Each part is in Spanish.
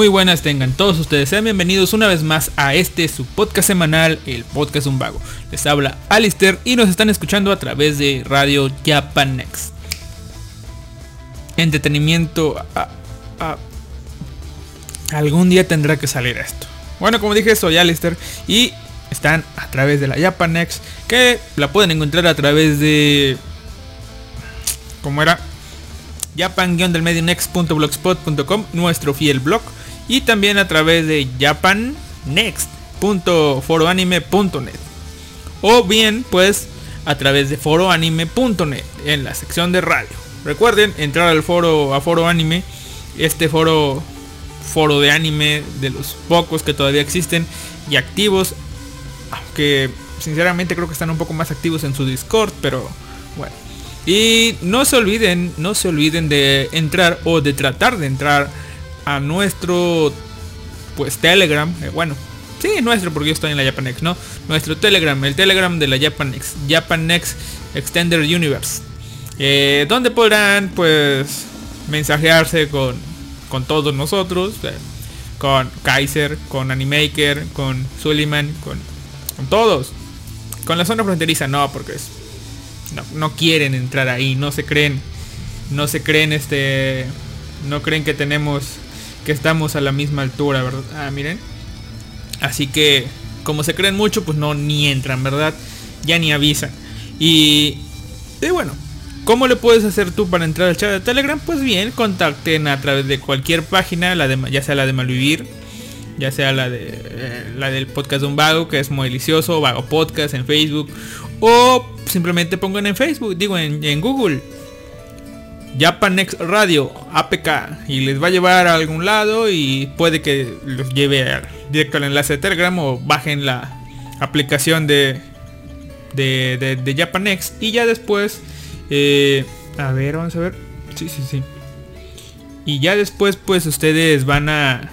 muy buenas tengan todos ustedes. Sean bienvenidos una vez más a este su podcast semanal, el podcast Un Vago. Les habla Alistair y nos están escuchando a través de Radio Japan Next. Entretenimiento. a- algún día tendrá que salir esto. Bueno, como dije, soy Alistair y están a través de la Japan Next, que la pueden encontrar a través de. ¿Cómo era? japan-delmedionext.blogspot.com, nuestro fiel blog, y también a través de japannext.foroanime.net. O bien, pues, a través de foroanime.net en la sección de radio. Recuerden entrar al foro a foro anime, este foro foro de anime de los pocos que todavía existen y activos, aunque sinceramente creo que están un poco más activos en su Discord, pero bueno. Y no se olviden, no se olviden de entrar o de tratar de entrar a nuestro pues Telegram, eh, bueno, sí, nuestro porque yo estoy en la Japanex, ¿no? Nuestro Telegram, el Telegram de la Japanex, Japanex Extender Universe. eh, donde podrán pues mensajearse con, con todos nosotros, eh, con Kaiser, con Animaker, con Suleiman, con, con todos. Con la zona fronteriza no, porque es no, no quieren entrar ahí, no se creen, no se creen este, no creen que tenemos, estamos a la misma altura, ¿verdad? Ah, miren. Así que, como se creen mucho, pues no, ni entran, ¿verdad? Ya ni avisan. Y, bueno, ¿cómo le puedes hacer tú para entrar al chat de Telegram? Pues bien, contacten a través de cualquier página, la de, ya sea la de Malvivir, ya sea la de eh, la del podcast de un vago que es muy delicioso vago podcast en Facebook o simplemente pongan en Facebook digo en Google Japanex Radio APK y les va a llevar a algún lado y puede que los lleve directo al enlace de Telegram o bajen la aplicación de de, de, de Japanex y ya después eh, a ver vamos a ver. Sí sí sí. Y ya después pues ustedes van a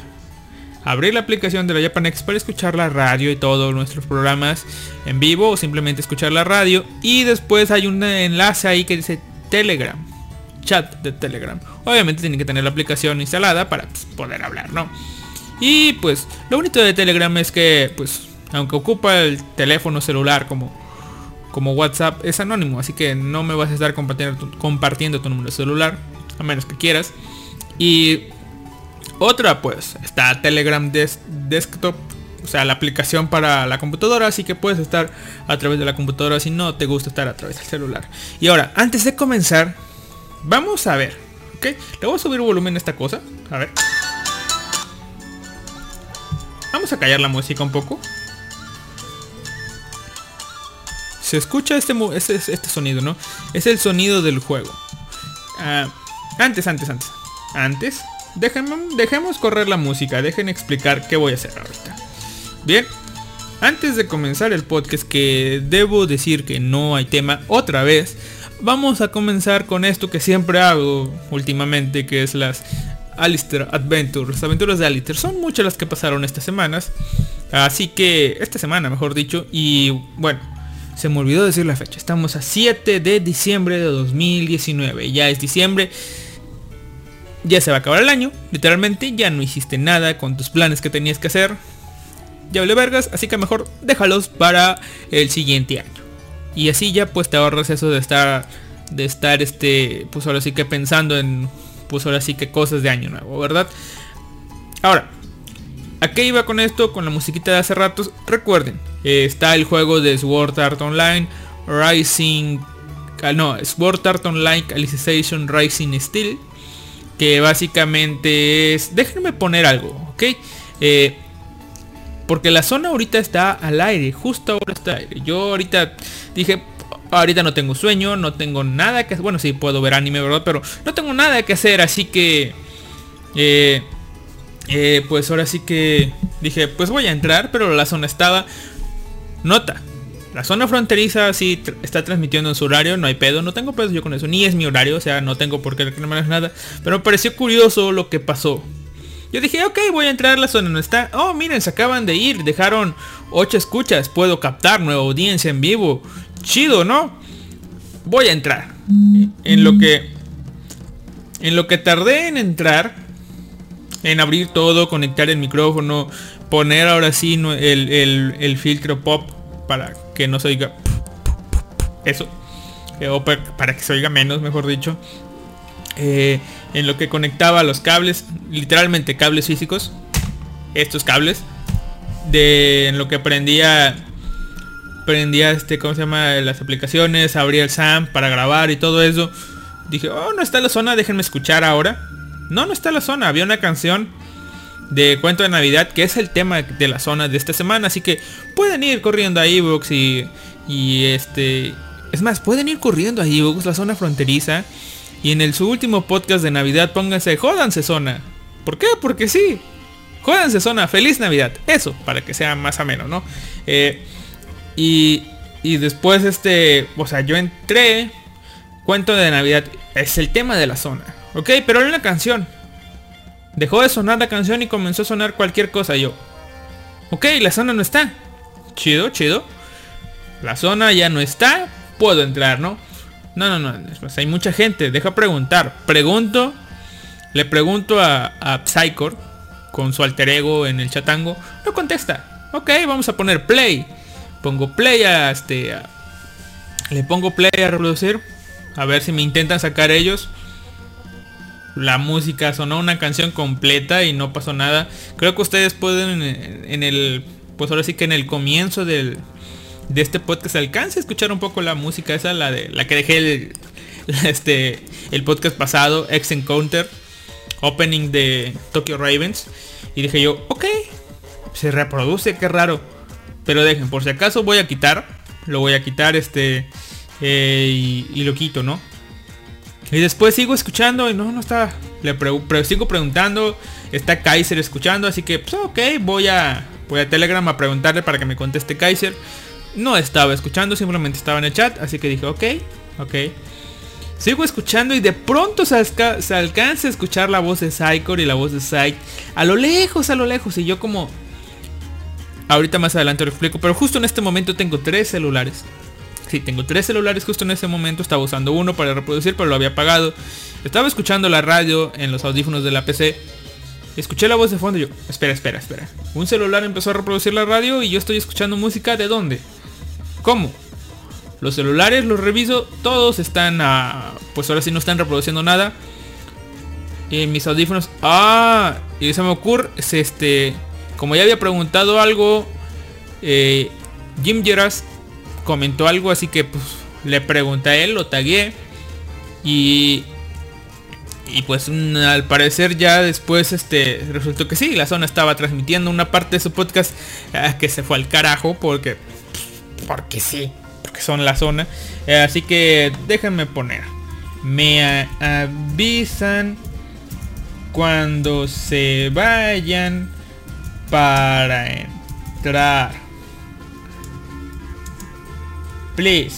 abrir la aplicación de la Japanex para escuchar la radio y todos nuestros programas en vivo o simplemente escuchar la radio. Y después hay un enlace ahí que dice Telegram chat de Telegram. Obviamente tienen que tener la aplicación instalada para pues, poder hablar no y pues lo bonito de Telegram es que pues aunque ocupa el teléfono celular como como WhatsApp es anónimo así que no me vas a estar compartiendo tu, compartiendo tu número de celular a menos que quieras. Y otra pues está Telegram Des- Desktop, o sea, la aplicación para la computadora, así que puedes estar a través de la computadora si no te gusta estar a través del celular. Y ahora, antes de comenzar, vamos a ver, ¿ok? Le voy a subir volumen a esta cosa, a ver. Vamos a callar la música un poco. Se escucha este, este, este sonido, ¿no? Es el sonido del juego. Ah, antes, antes, antes. Antes, déjenme- dejemos correr la música. Dejen explicar qué voy a hacer ahorita. Bien, antes de comenzar el podcast, que debo decir que no hay tema otra vez, vamos a comenzar con esto que siempre hago últimamente, que es las Alistair Adventures, las aventuras de Alistair. Son muchas las que pasaron estas semanas. Así que, esta semana mejor dicho, y bueno, se me olvidó decir la fecha. Estamos a 7 de diciembre de 2019. Ya es diciembre. Ya se va a acabar el año. Literalmente ya no hiciste nada con tus planes que tenías que hacer. Ya vale vergas. Así que mejor déjalos para el siguiente año. Y así ya pues te ahorras eso de estar. De estar este. Pues ahora sí que pensando en. Pues ahora sí que cosas de año nuevo, ¿verdad? Ahora, ¿A qué iba con esto? Con la musiquita de hace ratos. Recuerden, eh, está el juego de Sword Art Online, Rising... ah, no, Sword Art Online Alicization Rising Steel. que básicamente es... Déjenme poner algo, ¿ok? Eh, porque la zona ahorita está al aire, justo ahora está al aire. Yo ahorita dije, ahorita no tengo sueño, no tengo nada que hacer. Bueno, sí puedo ver anime, ¿verdad? Pero no tengo nada que hacer, así que... Eh, eh, pues ahora sí que dije, pues voy a entrar, pero la zona estaba... Nota, la zona fronteriza sí está transmitiendo en su horario, no hay pedo, no tengo pedo yo con eso, ni es mi horario, o sea, no tengo por qué reclamar nada. Pero me pareció curioso lo que pasó. Yo dije, ok, voy a entrar a la zona, no está. Oh, miren, se acaban de ir, dejaron 8 escuchas, puedo captar nueva audiencia en vivo. Chido, ¿no? Voy a entrar. En lo que... En lo que tardé en entrar, en abrir todo, conectar el micrófono, poner ahora sí el, el filtro pop para que no se oiga eso. O para que se oiga menos, mejor dicho. Eh, en lo que conectaba los cables, literalmente cables físicos. Estos cables. De en lo que prendía prendía este, ¿cómo se llama? Las aplicaciones, abría el SAM para grabar y todo eso. Dije, oh, no está la zona, déjenme escuchar ahora. No, no está la zona, había una canción de Cuento de Navidad, que es el tema de la zona de esta semana. Así que pueden ir corriendo a Evox y, y este... Es más, pueden ir corriendo a Evox, la zona fronteriza. Y en el su último podcast de Navidad pónganse, jódanse zona. ¿Por qué? Porque sí. Jódanse zona, feliz Navidad. Eso, para que sea más ameno, ¿no? Eh, y, y después este, o sea, yo entré, cuento de Navidad, es el tema de la zona. Ok, pero hay una canción. Dejó de sonar la canción y comenzó a sonar cualquier cosa. yo, ok, la zona no está. Chido, chido. La zona ya no está. Puedo entrar, ¿no? No, no, no. hay mucha gente. Deja preguntar. Pregunto. Le pregunto a, a Psychor. Con su alter ego en el chatango. No contesta. Ok, vamos a poner play. Pongo play a este. le pongo play a reproducir. A ver si me intentan sacar ellos la música, sonó una canción completa y no pasó nada. Creo que ustedes pueden en, el, pues ahora sí que en el comienzo del, de este podcast alcance a escuchar un poco la música esa, la de la que dejé el, este, el podcast pasado, X Encounter, opening de Tokyo Ravens. Y dije yo, ok, se reproduce, qué raro. Pero dejen, por si acaso voy a quitar, lo voy a quitar este eh, y, lo quito, ¿no? Y después sigo escuchando y no, no está. Le sigo preguntando. Está Kaiser escuchando. Así que, pues ok, voy a, voy a Telegram a preguntarle para que me conteste Kaiser. No estaba escuchando, simplemente estaba en el chat. Así que dije, ok, ok. Sigo escuchando y de pronto se, alcanza a escuchar la voz de Psychor y la voz de Psych. A lo lejos, a lo lejos. Y yo como... Ahorita más adelante lo explico. Pero justo en este momento tengo tres celulares. Sí, tengo tres celulares justo en ese momento. Estaba usando uno para reproducir, pero lo había apagado. Estaba escuchando la radio en los audífonos de la PC. Escuché la voz de fondo y yo, espera, espera, espera. Un celular empezó a reproducir la radio y yo estoy escuchando música de dónde? ¿Cómo? Los celulares los reviso, todos están a... Pues ahora sí no están reproduciendo nada. Y mis audífonos... Ah, y se me ocurre, es este... Como ya había preguntado algo, eh, Jim Geras comentó algo, así que pues, le pregunté a él, lo tagué. Y, y pues mm, al parecer ya después este resultó que sí, la zona estaba transmitiendo una parte de su podcast ah, que se fue al carajo porque porque sí, porque son la zona. Eh, así que déjenme poner. Me avisan cuando se vayan para entrar. Please.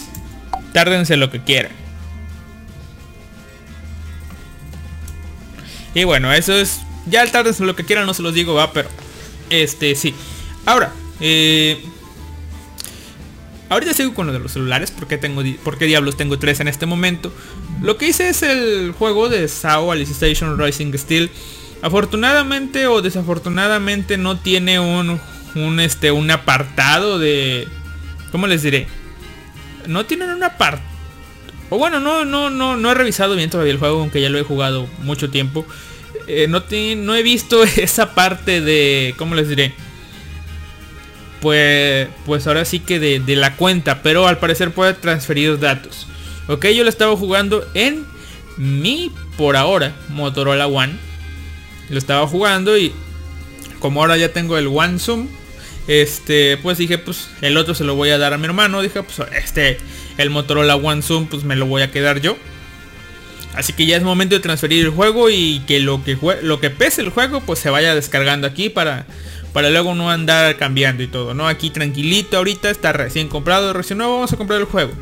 Tárdense lo que quieran. Y bueno, eso es. Ya el tárdense lo que quieran, no se los digo, va, pero. Este, sí. Ahora, eh, Ahorita sigo con lo de los celulares, porque tengo porque diablos tengo tres en este momento. Lo que hice es el juego de SAO Alice Station Rising Steel. Afortunadamente o desafortunadamente no tiene un, un este un apartado de ¿cómo les diré? no tienen una parte. O bueno, no, no, no, no he revisado bien todavía el juego, aunque ya lo he jugado mucho tiempo. Eh, no, no he visto esa parte de. ¿Cómo les diré? Pues, pues ahora sí que de, la cuenta, pero al parecer puede transferir datos. Ok, yo lo estaba jugando en mi por ahora Motorola One. Lo estaba jugando y como ahora ya tengo el One Zoom, este, pues dije, pues el otro se lo voy a dar a mi hermano. Dije, pues este, el Motorola One Zoom, pues me lo voy a quedar yo. Así que ya es momento de transferir el juego y que lo que, lo que pese el juego, pues se vaya descargando aquí para, para luego no andar cambiando y todo, ¿no? Aquí tranquilito ahorita, está recién comprado, recién nuevo, vamos a comprar el juego.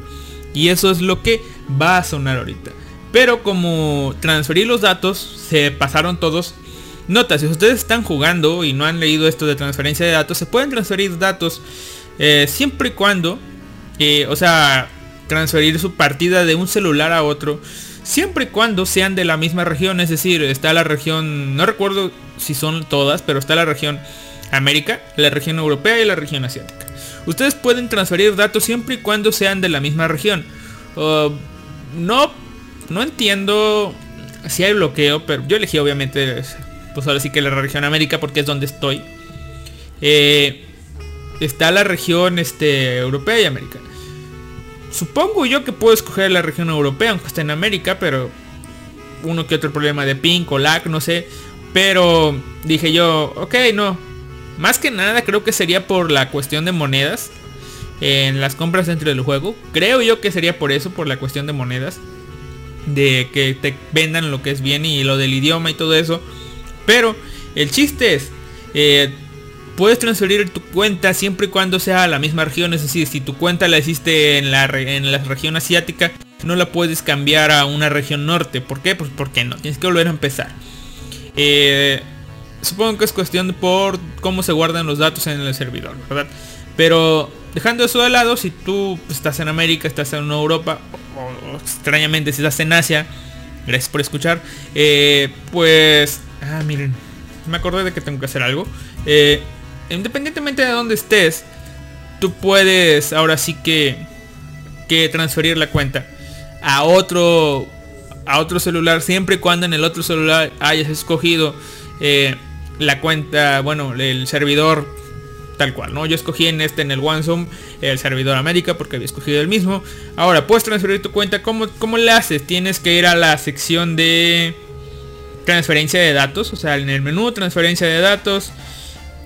Y eso es lo que va a sonar ahorita. Pero como transferir los datos, se pasaron todos Nota, si ustedes están jugando y no han leído esto de transferencia de datos, se pueden transferir datos eh, siempre y cuando, eh, o sea, transferir su partida de un celular a otro, siempre y cuando sean de la misma región, es decir, está la región, no recuerdo si son todas, pero está la región América, la región europea y la región asiática. Ustedes pueden transferir datos siempre y cuando sean de la misma región. Uh, no, no entiendo si hay bloqueo, pero yo elegí obviamente pues ahora sí que la región América porque es donde estoy. Eh, está la región este, europea y América. Supongo yo que puedo escoger la región europea aunque esté en América, pero uno que otro problema de ping o lag, no sé. Pero dije yo, ok, no. Más que nada creo que sería por la cuestión de monedas en las compras dentro del juego. Creo yo que sería por eso, por la cuestión de monedas. De que te vendan lo que es bien y lo del idioma y todo eso. Pero el chiste es, eh, puedes transferir tu cuenta siempre y cuando sea a la misma región. Es decir, si tu cuenta la hiciste en la, en la región asiática, no la puedes cambiar a una región norte. ¿Por qué? Pues porque no, tienes que volver a empezar. Eh, supongo que es cuestión por cómo se guardan los datos en el servidor, ¿verdad? Pero dejando eso de lado, si tú estás en América, estás en Europa, o, extrañamente si estás en Asia, gracias por escuchar, eh, pues Ah, miren. Me acordé de que tengo que hacer algo. Eh, independientemente de dónde estés, tú puedes ahora sí que, que transferir la cuenta a otro a otro celular siempre y cuando en el otro celular hayas escogido eh, la cuenta, bueno, el servidor tal cual, ¿no? Yo escogí en este, en el OneZoom, el servidor América porque había escogido el mismo. Ahora, puedes transferir tu cuenta, ¿cómo, cómo le haces? Tienes que ir a la sección de transferencia de datos, o sea, en el menú transferencia de datos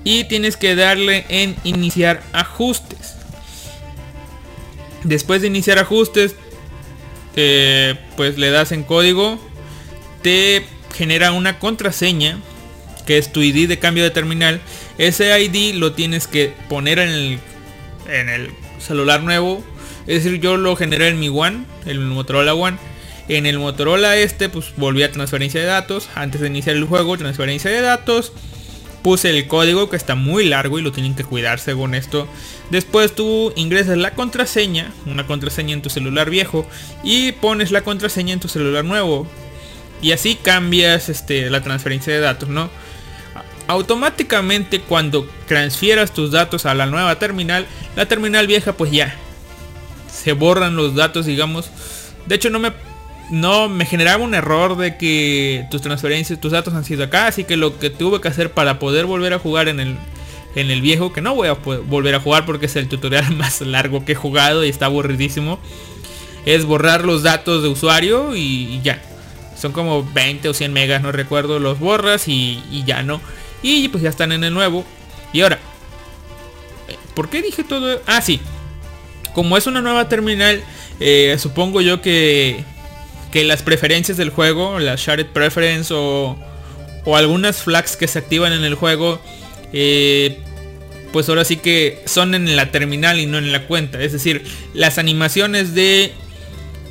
y tienes que darle en iniciar ajustes. Después de iniciar ajustes, pues le das en código, te genera una contraseña que es tu ID de cambio de terminal. Ese ID lo tienes que poner en el, en el celular nuevo. Es decir, yo lo generé en mi One, el Motorola One en el Motorola este, pues volví a transferencia de datos. Antes de iniciar el juego, transferencia de datos. Puse el código que está muy largo y lo tienen que cuidar según esto. Después tú ingresas la contraseña, una contraseña en tu celular viejo y pones la contraseña en tu celular nuevo. Y así cambias este, la transferencia de datos, ¿no? Automáticamente cuando transfieras tus datos a la nueva terminal, la terminal vieja pues ya se borran los datos, digamos. De hecho no me no me generaba un error de que tus transferencias, tus datos han sido acá, así que lo que tuve que hacer para poder volver a jugar en el en el viejo, que no voy a volver a jugar porque es el tutorial más largo que he jugado y está aburridísimo, es borrar los datos de usuario y, ya. Son como 20 o 100 megas, no recuerdo, los borras y, y ya no. Y pues ya están en el nuevo. Y ahora, ¿por qué dije todo? Ah, sí. Como es una nueva terminal, eh, supongo yo que que las preferencias del juego, las shared preference o, o algunas flags que se activan en el juego, eh, pues ahora sí que son en la terminal y no en la cuenta. Es decir, las animaciones de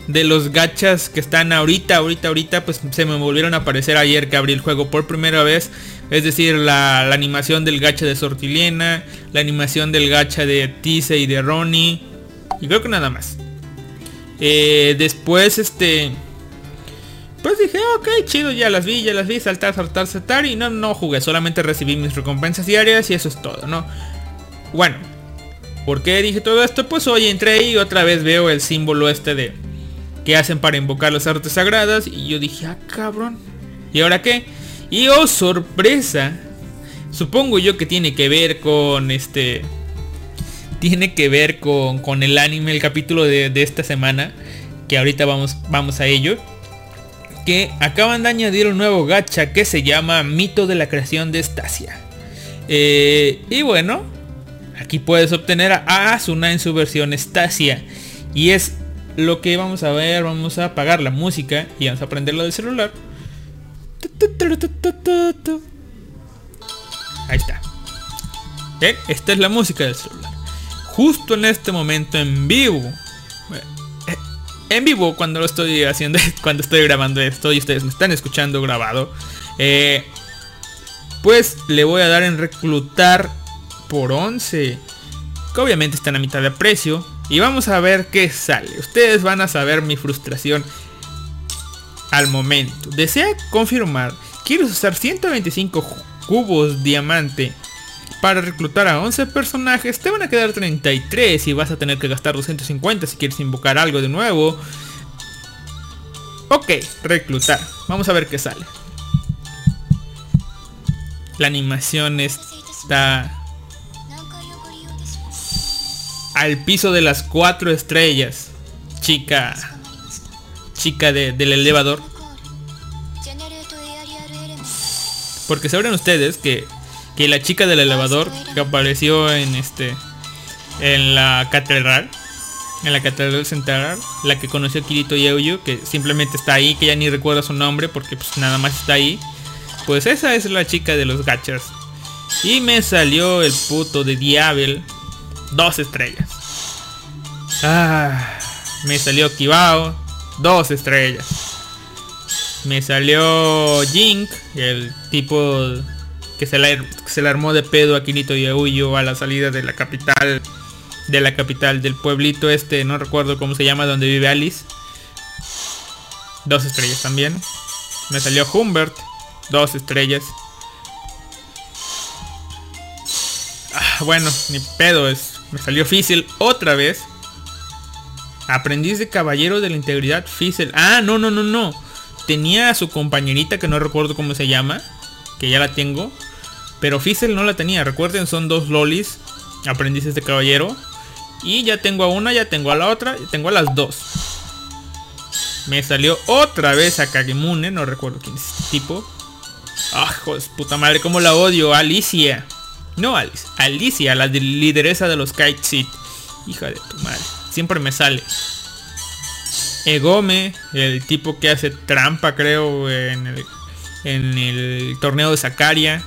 de los gachas que están ahorita, ahorita, ahorita, pues se me volvieron a aparecer ayer que abrí el juego por primera vez. Es decir, la, animación del gacha de Sortiliena, la animación del gacha de Tise y de Ronnie. Y creo que nada más. Eh, después, este... Pues dije, ok, chido, ya las vi, ya las vi, saltar, saltar, saltar. Y no, no jugué, solamente recibí mis recompensas diarias y eso es todo, ¿no? Bueno, ¿por qué dije todo esto? Pues hoy entré y otra vez veo el símbolo este de que hacen para invocar las artes sagradas. Y yo dije, ah, cabrón. ¿Y ahora qué? Y oh, sorpresa. Supongo yo que tiene que ver con este... Tiene que ver con, con el anime, el capítulo de, de esta semana. Que ahorita vamos, vamos a ello que acaban de añadir un nuevo gacha que se llama Mito de la creación de Stasia. Eh, y bueno, aquí puedes obtener a Asuna en su versión Stasia. Y es lo que vamos a ver, vamos a apagar la música y vamos a prenderlo del celular. Ahí está. ¿Eh? Esta es la música del celular. Justo en este momento en vivo. eh, En vivo cuando lo estoy haciendo, cuando estoy grabando esto y ustedes me están escuchando grabado. eh, pues le voy a dar en reclutar por 11. Que obviamente están a mitad de precio. Y vamos a ver qué sale. Ustedes van a saber mi frustración al momento. Desea confirmar. ¿Quieres usar 125 cubos diamante para reclutar a 11 personajes? Te van a quedar 33 y vas a tener que gastar 250 si quieres invocar algo de nuevo. Ok, reclutar. Vamos a ver qué sale. La animación está al piso de las 4 estrellas. Chica. Chica de- del elevador. Porque sabrán ustedes que, que la chica del elevador que apareció en este en la catedral, en la catedral central, la que conoció Kirito Yeuyu, que simplemente está ahí, que ya ni recuerda su nombre porque pues nada más está ahí. Pues esa es la chica de los gachas. Y me salió el puto de Diabel. Dos estrellas. Ah, me salió Kibao. Dos estrellas. Me salió Jink, el tipo que se, la, se le armó de pedo a Kirito Yauyo a la salida de la capital. De la capital del pueblito este, no recuerdo cómo se llama, donde vive Alice. Dos estrellas también. Me salió Humbert. Dos estrellas. Ah, bueno, ni pedo es. Me salió Fizzle otra vez. Aprendiz de caballero de la integridad Fizzle. Ah, no, no, no, no. Tenía a su compañerita que no recuerdo cómo se llama. Que ya la tengo. Pero Fizzle no la tenía. Recuerden, son dos lolis. Aprendices de caballero. Y ya tengo a una, ya tengo a la otra. Tengo a las dos. Me salió otra vez a Kagemune. No recuerdo quién es este tipo. Ah, puta madre, cómo la odio. Alicia. No Alice. Alicia, la de- lideresa de los Kite. Hija de tu madre. Siempre me sale. Egome, el tipo que hace trampa, creo, en el, torneo de Sakaria.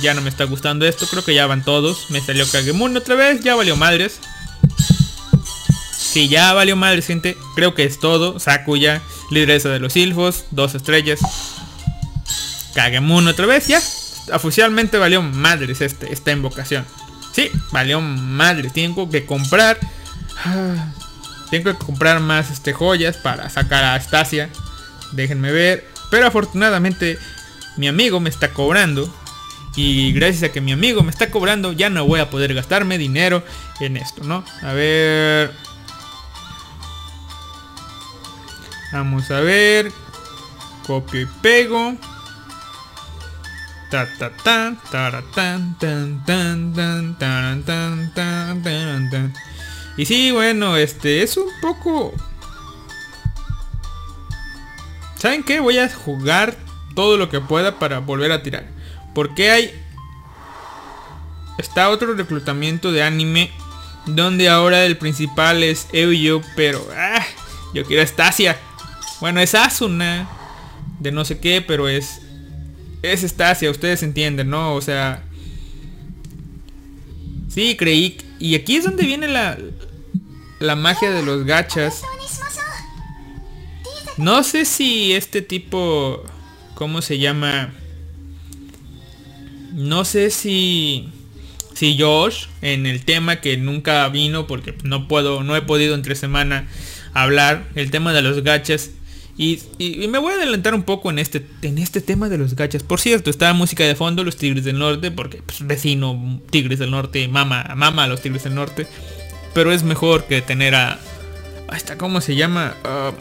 Ya no me está gustando esto, creo que ya van todos. Me salió Kagemune otra vez, ya valió madres. Sí, ya valió madres, gente. Creo que es todo. Sakuya, lideresa de los Silfos, dos estrellas. Kagemune otra vez, ya. Oficialmente valió madres este, esta invocación. Sí, valió madres. Tengo que comprar. Ah, Tengo que comprar más este, joyas para sacar a Stasia. Déjenme ver. Pero afortunadamente mi amigo me está cobrando. Y gracias a que mi amigo me está cobrando, ya no voy a poder gastarme dinero en esto, ¿no? A ver. Vamos a ver. Copio y pego. Y sí, bueno, este es un poco ¿Saben qué? Voy a jugar todo lo que pueda para volver a tirar. Porque hay está otro reclutamiento de anime donde ahora el principal es Euyo, pero ah, yo quiero a. Bueno, es Asuna de no sé qué, pero es es Stasia, ustedes entienden, ¿no? O sea, sí creí y aquí es donde viene la la magia de los gachas. No sé si este tipo ¿cómo se llama? No sé si si Josh en el tema que nunca vino porque no puedo no he podido entre semana hablar el tema de los gachas y, me voy a adelantar un poco en este en este tema de los gachas por cierto está música de fondo los tigres del norte porque pues, vecino tigres del norte mama mama a los tigres del norte pero es mejor que tener a hasta cómo se llama eh,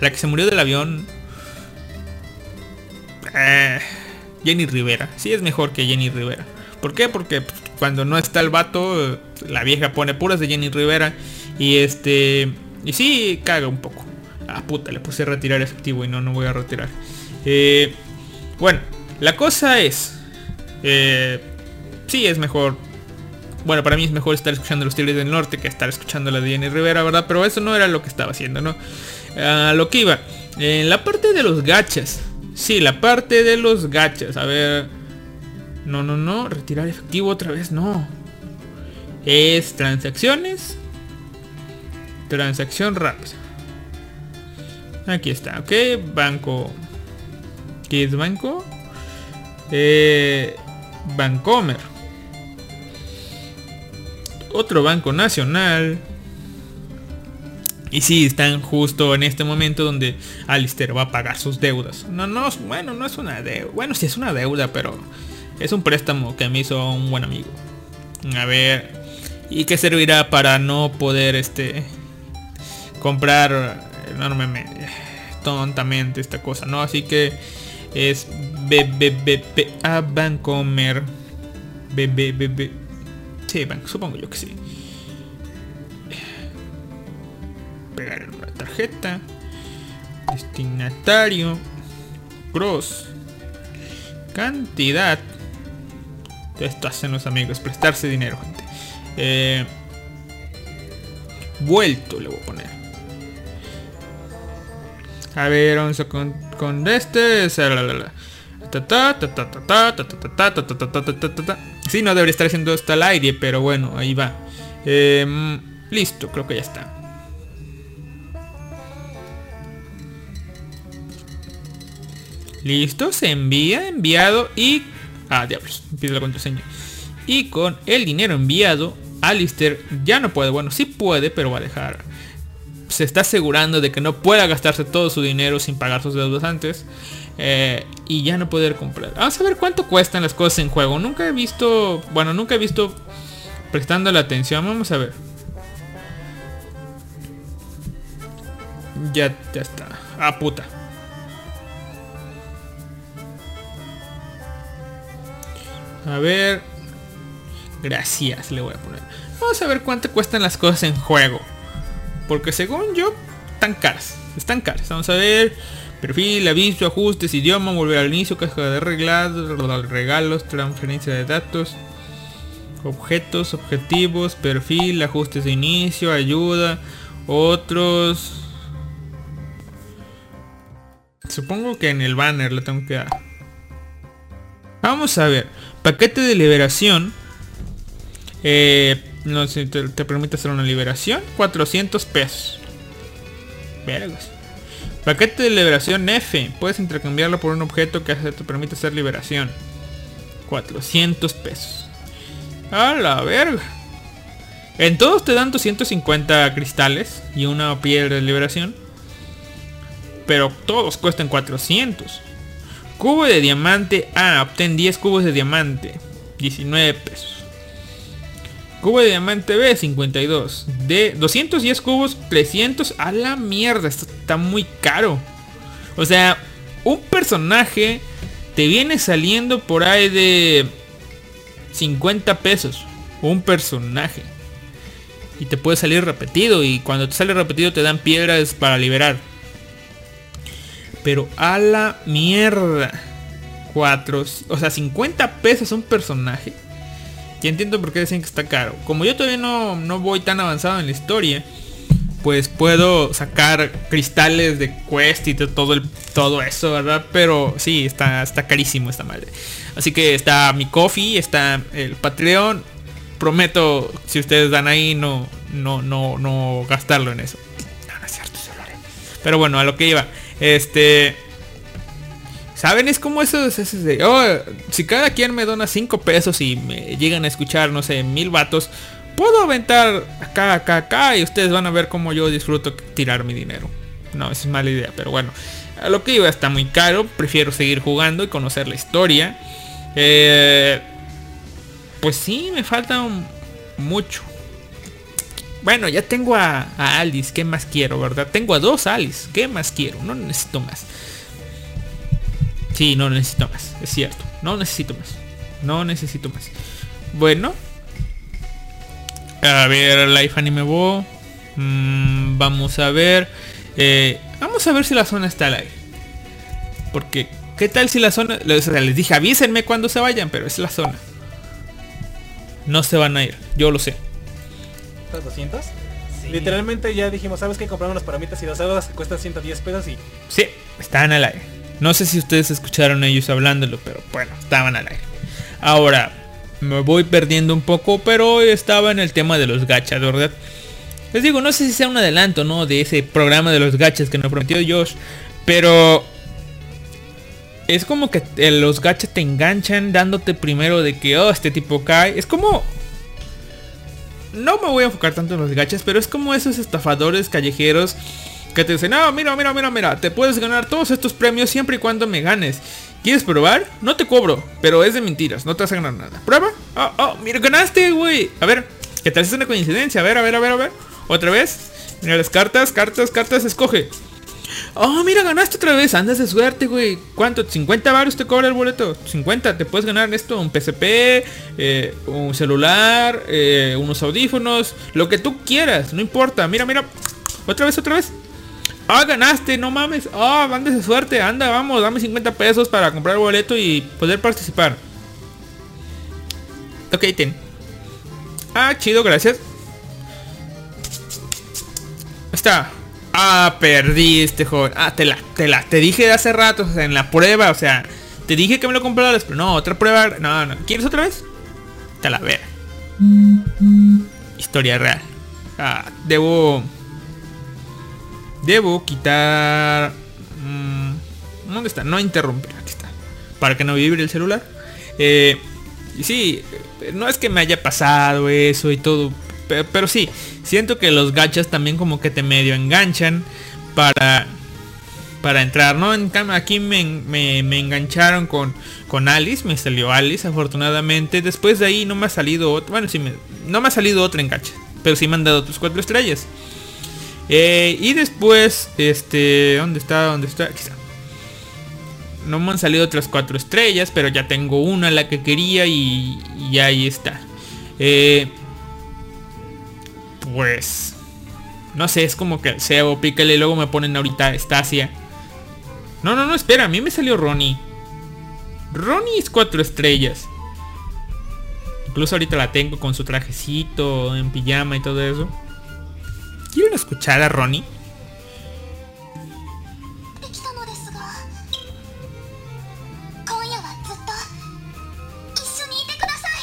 la que se murió del avión eh, Jenny Rivera. Sí es mejor que Jenny Rivera. ¿Por qué? Porque cuando no está el vato, la vieja pone puras de Jenny Rivera. Y este. Y sí, caga un poco. Ah, puta, le puse retirar efectivo y no, no voy a retirar. Eh, bueno, la cosa es... Sí, es mejor... Bueno, para mí es mejor estar escuchando los Tigres del Norte que estar escuchando la de Jenny Rivera, ¿verdad? Pero eso no era lo que estaba haciendo, ¿no? Lo que iba. En la parte de los gachas. Sí, la parte de los gachas. A ver... No, no, no. Retirar efectivo otra vez, no. Es transacciones. Transacción rápida. Aquí está, ok. Banco. ¿Qué es banco? Eh, Bancomer. Otro banco nacional. Y sí, están justo en este momento donde Alistair va a pagar sus deudas. No, no, bueno, no es una deuda. Bueno, sí es una deuda, pero es un préstamo que me hizo un buen amigo. A ver. ¿Y qué servirá para no poder este comprar enormemente tontamente esta cosa, ¿no? Así que es BBBP a Bancomer. BBBB. Supongo yo que sí. Pegar una tarjeta. Destinatario. Cross. Cantidad. Esto hacen los amigos, prestarse dinero, gente. Eh, vuelto le voy a poner. A ver, vamos a con, con este. Sí, no debería estar haciendo esto al aire, pero bueno, ahí va. Eh, listo, creo que ya está. Listo, se envía, enviado y... Ah, diablos, pide la contraseña. Y con el dinero enviado, Alistair ya no puede, bueno, sí puede, pero va a dejar... Se está asegurando de que no pueda gastarse todo su dinero sin pagar sus deudas antes. Eh, y ya no poder comprar. Vamos a ver cuánto cuestan las cosas en juego. Nunca he visto, bueno, nunca he visto prestando la atención. Vamos a ver. Ya, ya está. Ah, puta. A ver. Gracias, le voy a poner. Vamos a ver cuánto cuestan las cosas en juego. Porque según yo, están caras. Están caras. Vamos a ver. Perfil, aviso, ajustes, idioma, volver al inicio, caja de arreglados, regalos, transferencia de datos, objetos, objetivos, perfil, ajustes de inicio, ayuda, otros. Supongo que en el banner le tengo que dar. Vamos a ver. Paquete de liberación. Eh, no sé, te, te permite hacer una liberación. 400 pesos. Vergas. Paquete de liberación F. Puedes intercambiarlo por un objeto que te permite hacer liberación. 400 pesos. A la verga. En todos te dan 250 cristales y una piedra de liberación. Pero todos cuestan 400. Cubo de diamante. Ah, obtén 10 cubos de diamante. 19 pesos. Cubo de diamante B, 52. De 210 cubos, 300. A la mierda, esto está muy caro. O sea, un personaje te viene saliendo por ahí de 50 pesos. Un personaje. Y te puede salir repetido. Y cuando te sale repetido te dan piedras para liberar. Pero a la mierda. 4. O sea, 50 pesos un personaje. Y entiendo por qué dicen que está caro. Como yo todavía no, no voy tan avanzado en la historia, pues puedo sacar cristales de quest y todo el todo eso, ¿verdad? Pero sí, está, está carísimo esta madre. Así que está mi coffee, está el Patreon. Prometo, si ustedes dan ahí, no, no, no, no gastarlo en eso. No, no es cierto, lo. Pero bueno, a lo que iba. Este. ¿Saben? Es como eso, es eso de, oh, si cada quien me dona 5 pesos y me llegan a escuchar, no sé, mil vatos, puedo aventar acá, acá, acá y ustedes van a ver cómo yo disfruto tirar mi dinero. No, esa es mala idea, pero bueno. A lo que iba está muy caro, prefiero seguir jugando y conocer la historia. Eh, pues sí, me falta mucho. Bueno, ya tengo a, a Alice, ¿qué más quiero, verdad? Tengo a dos Alice, ¿qué más quiero? No necesito más. Sí, no necesito más, es cierto. No necesito más. No necesito más. Bueno. A ver, Life Anime Bo. Mm, vamos a ver. Eh, vamos a ver si la zona está al aire. Porque, ¿qué tal si la zona... O sea, les dije, avísenme cuando se vayan, pero es la zona. No se van a ir, yo lo sé. ¿Estas 200? Literalmente ya dijimos, ¿sabes qué? Compramos unas palomitas y dos que cuestan 110 pesos y... Sí, estaban al aire. No sé si ustedes escucharon ellos hablándolo, pero bueno, estaban al aire. Ahora, me voy perdiendo un poco, pero estaba en el tema de los gachas, ¿verdad? Les digo, no sé si sea un adelanto, ¿no? De ese programa de los gachas que nos prometió Josh. Pero... Es como que los gachas te enganchan dándote primero de que, oh, este tipo cae. Es como... No me voy a enfocar tanto en los gachas, pero es como esos estafadores callejeros que te dicen, no, mira, mira, mira, mira, te puedes ganar todos estos premios siempre y cuando me ganes. ¿Quieres probar? No te cobro, pero es de mentiras, no te vas a ganar nada. ¿Prueba? Oh, oh, mira, ganaste, güey. A ver, ¿qué tal es una coincidencia? A ver, a ver, a ver, a ver. Otra vez. Mira las cartas, cartas, cartas, escoge. Oh, mira, ganaste otra vez. Andas de suerte, güey. ¿Cuánto? 50 baros te cobra el boleto. 50, te puedes ganar esto, un PSP, eh, un celular, eh, unos audífonos, lo que tú quieras, no importa. Mira, mira. Otra vez, otra vez. Ah, ganaste, no mames. Ah, andas de suerte. Anda, vamos, dame 50 pesos para comprar el boleto y poder participar. Ok, ten. Ah, chido, gracias. Está. Ah, perdiste, joven. Ah, te la, te la, te dije hace rato, o sea, en la prueba, o sea, te dije que me lo compraras, pero no, otra prueba, no, no. ¿Quieres otra vez? Te la ver. Historia real. Ah, debo, debo quitar, mm, ¿dónde está? No interrumpir, aquí está, para que no vibre el celular. Eh, y sí, no es que me haya pasado eso y todo, pero, sí, siento que los gachas también como que te medio enganchan para para entrar, ¿no? En aquí me, me, engancharon con, con Alice, me salió Alice afortunadamente. Después de ahí no me ha salido otro, bueno, sí, me, no me ha salido otro enganche, pero sí me han dado otros cuatro estrellas. Eh, y después, este, ¿dónde está? ¿Dónde está? Aquí está. No me han salido otras cuatro estrellas, pero ya tengo una la que quería y, y ahí está. Eh, pues... No sé, es como que el cebo, pícale y luego me ponen ahorita Estasia. No, no, no, espera, a mí me salió Ronnie. Ronnie es cuatro estrellas. Incluso ahorita la tengo con su trajecito, en pijama y todo eso. ¿Quieren escuchar a Ronnie?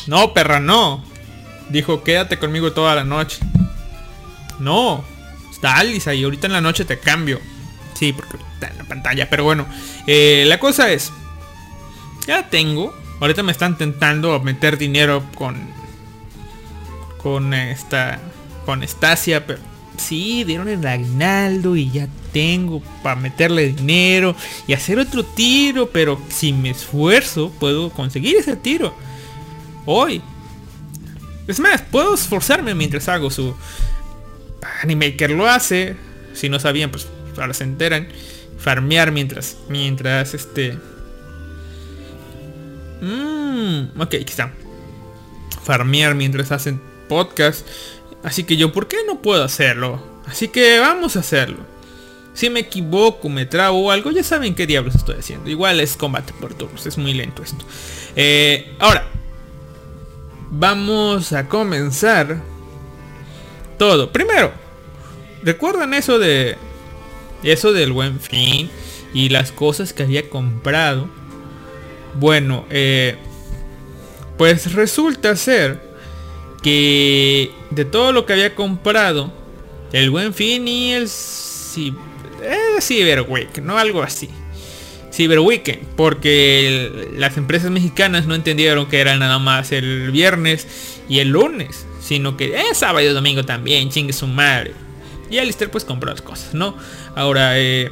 No, perra, no. Dijo, quédate conmigo toda la noche. No, está Alice ahí. Ahorita en la noche te cambio. Sí, porque está en la pantalla. Pero bueno, eh, la cosa es. Ya tengo. Ahorita me están tentando meter dinero con. Con esta. Con Estasia. Pero sí, dieron el aguinaldo y ya tengo para meterle dinero y hacer otro tiro. Pero si me esfuerzo, puedo conseguir ese tiro. Hoy. Es más, puedo esforzarme mientras hago su, Animaker lo hace. Si no sabían, pues ahora se enteran. Farmear mientras. Mientras este. Mmm. Ok, aquí está. Farmear mientras hacen podcast. Así que yo, ¿por qué no puedo hacerlo? Así que vamos a hacerlo. Si me equivoco, me trabo o algo, ya saben qué diablos estoy haciendo. Igual es combate por turnos, es muy lento esto. Eh, ahora, vamos a comenzar todo. Primero, ¿recuerdan eso de eso del buen fin y las cosas que había comprado? Bueno, eh, pues resulta ser que de todo lo que había comprado, el buen fin y el eh, Cyber no algo así. Cyber Weekend, porque las empresas mexicanas no entendieron que era nada más el viernes y el lunes sino que es sábado y domingo también, chingue su madre. Y Alistair pues compró las cosas, ¿no? Ahora, eh,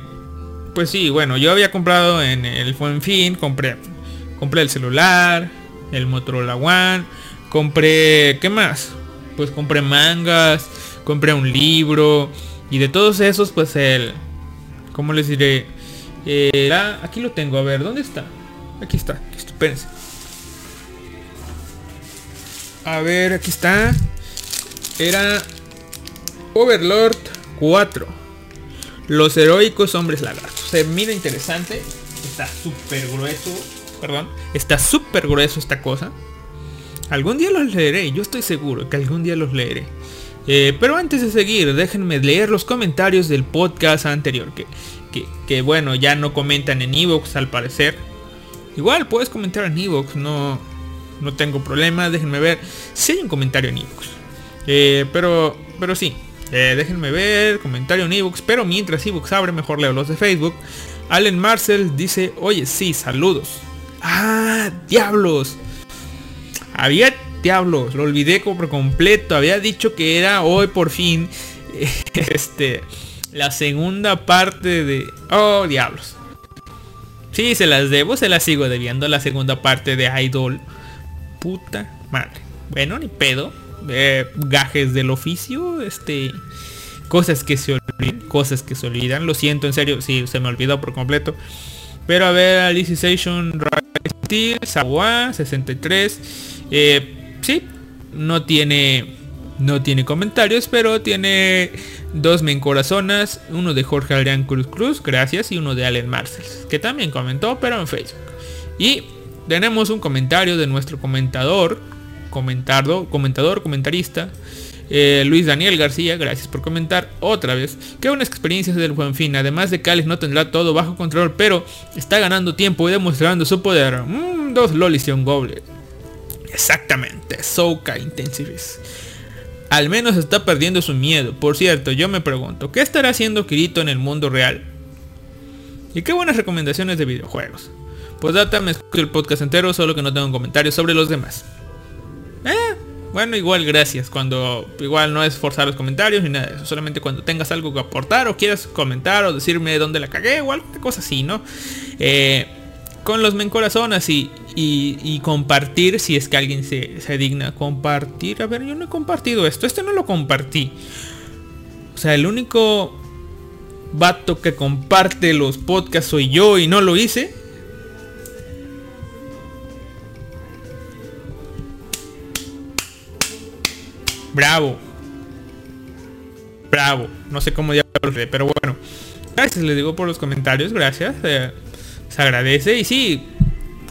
pues sí, bueno, yo había comprado en el Buen Fin, compré, compré el celular, el Motorola One, compré, ¿qué más? Pues compré mangas, compré un libro y de todos esos pues el, ¿cómo les diré? Eh, aquí lo tengo, a ver, ¿dónde está? Aquí está, espérense. A ver, aquí está. Era Overlord 4. Los heroicos hombres lagartos. Se mira interesante. Está súper grueso. Perdón. Está súper grueso esta cosa. Algún día los leeré. Yo estoy seguro que algún día los leeré. Eh, pero antes de seguir, déjenme leer los comentarios del podcast anterior. Que, que, que bueno, ya no comentan en Evox al parecer. Igual puedes comentar en Evox. No, no tengo problema. Déjenme ver si hay un comentario en Evox. Eh, pero, pero sí. Eh, déjenme ver, comentario en ebooks, pero mientras ebooks abre, mejor leo los de Facebook. Allen Marcel dice, oye, sí, saludos. Ah, diablos. Había diablos, lo olvidé por completo. Había dicho que era hoy por fin este la segunda parte de Oh, diablos. Sí, se las debo, se las sigo debiendo la segunda parte de Idol. Puta madre. Bueno, ni pedo. Eh, gajes del oficio, este cosas que se olvidan, cosas que se olvidan. Lo siento, en serio, sí, se me olvidó por completo. Pero a ver, Alicization Steel, Sawa 63. Eh, sí, no tiene no tiene comentarios, pero tiene dos mencorazonas, uno de Jorge Adrián Cruz Cruz, gracias, y uno de Allen Marcel, que también comentó, pero en Facebook. Y tenemos un comentario de nuestro comentador, comentado, comentador, comentarista, eh, Luis Daniel García, gracias por comentar otra vez. Qué buenas experiencias del buen fin. Además de Cáliz no tendrá todo bajo control, pero está ganando tiempo y demostrando su poder. Mm, dos lolis y un goble. Exactamente, Soka Intensivis. Al menos está perdiendo su miedo. Por cierto, yo me pregunto, ¿qué estará haciendo Kirito en el mundo real? Y qué buenas recomendaciones de videojuegos. Pues data, me escucho el podcast entero, solo que no tengo comentarios sobre los demás. Eh, bueno, igual gracias. Cuando igual no es forzar los comentarios ni nada de eso. Solamente cuando tengas algo que aportar o quieras comentar o decirme dónde la cagué o alguna cosa así, ¿no? Eh, con los mencorazonas y, y, compartir si es que alguien se, se digna compartir. A ver, yo no he compartido esto. Este no lo compartí. O sea, el único vato que comparte los podcasts soy yo y no lo hice. Bravo. Bravo. No sé cómo ya pero bueno. Gracias, les digo por los comentarios, gracias. Eh, se agradece. Y sí,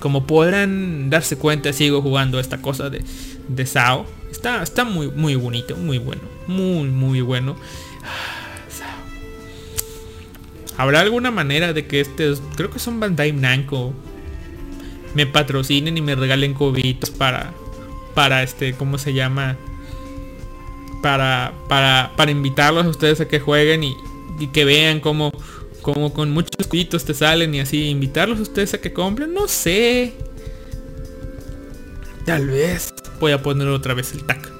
como podrán darse cuenta, sigo jugando esta cosa de, de Sao. Está, está muy, muy bonito, muy bueno. Muy, muy bueno. ¿Habrá alguna manera de que este, creo que son Bandai Namco, me patrocinen y me regalen cobitos para, para este, ¿cómo se llama? para, para, para invitarlos a ustedes a que jueguen y que vean cómo, cómo con muchos cuitos te salen y así invitarlos ustedes a que compren, no sé. Tal vez voy a poner otra vez el tac.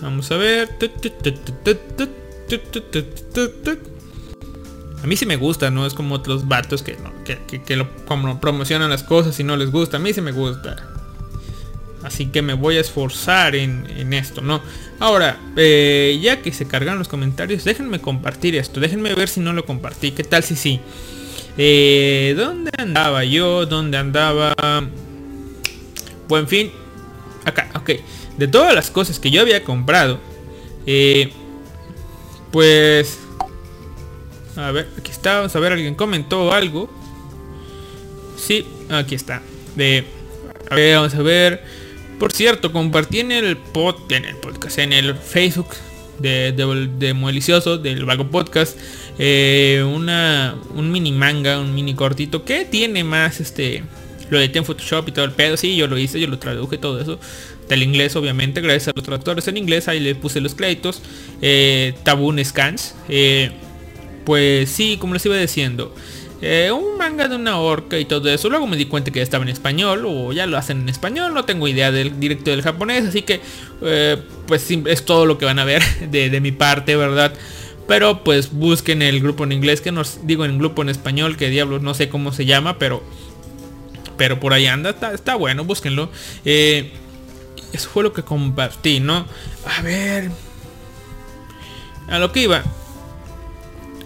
Vamos a ver. A mí sí me gusta, no es como otros vatos que, que, que lo, como promocionan las cosas y no les gusta. A mí sí me gusta. Así que me voy a esforzar en, en esto, ¿no? Ahora, eh, ya que se cargan los comentarios, déjenme compartir esto. Déjenme ver si no lo compartí. ¿Qué tal si sí? Eh, ¿Dónde andaba yo? ¿Dónde andaba? Buen fin. Acá, ok. De todas las cosas que yo había comprado. Eh, pues... A ver, aquí está. Vamos a ver, alguien comentó algo. Sí, aquí está. De... A ver, vamos a ver. Por cierto, compartí en el, pod, en el podcast, en el Facebook de, de, de del Vago Podcast, eh, una, un mini manga, un mini cortito que tiene más este lo de en Photoshop y todo el pedo. Sí, yo lo hice, yo lo traduje todo eso. Del inglés, obviamente, gracias a los traductores en inglés. Ahí le puse los créditos. Eh, Tabun Scans. Eh, pues sí, como les iba diciendo. Un manga de una orca y todo eso. Luego me di cuenta que ya estaba en español o ya lo hacen en español. No tengo idea del directo del japonés, así que eh, pues es todo lo que van a ver de, de, mi parte, ¿verdad? Pero pues busquen el grupo en inglés, que nos digo en grupo en español, que diablos no sé cómo se llama, pero pero por ahí anda, está, está bueno, búsquenlo. Eh, eso fue lo que compartí, ¿no? A ver. A lo que iba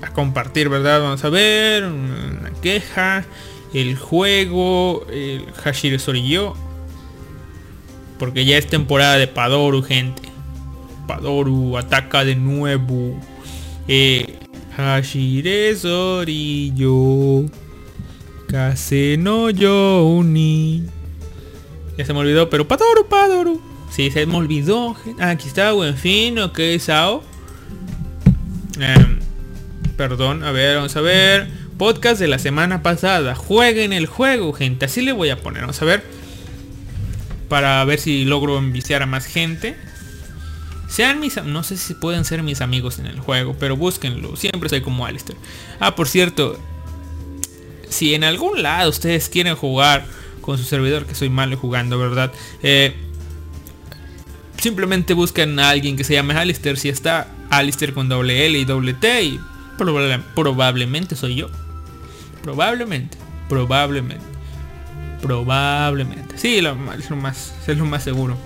a compartir, ¿verdad? Vamos a ver, una queja, el juego, el Hashire Soriyo. Porque ya es temporada de Padoru, gente. Padoru ataca de nuevo. Eh, Hashire. Kase no Yoni. Ya se me olvidó, pero Padoru, Padoru. Sí, se me olvidó. Ah, aquí está, buen fin, ok, Sao. Em, perdón, a ver, vamos a ver. Podcast de la semana pasada. Jueguen el juego, gente. Así le voy a poner. Vamos a ver. Para ver si logro enviciar a más gente. Sean mis... No sé si pueden ser mis amigos en el juego, pero búsquenlo. Siempre soy como Alistair. Ah, por cierto. Si en algún lado ustedes quieren jugar con su servidor, que soy malo jugando, ¿verdad? Eh, simplemente busquen a alguien que se llame Alistair. Si está Alistair con doble L y doble T y probable- probablemente soy yo. Probablemente. Probablemente. Probablemente. Sí, lo, más- es lo más, es lo más seguro.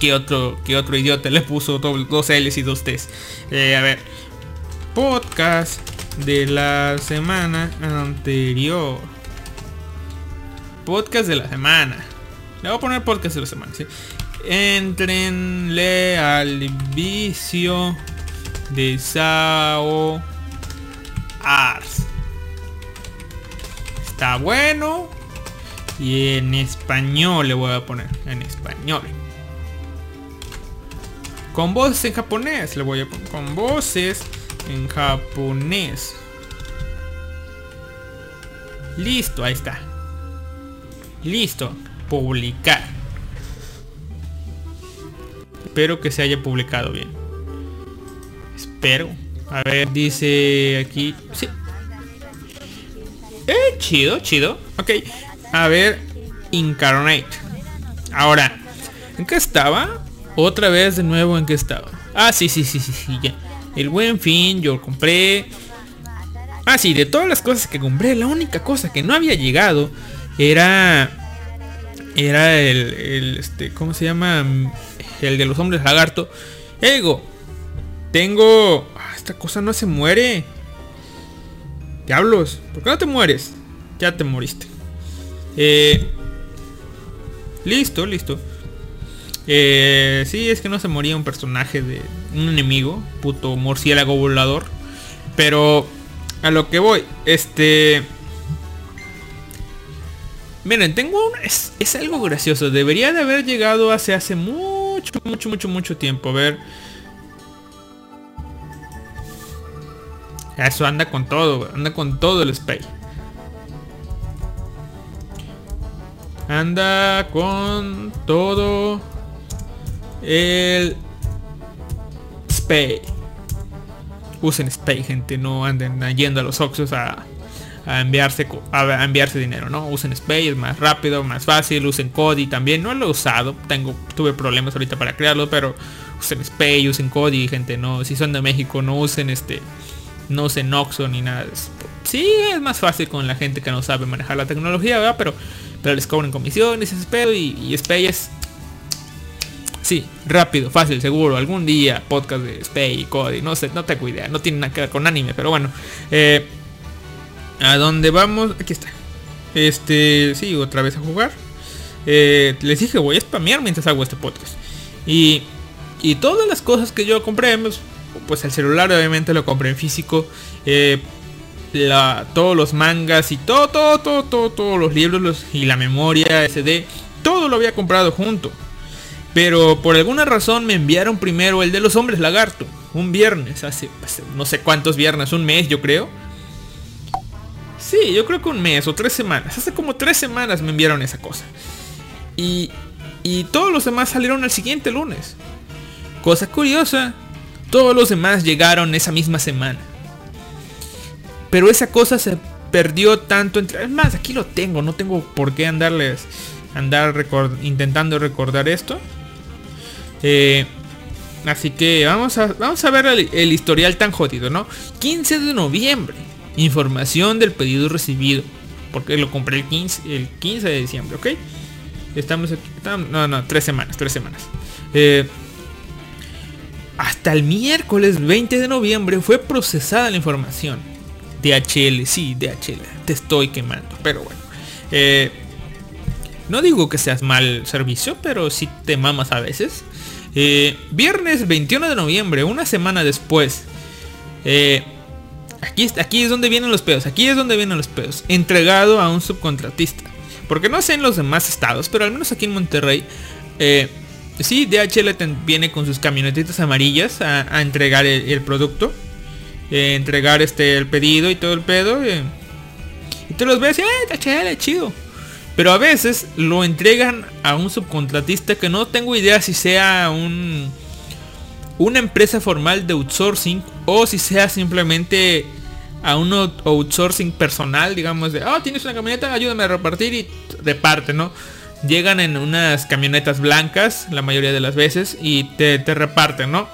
Que otro, que otro idiota le puso dos L's y dos T's. Eh, a ver. Podcast de la semana anterior. Podcast de la semana. Le voy a poner podcast de la semana, sí. Entrenle al vicio de Sao Está bueno. Y en español le voy a poner. En español. Con voces en japonés le voy a poner. Con voces en japonés. Listo, ahí está. Listo. Publicar. Espero que se haya publicado bien. Espero. A ver, dice aquí. Sí. Eh, chido, chido. Ok. A ver. Incarnate. Ahora. ¿En qué estaba? Otra vez de nuevo en qué estaba. Ah, sí, sí, sí, sí, sí, ya. El buen fin, yo compré. Ah, sí, de todas las cosas que compré, la única cosa que no había llegado era. Era el, el este, ¿cómo se llama? El de los hombres lagarto. Ego. Tengo. Esta cosa no se muere. Diablos, ¿por qué no te mueres? Ya te moriste. Eh, listo, listo. Eh, sí, es que no se moría un personaje de un enemigo, puto murciélago volador. Pero a lo que voy, este... Miren, tengo un... Es, es algo gracioso. Debería de haber llegado hace hace mucho, mucho, mucho, mucho tiempo. A ver. Eso anda con todo, anda con todo el Spay. Anda con todo el Spay. Usen Spay, gente, no anden yendo a los Oxos a, enviarse a, enviarse dinero, ¿no? Usen Spay, es más rápido, más fácil, usen Kodi también. No lo he usado, tengo, tuve problemas ahorita para crearlo, pero usen Spay, usen Kodi, gente, no, si son de México, no usen este, no usen Oxo ni nada de. Sí, es más fácil con la gente que no sabe manejar la tecnología, ¿verdad? Pero, pero les cobran comisiones, ese pedo y, y Spay es Sí, rápido, fácil, seguro. Algún día podcast de Spay y Cody, no sé, no tengo idea. No tiene nada que ver con anime, pero bueno. Eh, ¿A dónde vamos? Aquí está. Este, sí, otra vez a jugar. Eh, les dije, voy a spamear mientras hago este podcast. Y, y todas las cosas que yo compré, pues, pues el celular obviamente lo compré en físico. Eh, la, todos los mangas y todo, todo, todo, todo, todos los libros y la memoria SD, todo lo había comprado junto. Pero por alguna razón me enviaron primero el de los hombres lagarto. Un viernes, hace, hace no sé cuántos viernes, un mes yo creo. Sí, yo creo que un mes o tres semanas. Hace como tres semanas me enviaron esa cosa. Y, y todos los demás salieron el siguiente lunes. Cosa curiosa, todos los demás llegaron esa misma semana. Pero esa cosa se perdió tanto entre... Es más, aquí lo tengo, no tengo por qué andarles... Andar intentando recordar esto. Eh, así que vamos a, vamos a ver el, historial tan jodido, ¿no? 15 de noviembre. Información del pedido recibido. Porque lo compré el 15, el 15 de diciembre, ¿ok? Estamos aquí. no, no, tres semanas, tres semanas. Eh, hasta el miércoles 20 de noviembre fue procesada la información. DHL, sí, DHL. Te estoy quemando. Pero bueno. Eh, no digo que seas mal servicio, pero sí te mamas a veces. Eh, viernes 21 de noviembre, una semana después. eh, aquí, aquí es donde vienen los pedos, aquí es donde vienen los pedos. Entregado a un subcontratista. Porque no sé en los demás estados, pero al menos aquí en Monterrey, sí, DHL te- viene con sus camionetitas amarillas a, entregar el, producto. eh, entregar este el pedido y todo el pedo. eh, y tú los ves y, ¡eh, DHL, chido! Pero a veces lo entregan a un subcontratista que no tengo idea si sea un una empresa formal de outsourcing o si sea simplemente a un out- outsourcing personal, digamos de, ah, tienes una camioneta, ayúdame a repartir y reparte, ¿no? Llegan en unas camionetas blancas la mayoría de las veces y te, te reparten, ¿no?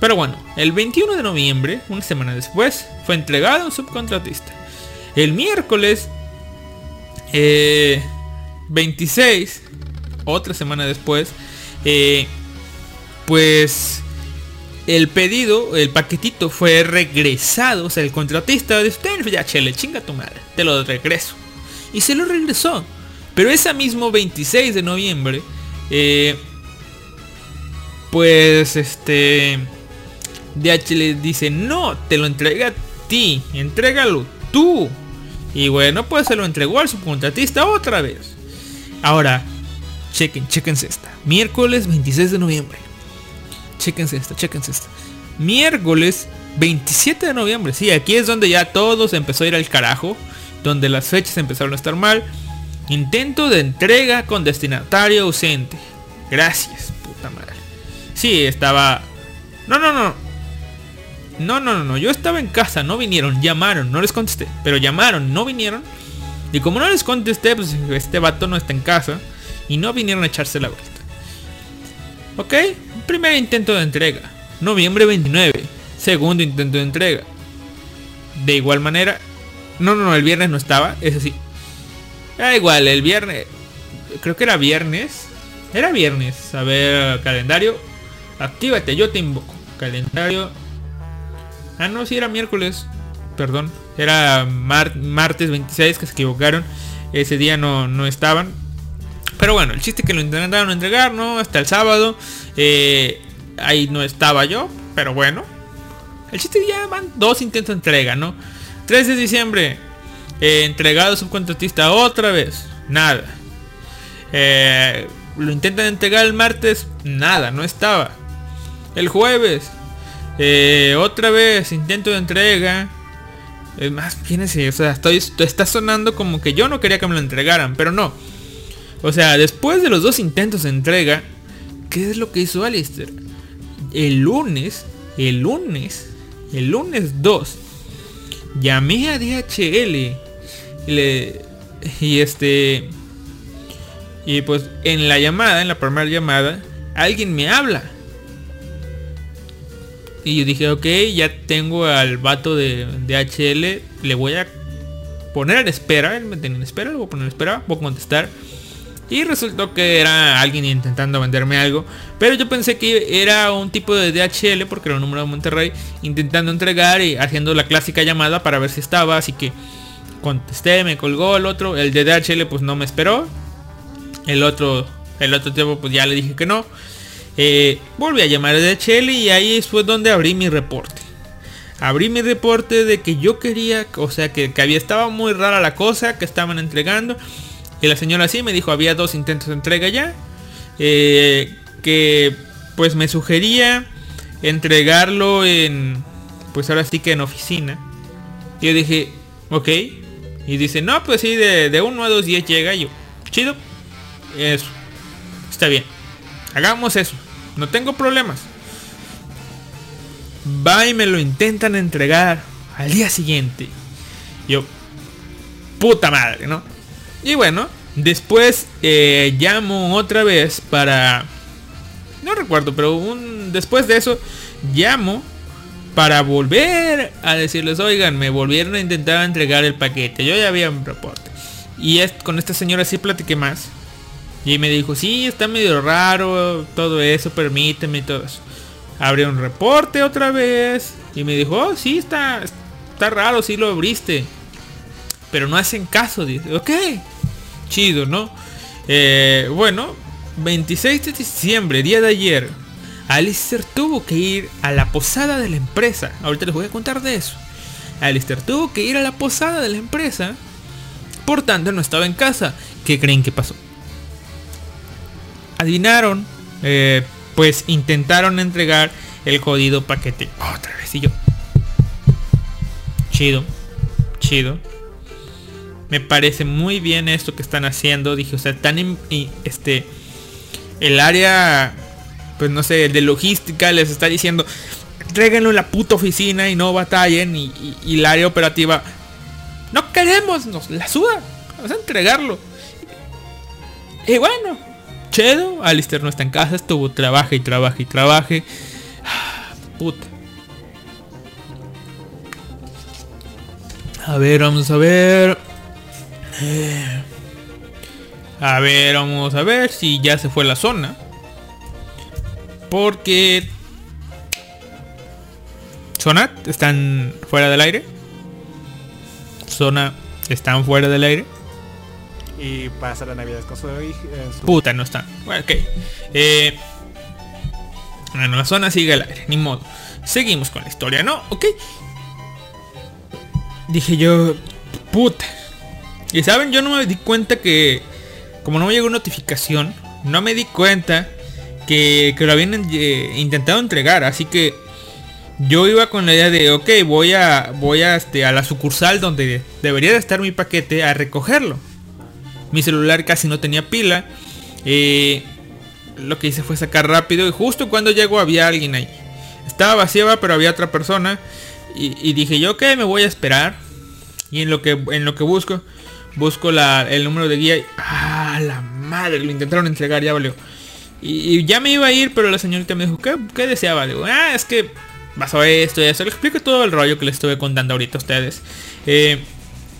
Pero bueno, el 21 de noviembre, una semana después, fue entregado a un subcontratista. El miércoles eh, 26, otra semana después, eh, pues el pedido, el paquetito fue regresado. O sea, el contratista de usted ya chele, chinga tu madre, te lo regreso. Y se lo regresó. Pero ese mismo 26 de noviembre, eh, pues este DHL dice, no, te lo entrega a ti, entrégalo tú. Y bueno, pues se lo entregó al subcontratista otra vez. Ahora, chequen, chequense esta. Miércoles 26 de noviembre. Chequense esta, chequense esta. Miércoles 27 de noviembre. Sí, aquí es donde ya todo se empezó a ir al carajo. Donde las fechas empezaron a estar mal. Intento de entrega con destinatario ausente. Gracias, puta madre. Sí, estaba... No, no, no. No, no, no, no. Yo estaba en casa, no vinieron, llamaron, no les contesté. Pero llamaron, no vinieron. Y como no les contesté, pues este vato no está en casa. Y no vinieron a echarse la vuelta. Ok, primer intento de entrega. Noviembre 29. Segundo intento de entrega. De igual manera. No, no, no, el viernes no estaba, eso sí. Da igual, el viernes. Creo que era viernes. Era viernes. A ver, calendario. Actívate, yo te invoco. Calendario. Ah, no, sí era miércoles. Perdón. Era mar- martes 26 que se equivocaron. Ese día no, no estaban. Pero bueno, el chiste que lo intentaron entregar, ¿no? Hasta el sábado. eh, ahí no estaba yo. Pero bueno. El chiste ya van dos intentos de entrega, ¿no? 3 de diciembre. Eh, entregado subcontratista otra vez. Nada. Eh, lo intentan entregar el martes. Nada, no estaba. El jueves. eh, otra vez intento de entrega. Más, fíjense, o sea, estoy, está sonando como que yo no quería que me lo entregaran, pero no. O sea, después de los dos intentos de entrega, ¿qué es lo que hizo Alistair? El lunes, el lunes, el lunes 2, llamé a DHL y, le, y este... Y pues en la llamada, en la primera llamada, alguien me habla. Y yo dije, ok, ya tengo al vato de DHL, le voy a poner en espera, él me tenía en espera, le voy a poner en espera, voy a contestar. Y resultó que era alguien intentando venderme algo. Pero yo pensé que era un tipo de DHL, porque era un número de Monterrey, intentando entregar y haciendo la clásica llamada para ver si estaba. Así que contesté, me colgó el otro. El de DHL pues no me esperó. El otro, el otro tiempo pues ya le dije que no. Eh, volví a llamar a DHL y ahí fue donde abrí mi reporte. Abrí mi reporte de que yo quería, o sea, que, que había estaba muy rara la cosa que estaban entregando. Y la señora sí me dijo, había dos intentos de entrega ya. eh, que pues me sugería entregarlo en, pues ahora sí que en oficina. Y yo dije, ok. Y dice, no, pues sí, de, de 1 a 2 días llega. Y yo, chido. Eso. Está bien. Hagamos eso. No tengo problemas. Va y me lo intentan entregar al día siguiente. Yo, puta madre, ¿no? Y bueno, después eh, llamo otra vez para... No recuerdo, pero un, después de eso llamo para volver a decirles, oigan, me volvieron a intentar entregar el paquete. Yo ya había un reporte. Y es, con esta señora sí platiqué más. Y me dijo, sí, está medio raro todo eso, permíteme y todo eso. Abrió un reporte otra vez. Y me dijo, oh, sí, está, está raro, sí lo abriste. Pero no hacen caso, dice. Ok, chido, ¿no? Eh, bueno, 26 de diciembre, día de ayer. Alistair tuvo que ir a la posada de la empresa. Ahorita les voy a contar de eso. Alistair tuvo que ir a la posada de la empresa. Por tanto, no estaba en casa. ¿Qué creen que pasó? Adivinaron. eh, pues intentaron entregar el jodido paquete. Otra vez y yo. Chido. Chido. Me parece muy bien esto que están haciendo. Dije, o sea, tan y, este. El área. Pues no sé, de logística les está diciendo. Tráiganlo en la puta oficina y no batallen. Y, y- la área operativa. No queremos, nos la suda. Vamos a entregarlo. Y bueno, Chedo, Alistair no está en casa, estuvo trabaje y trabaje y trabaje. Puta. A ver, vamos a ver. Eh, A ver, vamos a ver si ya se fue la zona. Porque... Zona, están fuera del aire. Zona, están fuera del aire. Y pasa la Navidad con su hija. eh, su- Puta, no está. Bueno, ok. Eh, bueno, la zona sigue al aire, ni modo. Seguimos con la historia, ¿no? Ok. Dije yo, puta. Y saben, yo no me di cuenta que, como no me llegó notificación, no me di cuenta que, lo habían eh, intentado entregar. Así que yo iba con la idea de, ok, voy a, voy a, este, a la sucursal donde debería de estar mi paquete a recogerlo. Mi celular casi no tenía pila. Eh, lo que hice fue sacar rápido y justo cuando llegó había alguien ahí. Estaba vacía, pero había otra persona. Y, dije yo, ok, me voy a esperar. Y en lo que, en lo que busco, busco el número de guía. Y, ah, la madre, lo intentaron entregar, ya valió. Y, ya me iba a ir, pero la señorita me dijo, ¿qué, qué deseaba? Digo, ah, es que pasó esto y eso. Le explico todo el rollo que les estuve contando ahorita a ustedes. Eh,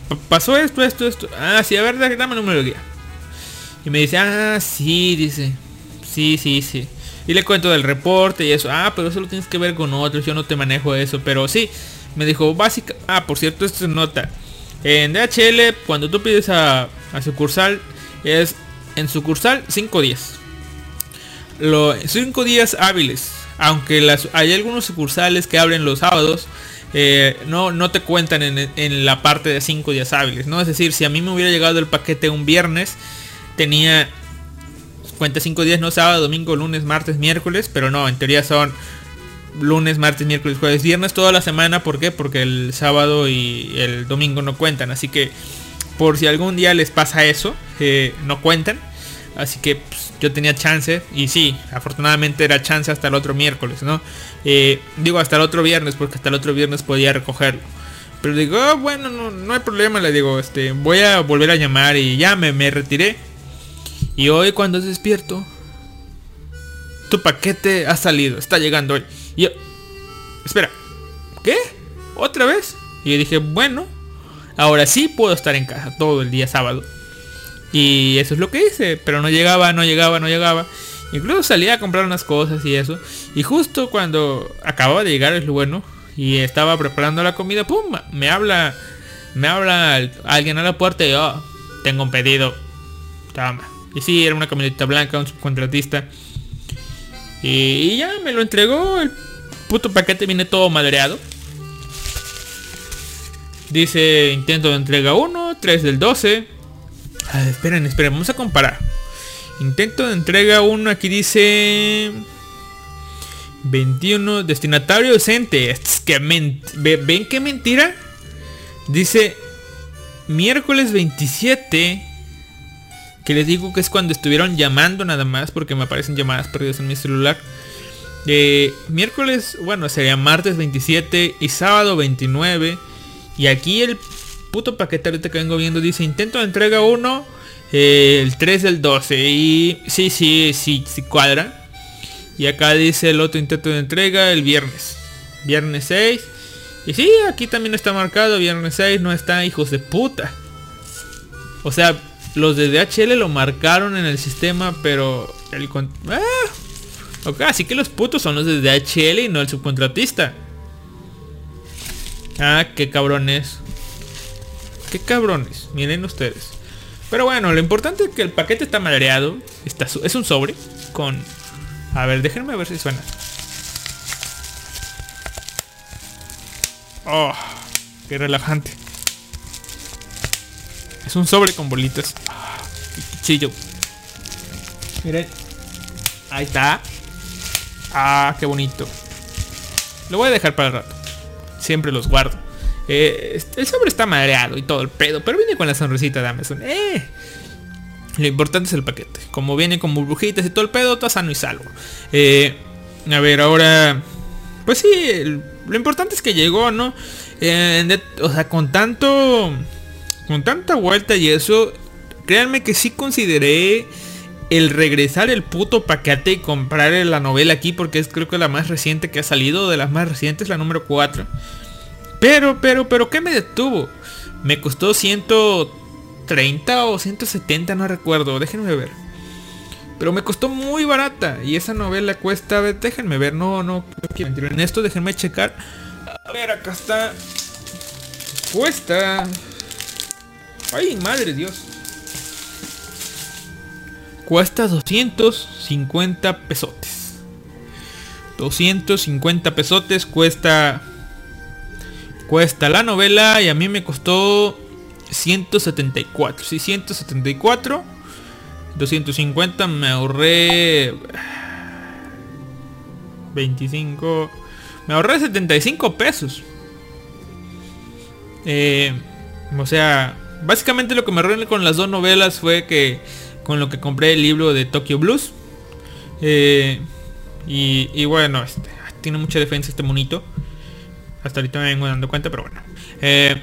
pa- pasó esto, esto, esto. Ah, sí, a ver, dame el número de guía. Y me dice, ah, sí, dice. Sí, sí, sí. Y le cuento del reporte y eso. Ah, pero eso lo tienes que ver con otros. Yo no te manejo eso. Pero sí. Me dijo, básica. Ah, por cierto, esto es nota. En DHL, cuando tú pides a, sucursal, es en sucursal 5 días. Lo, 5 días hábiles. Aunque las, hay algunos sucursales que abren los sábados. eh, no, no te cuentan en, en la parte de 5 días hábiles. ¿no? Es decir, si a mí me hubiera llegado el paquete un viernes, tenía cuenta 5 días, no sábado, domingo, lunes, martes, miércoles, pero no, en teoría son lunes, martes, miércoles, jueves, viernes, toda la semana, ¿por qué? Porque el sábado y el domingo no cuentan, así que por si algún día les pasa eso, eh, no cuentan, así que pues, yo tenía chance, y sí, afortunadamente era chance hasta el otro miércoles, ¿no? Eh, digo hasta el otro viernes, porque hasta el otro viernes podía recogerlo. Pero digo, "Ah, bueno, no, no hay problema, le digo, este, voy a volver a llamar y ya me, me retiré. Y hoy cuando despierto, tu paquete ha salido, está llegando hoy. Y yo, espera, ¿qué? ¿Otra vez? Y yo dije, bueno, ahora sí puedo estar en casa todo el día sábado. Y eso es lo que hice, pero no llegaba, no llegaba, no llegaba. Incluso salía a comprar unas cosas y eso. Y justo cuando acababa de llegar es lo bueno. Y estaba preparando la comida, ¡pum! Me habla, me habla alguien a la puerta y yo, tengo un pedido. Toma. Y sí, era una camioneta blanca, un subcontratista. Y, y ya me lo entregó. El puto paquete viene todo madreado. Dice intento de entrega 1, 3 del 12. Ah, esperen, esperen, vamos a comparar. Intento de entrega 1, aquí dice... 21, destinatario decente. Es que ¿Ven qué mentira? Dice miércoles 27 que les digo que es cuando estuvieron llamando nada más porque me aparecen llamadas perdidas en mi celular. Eh, miércoles, bueno, sería martes 27 y sábado 29. Y aquí el puto paquete ahorita que vengo viendo dice intento de entrega 1, eh, el 3 del 12. Y sí, sí, sí, sí cuadra. Y acá dice el otro intento de entrega el viernes. Viernes 6. Y sí, aquí también está marcado. Viernes 6 no está, hijos de puta. O sea, los de DHL lo marcaron en el sistema, pero el con- ah, ok, así que los putos son los de DHL y no el subcontratista. Ah, qué cabrones. Qué cabrones. Miren ustedes. Pero bueno, lo importante es que el paquete está madreado. Está es un sobre con... A ver, déjenme ver si suena. Oh, Qué relajante. Es un sobre con bolitas. Qué chillo. Miren. Ahí está. Ah, qué bonito. Lo voy a dejar para el rato. Siempre los guardo. Eh, el sobre está madreado y todo el pedo, pero viene con la sonrisita de Amazon. Eh. Lo importante es el paquete. Como viene con burbujitas y todo el pedo, está sano y salvo. Eh, a ver, ahora... Pues sí, lo importante es que llegó, ¿no? O sea, con tanto... Con tanta vuelta y eso... Créanme que sí consideré el regresar el puto paquete y comprar la novela aquí porque es creo que la más reciente que ha salido, de las más recientes, la número 4. Pero, pero, pero, ¿qué me detuvo? Me costó 130 o 170, no recuerdo, déjenme ver. Pero me costó muy barata y esa novela cuesta, déjenme ver, no, no, no quiero mentir en esto, déjenme checar. A ver, acá está. Cuesta... Ay, madre Dios. Cuesta 250 pesotes. 250 pesotes cuesta cuesta la novela y a mí me costó 174. Sí, 174. 250 me ahorré 25 me ahorré 75 pesos. Eh, o sea, básicamente lo que me ahorré con las dos novelas fue que con lo que compré el libro de Tokyo Blues. Eh, y, y bueno, este, tiene mucha defensa este monito. Hasta ahorita me vengo dando cuenta, pero bueno. Eh,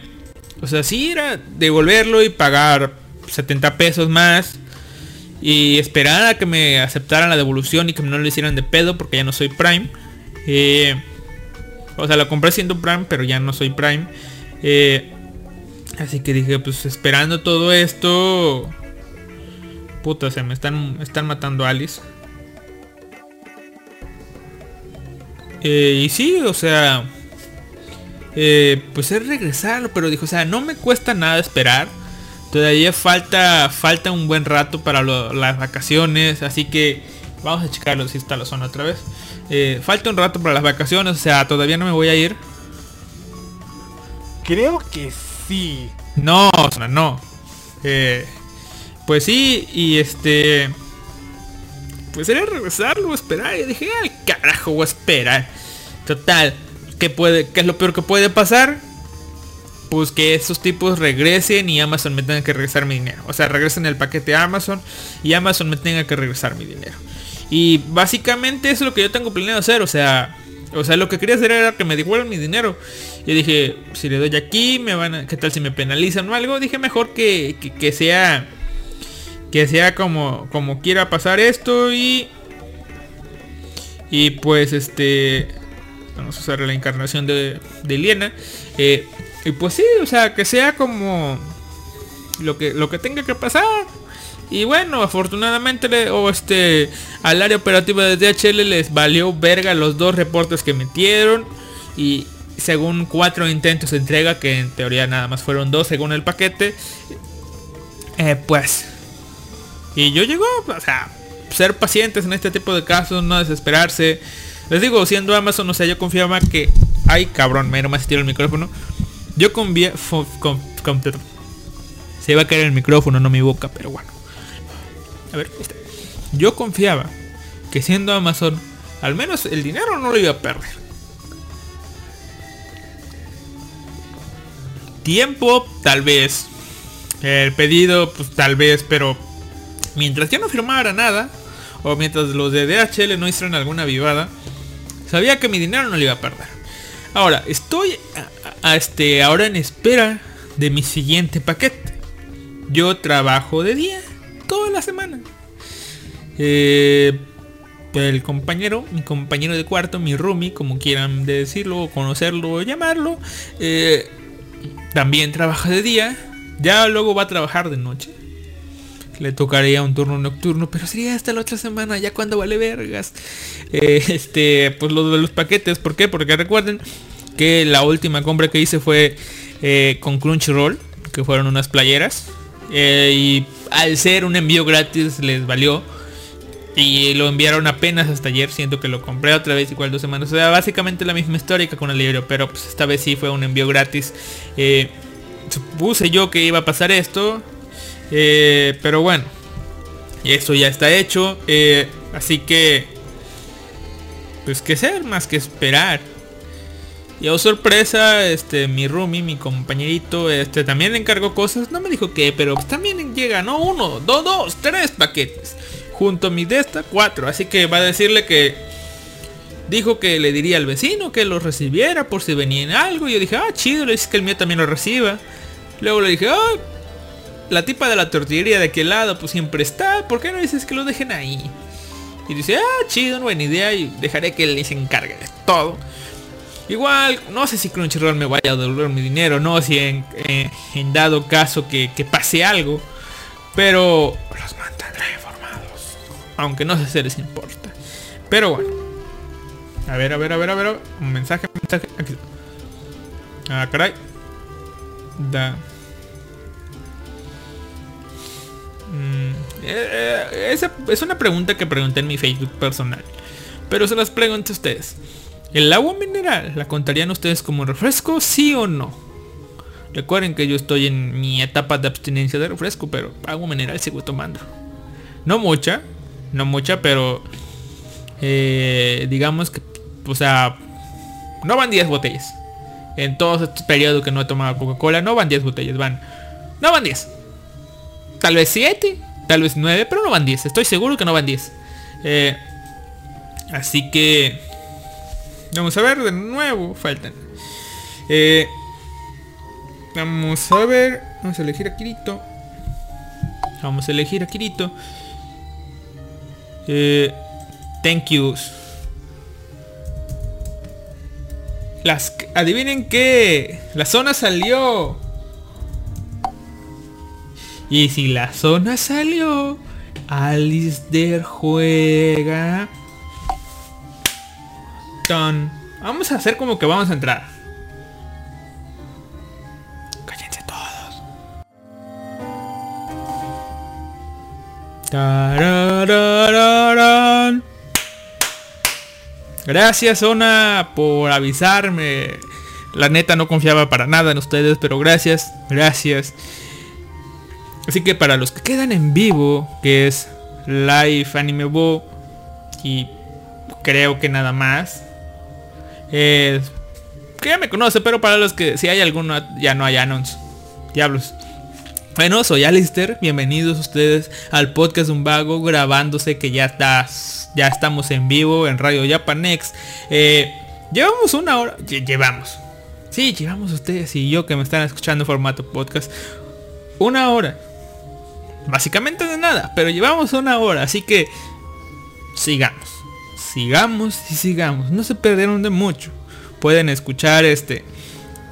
o sea, sí era devolverlo y pagar 70 pesos más. Y esperar a que me aceptaran la devolución y que no lo hicieran de pedo porque ya no soy Prime. Eh, o sea, lo compré siendo Prime, pero ya no soy Prime. Eh, así que dije, pues esperando todo esto. Puta, se me están, están matando Alice. Y sí, o sea. Eh, pues es regresarlo, pero dijo, o sea, no me cuesta nada esperar. Todavía falta falta un buen rato para lo- las vacaciones, así que vamos a checarlo si está la zona otra vez. Eh, falta un rato para las vacaciones, o sea, todavía no me voy a ir. Creo que sí. No, zona, no. Eh, pues sí, y este... Pues era regresarlo, esperar. Y dije, al carajo, voy a esperar. Total, ¿qué, puede, ¿qué es lo peor que puede pasar? Pues que estos tipos regresen y Amazon me tenga que regresar mi dinero. O sea, regresen el paquete a Amazon y Amazon me tenga que regresar mi dinero. Y básicamente eso es lo que yo tengo planeado hacer. O sea, o sea, lo que quería hacer era que me devuelvan mi dinero. Yo dije, si le doy aquí, me van a, ¿qué tal si me penalizan o algo? Dije mejor que, que, que sea, que sea como, como quiera pasar esto y, y pues este, vamos a usar la encarnación de, de Liena. Eh, y pues sí, o sea, que sea como lo que, lo que tenga que pasar. Y bueno, afortunadamente o este al área operativa de DHL les valió verga los dos reportes que metieron y según cuatro intentos de entrega que en teoría nada más fueron dos según el paquete, eh, pues y yo llego, o sea, ser pacientes en este tipo de casos, no desesperarse. Les digo, siendo Amazon, o sea, yo confiaba que ay cabrón, me nomás tiro el micrófono. Yo confía fo- con- con- se iba a caer el micrófono, no mi boca, pero bueno. A ver, está. Yo confiaba que siendo Amazon, al menos el dinero no lo iba a perder. Tiempo, tal vez. El pedido, pues tal vez, pero mientras yo no firmara nada, o mientras los de DHL no hicieran alguna vivada, sabía que mi dinero no lo iba a perder. Ahora, estoy este, ahora en espera de mi siguiente paquete. Yo trabajo de día toda la semana. Eh, el compañero, mi compañero de cuarto, mi roomie, como quieran decirlo, conocerlo o llamarlo, eh, también trabaja de día. Ya luego va a trabajar de noche. Le tocaría un turno nocturno, pero sería hasta la otra semana, ya cuando vale vergas. Eh, este, pues lo de los paquetes, ¿por qué? Porque recuerden que la última compra que hice fue eh, con Crunchyroll, que fueron unas playeras. Eh, y al ser un envío gratis les valió. Y lo enviaron apenas hasta ayer, siento que lo compré otra vez igual dos semanas. O sea, básicamente la misma historia que con el libro, pero pues esta vez sí fue un envío gratis. Supuse yo que iba a pasar esto, eh, pero bueno, esto ya está hecho. eh, así que, pues qué ser más que esperar. Y oh sorpresa, este, mi roomie, mi compañerito, este, también le encargó cosas. No me dijo qué, pero pues, también llega, no uno, dos, dos, tres paquetes. Junto a mi de esta, cuatro. Así que va a decirle que dijo que le diría al vecino que lo recibiera por si venía en algo. Y yo dije, ah, chido, le dice que el mío también lo reciba. Luego le dije, ah, la tipa de la tortillería de aquel lado, pues siempre está. ¿Por qué no dices que lo dejen ahí? Y dice, ah, chido, buena idea. Y dejaré que él se encargue de todo. Igual, no sé si Crunchyroll me vaya a devolver mi dinero, no si en, en- dado caso que, que pase algo. Pero los mantendré informados. Aunque no sé si les importa. Pero bueno. A ver, a ver, a ver, a ver. Un mensaje, un mensaje. Aquí. Ah, caray. Da. Mm, eh, eh, esa es una pregunta que pregunté en mi Facebook personal. Pero se las pregunto a ustedes. ¿El agua mineral la contarían ustedes como refresco, sí o no? Recuerden que yo estoy en mi etapa de abstinencia de refresco, pero agua mineral sigo tomando. No mucha, no mucha, pero eh, digamos que, o sea, no van 10 botellas. En todos estos periodos que no he tomado Coca-Cola, no van 10 botellas, van. No van 10. Tal vez 7, tal vez 9, pero no van 10. Estoy seguro que no van 10. Eh, así que... Vamos a ver de nuevo. Faltan. Eh, vamos a ver. Vamos a elegir a Kirito. Vamos a elegir a Kirito. Eh, thank yous. Las, adivinen qué. La zona salió. Y si la zona salió, Alistair juega. Tan. Vamos a hacer como que vamos a entrar. Cállense todos. Gracias Zona por avisarme. La neta no confiaba para nada en ustedes, pero gracias, gracias. Así que para los que quedan en vivo, que es Live Anime Bo y creo que nada más. Eh, que ya me conoce, pero para los que si hay alguno ya no hay anons. Diablos. Bueno, soy Alister, bienvenidos ustedes al podcast Un Vago grabándose que ya está, ya estamos en vivo en Radio Japanex. Eh, llevamos una hora, lle- llevamos. Sí, llevamos ustedes y yo que me están escuchando en formato podcast. Una hora. Básicamente de nada, pero llevamos una hora, así que sigamos. Sigamos y sigamos. No se perdieron de mucho. Pueden escuchar este.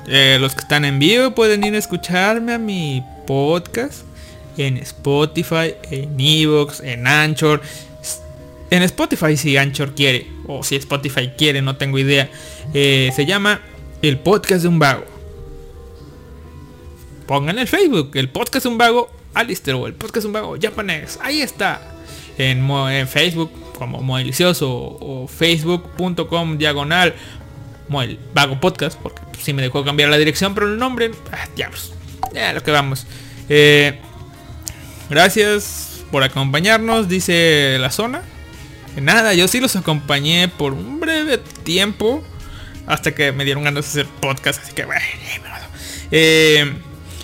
eh, los que están en vivo pueden ir a escucharme a mi podcast en Spotify, en Evox, en Anchor. En Spotify si Anchor quiere, o si Spotify quiere, no tengo idea. Eh, se llama El Podcast de un Vago. Pongan el Facebook, el Podcast de un Vago, Alistair o el Podcast un Vago japonés. Ahí está. En, Facebook como Mo Delicioso o facebook.com diagonal Mo el Vago Podcast, porque si me dejó cambiar la dirección, pero el nombre, ah, diablos. Ya lo que vamos. Eh, gracias por acompañarnos, dice la zona. Que Nada, yo sí los acompañé por un breve tiempo. Hasta que me dieron ganas de hacer podcast. Así que bueno. Eh,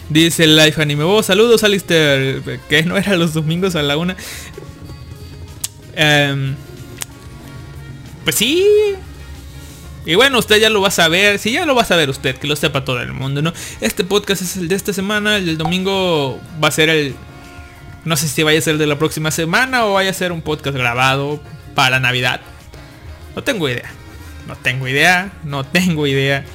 dice el Life Anime. Oh, saludos Alistair. Que no era los domingos a la una. Em, pues sí. Y bueno, usted ya lo va a saber. Si ya lo va a saber usted, que lo sepa todo el mundo, ¿no? Este podcast es el de esta semana. El del domingo va a ser el. No sé si vaya a ser el de la próxima semana o vaya a ser un podcast grabado para Navidad. No tengo idea. No tengo idea. No tengo idea.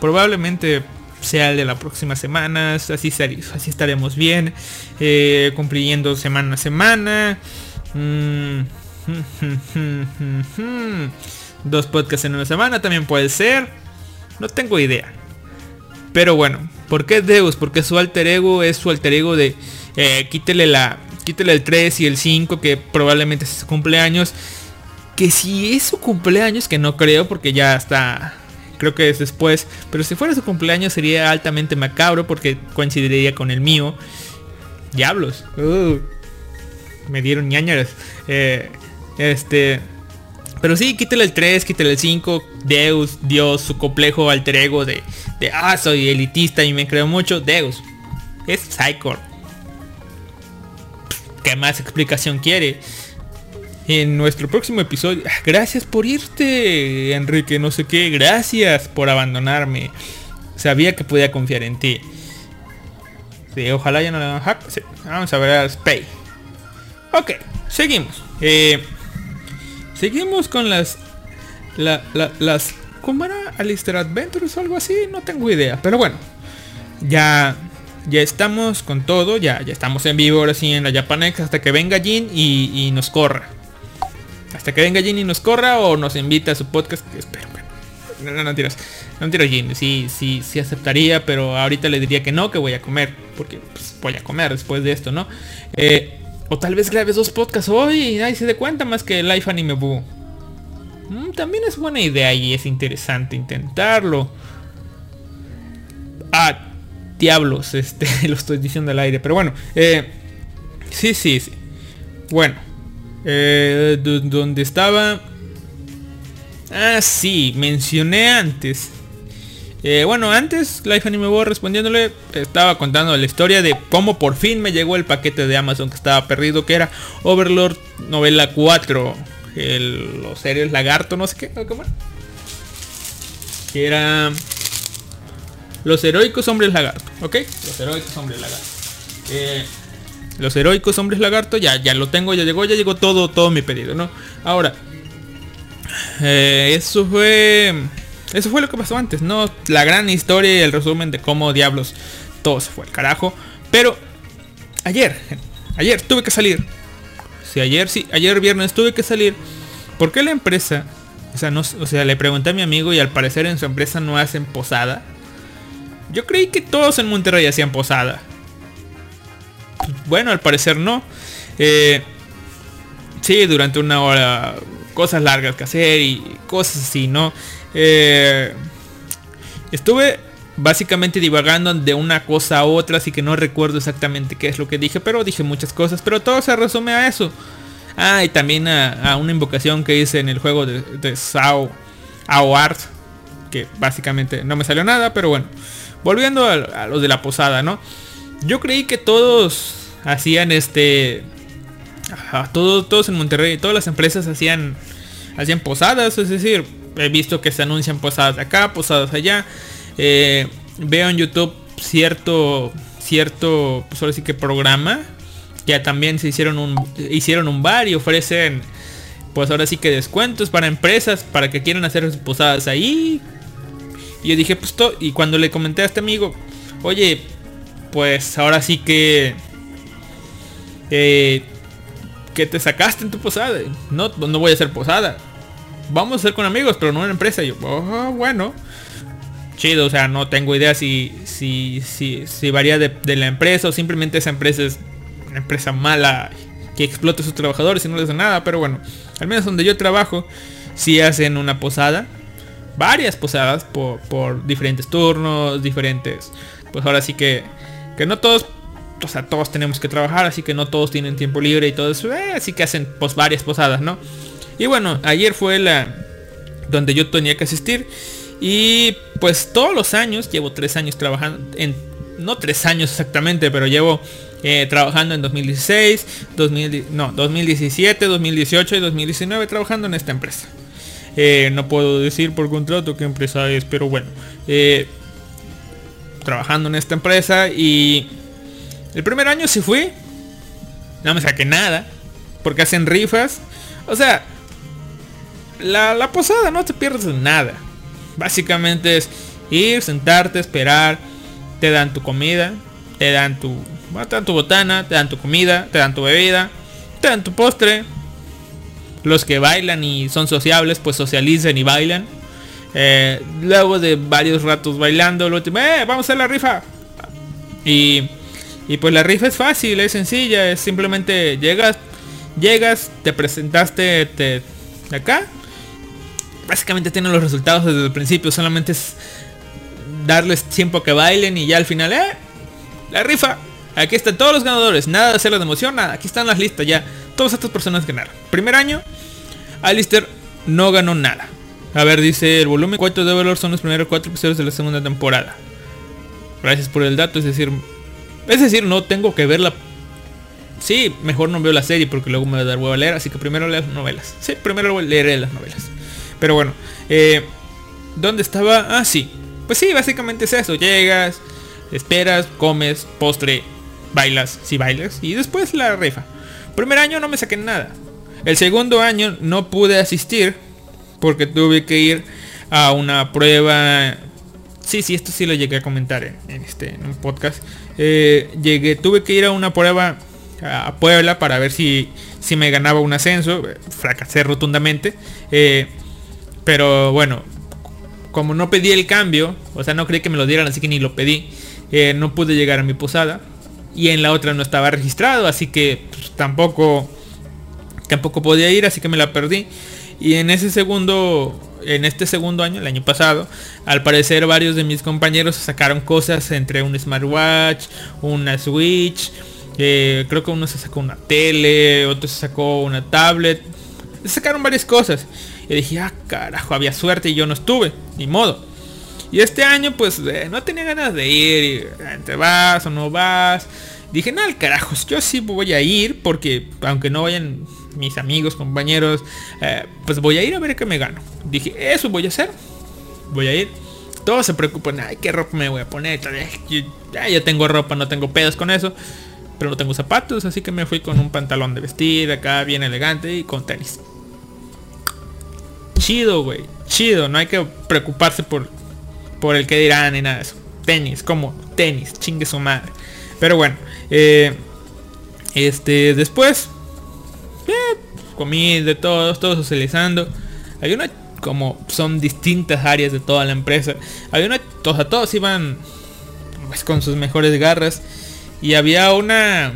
Probablemente sea el de la próxima semana. Así, así estaremos bien. eh, cumpliendo semana a semana. Mm, Dos podcasts en una semana también puede ser. No tengo idea. Pero bueno, ¿por qué Deus? Porque su alter ego es su alter ego de eh, quítele la quítale el 3 y el 5 que probablemente es su cumpleaños. Que si es su cumpleaños, que no creo porque ya está, creo que es después. Pero si fuera su cumpleaños sería altamente macabro porque coincidiría con el mío. Diablos. Uh, me dieron ñañaras. Eh, este... Pero sí, quítale el 3, quítale el 5, Deus, Dios, su complejo alter ego de, de ah, soy elitista y me creo mucho, Deus. Es Psychor. ¿Qué más explicación quiere? En nuestro próximo episodio. ah, Gracias por irte, Enrique, no sé qué. Gracias por abandonarme. Sabía que podía confiar en ti. Sí, ojalá ya no le hagan hack. Vamos a ver a Spay. Ok, seguimos. Eh, seguimos con las... la- la- las... ¿Cómo era? Alistair Adventures o algo así. No tengo idea. Pero bueno. Ya... Ya estamos con todo. Ya, ya estamos en vivo ahora sí en la Japanex. Hasta que venga Jin y nos corra. Hasta que venga Jin y nos corra o nos invita a su podcast. que espero no, no, no tiras. No tiras Jin. Sí, sí, sí aceptaría, pero ahorita le diría que no, que voy a comer. Porque pues, voy a comer después de esto, ¿no? Eh, o tal vez grabes dos podcasts hoy y nadie se dé cuenta más que Life Anime Boo. Mm, también es buena idea y es interesante intentarlo. Ah, diablos, este, lo estoy diciendo al aire. Pero bueno, eh, sí, sí, sí. Bueno, eh, do- donde estaba... Ah, sí, mencioné antes. Eh, bueno, antes Life Anime Bo respondiéndole estaba contando la historia de cómo por fin me llegó el paquete de Amazon que estaba perdido, que era Overlord novela 4, el, los series lagarto, no sé qué, ¿cómo era? Que era los heroicos hombres lagarto, ¿ok? Los heroicos hombres lagarto. Eh, los heroicos hombres lagarto ya, ya lo tengo, ya llegó, ya llegó todo, todo mi pedido, ¿no? Ahora, eh, eso fue eso fue lo que pasó antes, ¿no? La gran historia y el resumen de cómo diablos todo se fue al carajo. Pero ayer, ayer tuve que salir. Sí, ayer sí, ayer viernes tuve que salir. ¿Por qué la empresa? O sea, no, o sea, le pregunté a mi amigo y al parecer en su empresa no hacen posada. Yo creí que todos en Monterrey hacían posada. Bueno, al parecer no. Eh, sí, durante una hora cosas largas que hacer y cosas así, ¿no? Eh, estuve básicamente divagando de una cosa a otra, así que no recuerdo exactamente qué es lo que dije, pero dije muchas cosas, pero todo se resume a eso. Ah, y también a, una invocación que hice en el juego de, de Sao Art, que básicamente no me salió nada, pero bueno. Volviendo a, a los de la posada, ¿no? Yo creí que todos hacían este... Todos, todos en Monterrey, todas las empresas hacían, hacían posadas, es decir, he visto que se anuncian posadas acá, posadas allá. Eh, veo en YouTube cierto, cierto, pues ahora sí que programa. Ya también se hicieron un, hicieron un bar y ofrecen, pues ahora sí que descuentos para empresas para que quieran hacer posadas ahí. Y yo dije, pues to y cuando le comenté a este amigo, oye, pues ahora sí que... Eh, que te sacaste en tu posada. No, no voy a hacer posada. Vamos a hacer con amigos, pero no en empresa. Yo, "Oh, bueno. Chido, o sea, no tengo idea si, si, si, si varía de, la empresa o simplemente esa empresa es una empresa mala que explota a sus trabajadores y no les da nada. Pero bueno, al menos donde yo trabajo, si hacen una posada. Varias posadas por, por diferentes turnos, diferentes. Pues ahora sí que, que no todos o sea, todos tenemos que trabajar, así que no todos tienen tiempo libre y todo eso. eh, así que hacen pues varias posadas, ¿no? Y bueno, ayer fue la donde yo tenía que asistir. Y pues todos los años, llevo tres años trabajando, en, no tres años exactamente, pero llevo eh, trabajando en 2016, 2000, no, 2017, 2018 y 2019 trabajando en esta empresa. Eh, no puedo decir por contrato qué empresa es, pero bueno. Trabajando en esta empresa y el primer año sí fui. No me saqué nada. Porque hacen rifas. O sea, la, la posada no te pierdes de nada. Básicamente es ir, sentarte, esperar. Te dan tu comida. Te dan tu, te dan tu botana. Te dan tu comida. Te dan tu bebida. Te dan tu postre. Los que bailan y son sociables, pues socializan y bailan. Eh, luego de varios ratos bailando, lo último, eh, vamos a la rifa. Y Y pues la rifa es fácil, es sencilla, es simplemente llegas, llegas, te presentaste te, acá. Básicamente tienen los resultados desde el principio, solamente es darles tiempo que bailen y ya al final, eh, la rifa. Aquí están todos los ganadores, nada de hacerles de emoción, nada. Aquí están las listas ya. Todas estas personas ganaron. Primer año, Alistair no ganó nada. A ver, dice el volumen 4 de Valor son los primeros cuatro episodios de la segunda temporada. Gracias por el dato, es decir, es decir, no tengo que verla. Sí, mejor no veo la serie porque luego me va a dar huevo a leer, así que primero leo las novelas. Sí, primero leeré las novelas. Pero bueno, eh, ¿dónde estaba? Ah, sí. Pues sí, básicamente es eso. Llegas, esperas, comes, postre, bailas, si bailas, y después la rifa. Primer año no me saqué nada. El segundo año no pude asistir porque tuve que ir a una prueba. Sí, sí, esto sí lo llegué a comentar en, este un podcast. Eh, llegué, tuve que ir a una prueba a Puebla para ver si, si me ganaba un ascenso. Fracasé rotundamente. Eh, pero bueno, como no pedí el cambio, o sea, no creí que me lo dieran, así que ni lo pedí. Eh, no pude llegar a mi posada. Y en la otra no estaba registrado, así que pues, tampoco tampoco podía ir, así que me la perdí. Y en ese segundo, en este segundo año, el año pasado, al parecer varios de mis compañeros sacaron cosas entre un smartwatch, una Switch, eh, creo que uno se sacó una tele, otro se sacó una tablet, sacaron varias cosas. Y dije, ah, carajo, había suerte y yo no estuve, ni modo. Y este año pues eh, no tenía ganas de ir, y, te vas o no vas. Dije, no, carajos, yo sí voy a ir porque aunque no vayan mis amigos, compañeros, eh, pues voy a ir a ver qué me gano. Dije, eso voy a hacer. Voy a ir. Todos se preocupan, ay, qué ropa me voy a poner. Yo, ya, tengo ropa, no tengo pedos con eso. Pero no tengo zapatos, así que me fui con un pantalón de vestir acá, bien elegante y con tenis. Chido, güey. Chido, no hay que preocuparse por, por el que dirán ni nada de eso. Tenis, como tenis, chingue su madre. Pero bueno, eh, este, después comí de todos, todos socializando. Hay una, como son distintas áreas de toda la empresa. Hay una, todos, todos iban pues, con sus mejores garras. Y había una,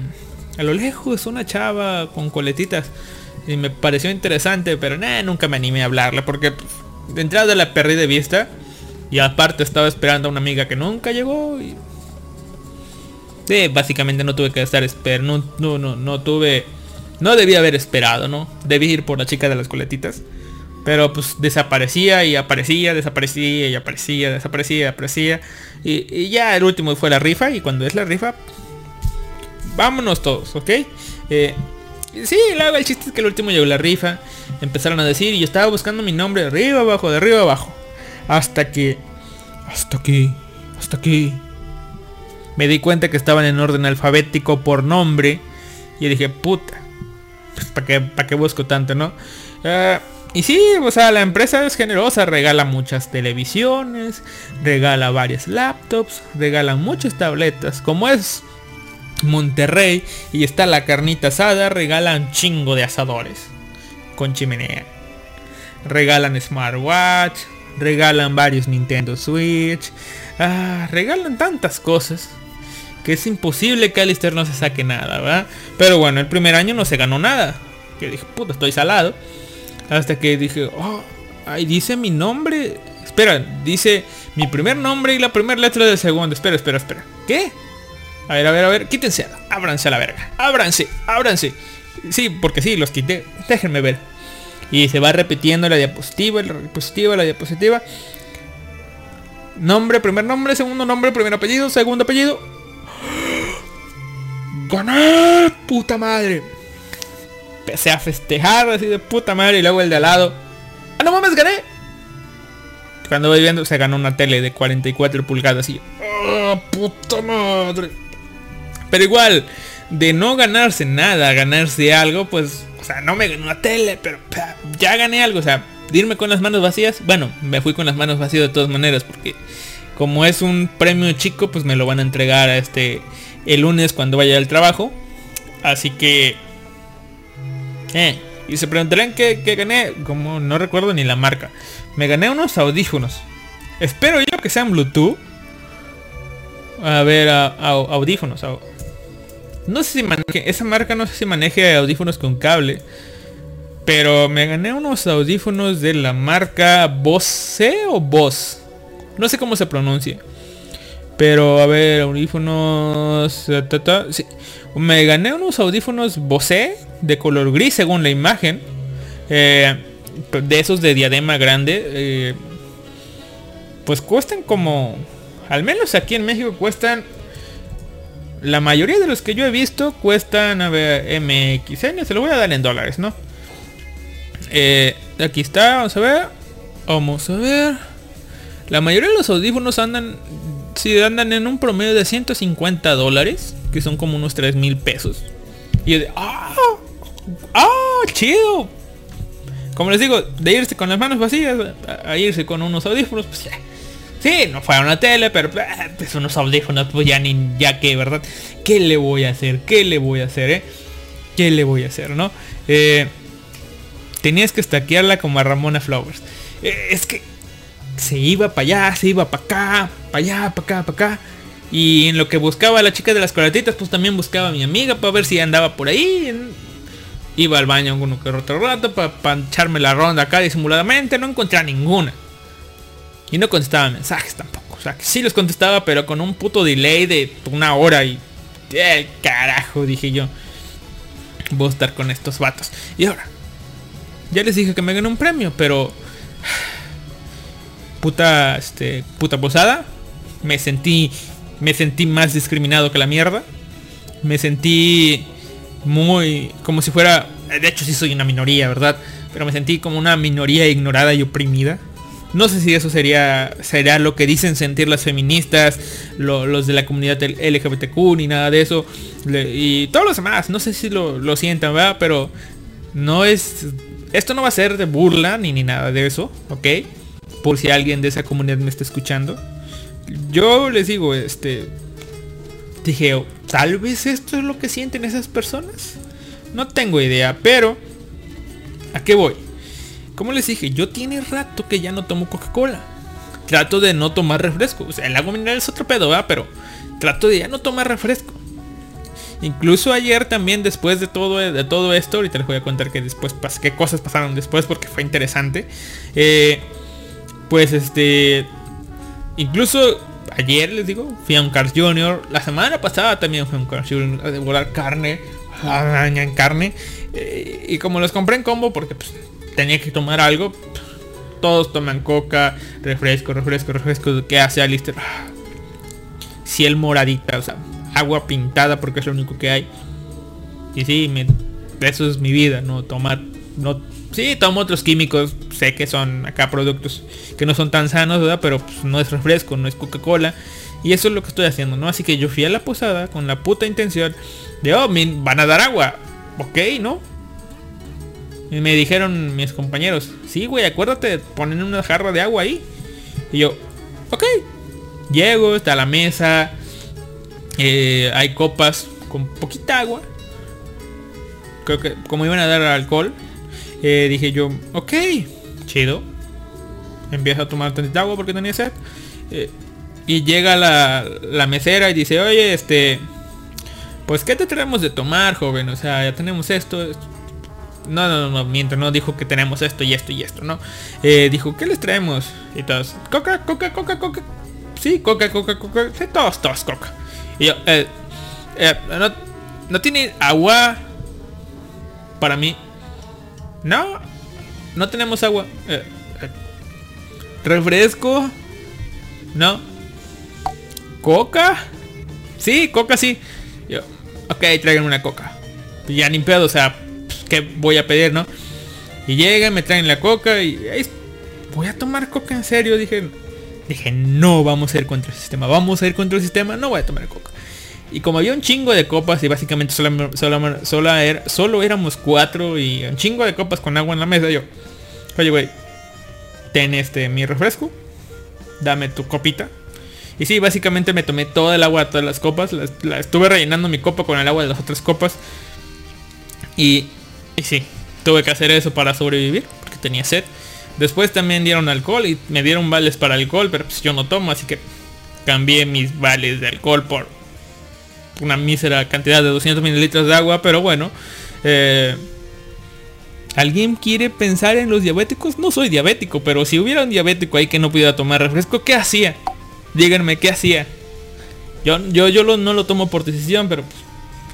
a lo lejos, una chava con coletitas. Y me pareció interesante, pero nunca me animé a hablarle porque pues, de entrada la perdí de vista. Y aparte estaba esperando a una amiga que nunca llegó. Y... Sí, básicamente no tuve que estar esperando. No, no, no tuve no debía haber esperado, ¿no? Debí ir por la chica de las coletitas. Pero pues desaparecía y aparecía, desaparecía y aparecía, desaparecía y aparecía. Y, ya el último fue la rifa. Y cuando es la rifa, vámonos todos, ¿ok? Eh, sí, luego el chiste es que el último llegó la rifa. Empezaron a decir y yo estaba buscando mi nombre de arriba abajo, de arriba abajo. Hasta que... Hasta que... Hasta que... Me di cuenta que estaban en orden alfabético por nombre. Y dije, puta. Pues, ¿para qué, para qué busco tanto, no? Eh, y sí, o sea, la empresa es generosa, regala muchas televisiones, regala varias laptops, regala muchas tabletas, como es Monterrey y está la carnita asada, regalan chingo de asadores con chimenea. Regalan smartwatch, regalan varios Nintendo Switch, ah, regalan tantas cosas que es imposible que Alistair no se saque nada, ¿verdad? Pero bueno, el primer año no se ganó nada. Que dije, puta, estoy salado. Hasta que dije, oh, ahí dice mi nombre. Espera, dice mi primer nombre y la primera letra del segundo. Espera, espera, espera. ¿Qué? A ver, a ver, a ver, quítense. Ábranse a la verga. Ábranse, ábranse. Sí, porque sí, los quité. Déjenme ver. Y se va repitiendo la diapositiva, la diapositiva, la diapositiva. Nombre, primer nombre, segundo nombre, primer apellido, segundo apellido. ¡Gané! ¡Puta madre! Empecé a festejar así de puta madre y luego el de al lado. ¡Ah, no mames, gané! Cuando voy viendo se ganó una tele de 44 pulgadas y... ¡Oh, puta madre! Pero igual, de no ganarse nada, ganarse algo, pues... O sea, no me gané una tele, pero ya gané algo. O sea, irme con las manos vacías. Bueno, me fui con las manos vacías de todas maneras porque como es un premio chico, pues me lo van a entregar a este el lunes cuando vaya al trabajo. Así que... Eh, y se preguntarán qué, gané. Como no recuerdo ni la marca. Me gané unos audífonos. Espero yo que sean Bluetooth. A ver, audífonos. No sé si maneje, esa marca no sé si maneje audífonos con cable. Pero me gané unos audífonos de la marca Bose o Boss. No sé cómo se pronuncia. Pero a ver, audífonos... Me gané unos audífonos Bose de color gris según la imagen. Eh, de esos de diadema grande. eh, pues cuestan como... Al menos aquí en México cuestan... La mayoría de los que yo he visto cuestan, a ver, MXN, se lo voy a dar en dólares, ¿no? Eh, aquí está, vamos a ver. Vamos a ver. La mayoría de los audífonos andan, si andan en un promedio de 150 dólares, que son como unos 3 mil pesos. Y yo de, ¡ah! ¡ah! ¡chido! Como les digo, de irse con las manos vacías a, irse con unos audífonos, pues ya. Sí, no fue a una tele, pero eh, pues unos audífonos, pues ya ni, ya que, ¿verdad? ¿Qué le voy a hacer? ¿Qué le voy a hacer, eh? ¿Qué le voy a hacer, no? Eh, tenías que estaquearla como a Ramona Flowers. Eh, es que se iba para allá, se iba para acá, para allá, para acá, para acá. Y en lo que buscaba a la chica de las coletitas, pues también buscaba a mi amiga para ver si andaba por ahí. Iba al baño uno que otro rato para echarme la ronda acá disimuladamente. No encontré ninguna. Y no contestaba mensajes tampoco. O sea, que sí los contestaba, pero con un puto delay de una hora. Y... ¡Eh, carajo! Dije yo. Voy a estar con estos vatos. Y ahora, ya les dije que me gané un premio, pero puta este puta posada, me sentí me sentí más discriminado que la mierda. Me sentí muy como si fuera, de hecho sí soy una minoría, ¿verdad? Pero me sentí como una minoría ignorada y oprimida. No sé si eso sería será lo que dicen sentir las feministas, lo- los de la comunidad LGBTQ ni nada de eso. Y todos los demás, no sé si lo, lo sientan, ¿verdad? Pero no es... Esto no va a ser de burla ni, ni nada de eso, ¿ok? Por si alguien de esa comunidad me está escuchando. Yo les digo, este... Dije, "Oh, tal vez esto es lo que sienten esas personas. No tengo idea, pero... ¿A qué voy? Como les dije, yo tiene rato que ya no tomo Coca-Cola. Trato de no tomar refresco. O sea, el agua mineral es otro pedo, ¿verdad? Pero trato de ya no tomar refresco. Incluso ayer también después de todo, de todo esto, ahorita les voy a contar que después qué cosas pasaron después porque fue interesante. Eh, pues este, incluso ayer les digo, fui a un Cars Junior. La semana pasada también fui a un Cars Junior a devorar carne, en carne. Eh, y como los compré en combo porque pues, tenía que tomar algo, todos toman coca, refresco, refresco, refresco. ¿Qué hace Alistair? Ciel moradita, o sea, agua pintada porque es lo único que hay. Y sí, eso es mi vida, no tomar, no, sí, tomo otros químicos, sé que son acá productos que no son tan sanos, ¿verdad? Pero pues, no es refresco, no es Coca-Cola. Y eso es lo que estoy haciendo, ¿no? Así que yo fui a la posada con la puta intención de, oh, van a dar agua. Ok, ¿no? Y me dijeron mis compañeros, sí, güey, acuérdate de poner una jarra de agua ahí. Y yo, ok. Llego, está la mesa. eh, hay copas con poquita agua. Creo que como iban a dar alcohol. Eh, dije yo, ok, chido. Empiezo a tomar tantita agua porque tenía sed. eh, y llega la, la mesera y dice, oye, este... Pues, ¿qué te traemos de tomar, joven? O sea, ya tenemos esto. No, no, no, mientras no dijo que tenemos esto y esto y esto, ¿no? Eh, dijo, ¿qué les traemos? Y todos, coca, coca, coca, coca. Sí, coca, coca, coca. Todos, todos, coca. Y yo, eh, no, no tiene agua para mí. No, no tenemos agua. Eh, eh, refresco. No. Coca. Sí, coca sí. Yo, ok, traigan una coca. Y ya ni pedo, o sea, pues, ¿qué voy a pedir, no? Y llegan, me traen la coca y "Ey, voy a tomar coca en serio, dije. Dije, no, vamos a ir contra el sistema, vamos a ir contra el sistema, no voy a tomar coca. Y como había un chingo de copas y básicamente solo, solo, solo solo éramos cuatro y un chingo de copas con agua en la mesa, yo, oye, güey, ten este mi refresco, dame tu copita. Y sí, básicamente me tomé toda el agua de todas las copas, la, la estuve rellenando mi copa con el agua de las otras copas. Y, y sí, tuve que hacer eso para sobrevivir, porque tenía sed. Después también dieron alcohol y me dieron vales para alcohol, pero pues yo no tomo, así que cambié mis vales de alcohol por una mísera cantidad de 200 mililitros de agua, pero bueno. eh, ¿Alguien quiere pensar en los diabéticos? No soy diabético, pero si hubiera un diabético ahí que no pudiera tomar refresco, ¿qué hacía? Díganme, ¿qué hacía? Yo, yo, yo no lo tomo por decisión, pero pues,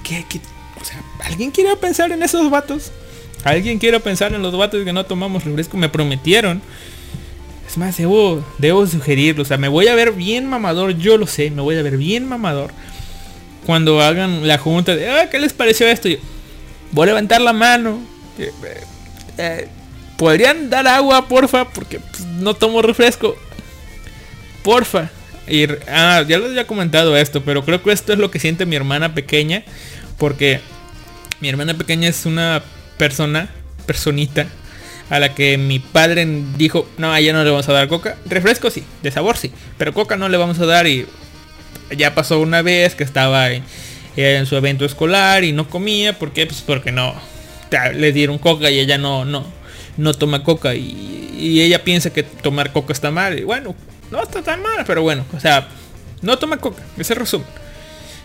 ¿qué, qué? O sea, ¿alguien quiere pensar en esos vatos? ¿Alguien quiere pensar en los vatos que no tomamos refresco? Me prometieron. Es más, debo, debo sugerirlo. O sea, me voy a ver bien mamador, yo lo sé, me voy a ver bien mamador. Cuando hagan la junta de, "Ah, ¿qué les pareció esto? Yo, voy a levantar la mano. Eh, eh, ¿Podrían dar agua, porfa? Porque pues, no tomo refresco. Porfa. Y, ah, ya les había comentado esto, pero creo que esto es lo que siente mi hermana pequeña. Porque mi hermana pequeña es una persona, personita, a la que mi padre dijo, no, a ella no le vamos a dar coca. Refresco sí, de sabor sí, pero coca no le vamos a dar y ya pasó una vez que estaba en, su evento escolar y no comía, ¿por qué? Pues porque no, le dieron coca y ella no, no, no toma coca y, ella piensa que tomar coca está mal y bueno, no está tan mal, pero bueno, o sea, no toma coca, ese resumen.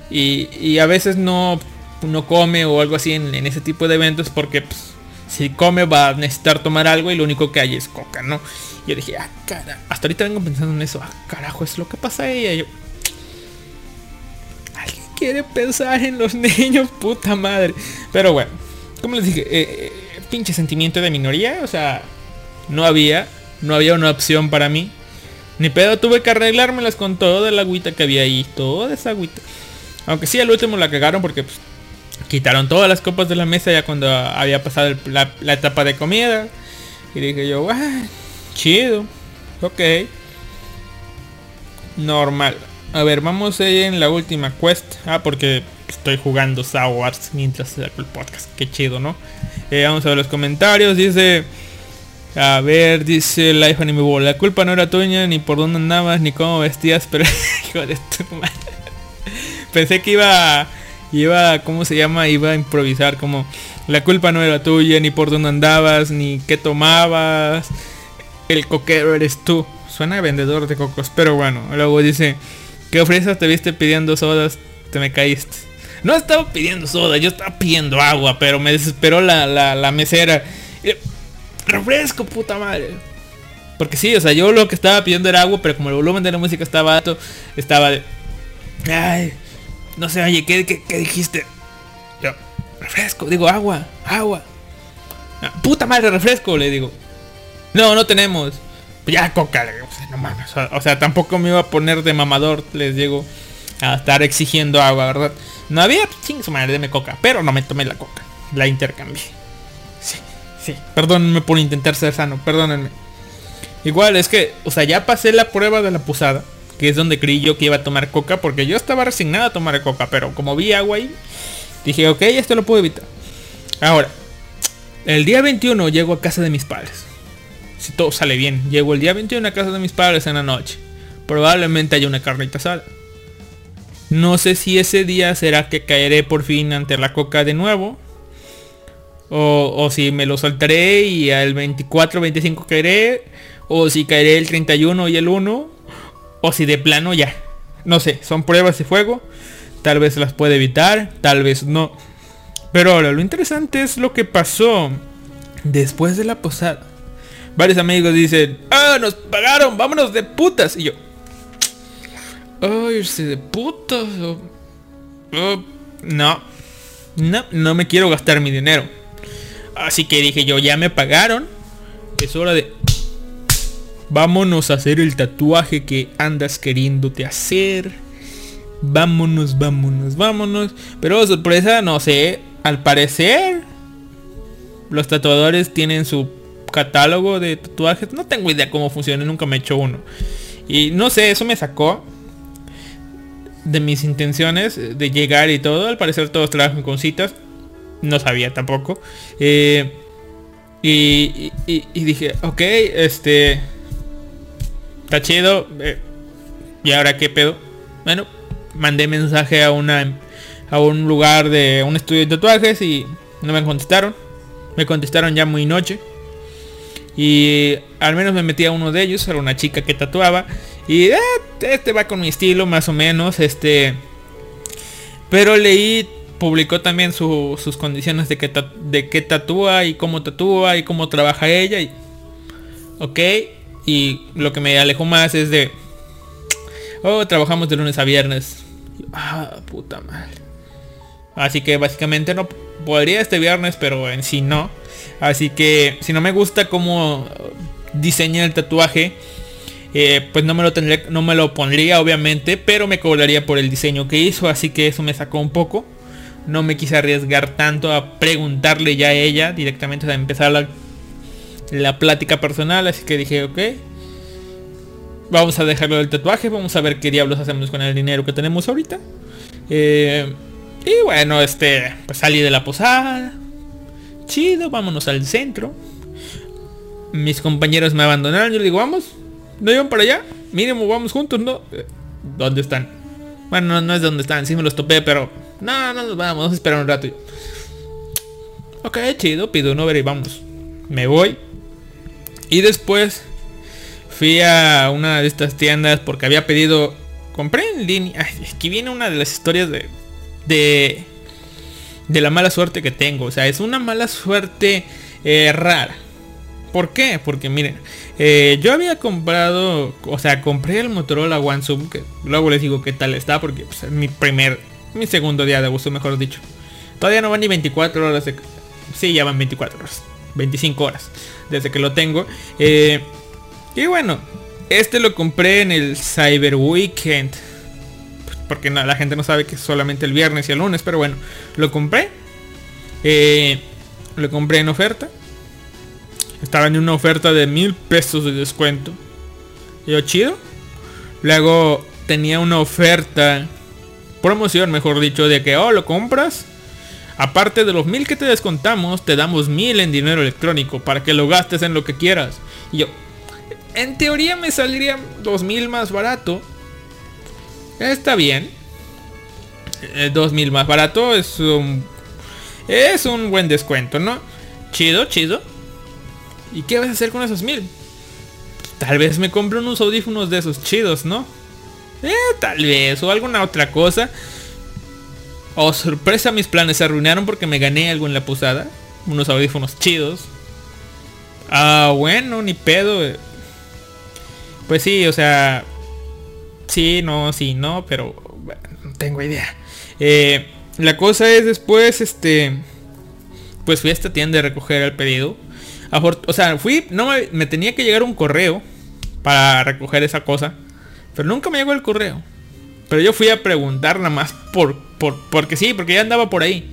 Y, a veces no, no come o algo así en, ese tipo de eventos porque pues, si come va a necesitar tomar algo y lo único que hay es coca, ¿no? Y yo dije, ah, cara, hasta ahorita vengo pensando en eso, ah, carajo, es lo que pasa ella. Yo, ¿Alguien quiere pensar en los niños? Puta madre. Pero bueno, como les dije, eh, eh, pinche sentimiento de minoría, o sea, no había, no había una opción para mí. Ni pedo, tuve que arreglármelas con toda la agüita que había ahí, toda esa agüita. Aunque sí, al último la cagaron porque pues, quitaron todas las copas de la mesa ya cuando había pasado la, la etapa de comida. Y dije yo, "Ah, chido, ok. Normal. A ver, vamos ahí en la última quest. Ah, porque estoy jugando Star Wars mientras saco el podcast. Qué chido, ¿no? Eh, vamos a ver los comentarios. Dice... A ver, dice Life Anime Ball. La culpa no era tuya, ni por dónde andabas, ni cómo vestías, pero... hijo de tu madre. Pensé que iba... Iba, ¿cómo se llama? Iba a improvisar como... La culpa no era tuya, ni por dónde andabas, ni qué tomabas. El coquero eres tú. Suena vendedor de cocos, pero bueno. Luego dice... ¿Qué ofreces? Te viste pidiendo sodas, te me caíste. No estaba pidiendo soda, yo estaba pidiendo agua, pero me desesperó la, la, mesera. Refresco, puta madre. Porque sí, o sea, yo lo que estaba pidiendo era agua, pero como el volumen de la música estaba alto, estaba de... Ay, no sé, oye, ¿qué, qué, qué dijiste? Yo, refresco, digo, agua, agua. "Ah, puta madre, refresco, le digo. No, no tenemos. Ya, coca, le digo, "Pues, o sea, tampoco me iba a poner de mamador, les digo, a estar exigiendo agua, ¿verdad? No había, ching su madre, deme coca, pero no me tomé la coca. La intercambié. Sí, sí. Perdónenme por intentar ser sano, perdónenme. Igual es que, o sea, ya pasé la prueba de la posada, que es donde creí yo que iba a tomar coca, porque yo estaba resignado a tomar coca, pero como vi agua ahí, dije, ok, esto lo puedo evitar. Ahora, el día 21 llego a casa de mis padres. Si todo sale bien, llego el día 21 a casa de mis padres en la noche. Probablemente haya una carnita asada. No sé si ese día será que caeré por fin ante la coca de nuevo. O, o si me lo soltaré y al 24, 25 caeré. O si caeré el 31 y el 1. O si de plano ya. No sé, son pruebas de fuego. Tal vez las puede evitar, tal vez no. Pero ahora, lo interesante es lo que pasó después de la posada. Varios amigos dicen, ah, nos pagaron, vámonos de putas. Y yo, ay, irse de putas. oh, no, no, no me quiero gastar mi dinero. Así que dije yo, ya me pagaron. Es hora de... Vámonos a hacer el tatuaje que andas queriéndote hacer. Vámonos, vámonos, vámonos. Pero oh, sorpresa, no sé. Al parecer, los tatuadores tienen su catálogo de tatuajes. No tengo idea cómo funciona, nunca me he hecho uno. Y no sé, eso me sacó de mis intenciones de llegar y todo. Al parecer todos trabajan con citas. No sabía tampoco. Eh, y, dije, ok, este... Está chido. eh, ¿Y ahora qué pedo? Bueno, mandé mensaje a una a un lugar de un estudio de tatuajes y no me contestaron. Me contestaron ya muy noche. Y al menos me metí a uno de ellos, era una chica que tatuaba. Y eh, este va con mi estilo más o menos. Este. Pero leí, publicó también su- sus condiciones de que, de que tatúa y cómo tatúa y cómo trabaja ella. Y, ok. Y lo que me alejó más es de... Oh, trabajamos de lunes a viernes. Ah, puta madre. Así que básicamente no podría este viernes, pero en sí no. Así que si no me gusta cómo diseña el tatuaje, eh, pues no me lo tendría, no me lo pondría obviamente, pero me cobraría por el diseño que hizo, así que eso me sacó un poco. No me quise arriesgar tanto a preguntarle ya a ella directamente a empezar la, la plática personal, así que dije, ok, vamos a dejarlo del tatuaje, vamos a ver qué diablos hacemos con el dinero que tenemos ahorita. Eh, y bueno, este, pues salí de la posada. Chido, vámonos al centro. Mis compañeros me abandonaron. Yo digo, vamos. ¿No iban para allá? Mínimo, vamos juntos, ¿no? Eh, ¿Dónde están? Bueno, no, no es donde están. Sí me los topé, pero... No, no nos vamos. Vamos a esperar un rato. Ok, chido. Pido un Uber y vamos. Me voy. Y después fui a una de estas tiendas porque había pedido... Compré en línea. Aquí viene una de las historias de... De... De la mala suerte que tengo. O sea, es una mala suerte eh, rara. ¿Por qué? Porque miren, eh, yo había comprado, o sea, compré el Motorola One Zoom, que luego les digo qué tal está, porque pues, es mi primer, mi segundo día de uso, mejor dicho. Todavía no van ni 24 horas. Sí, ya van 24 horas, 25 horas, desde que lo tengo. Eh, y bueno, este lo compré en el Cyber Weekend. Porque la gente no sabe que es solamente el viernes y el lunes, pero bueno, lo compré. Eh, lo compré en oferta. Estaba en una oferta de mil pesos de descuento. Yo, chido. Luego tenía una oferta, promoción mejor dicho, de que, oh, lo compras. Aparte de los mil que te descontamos, te damos mil en dinero electrónico para que lo gastes en lo que quieras. Y yo, en teoría me saldría dos mil más barato. Está bien. Eh, Dos mil más barato es un... Es un buen descuento, ¿no? Chido, chido. ¿Y qué vas a hacer con esos mil? Tal vez me compre unos audífonos de esos chidos, ¿no? Eh, tal vez. O alguna otra cosa. Oh, sorpresa, mis planes se arruinaron porque me gané algo en la posada. Unos audífonos chidos. Ah, bueno, ni pedo. eh. Pues sí, o sea... Sí, no, sí, no, pero... no tengo idea. Eh, la cosa es después, este... Pues fui a esta tienda recoger el pedido. O sea, fui, no me, tenía que llegar un correo para recoger esa cosa. Pero nunca me llegó el correo. Pero yo fui a preguntar nada más por, por, porque sí, porque ya andaba por ahí.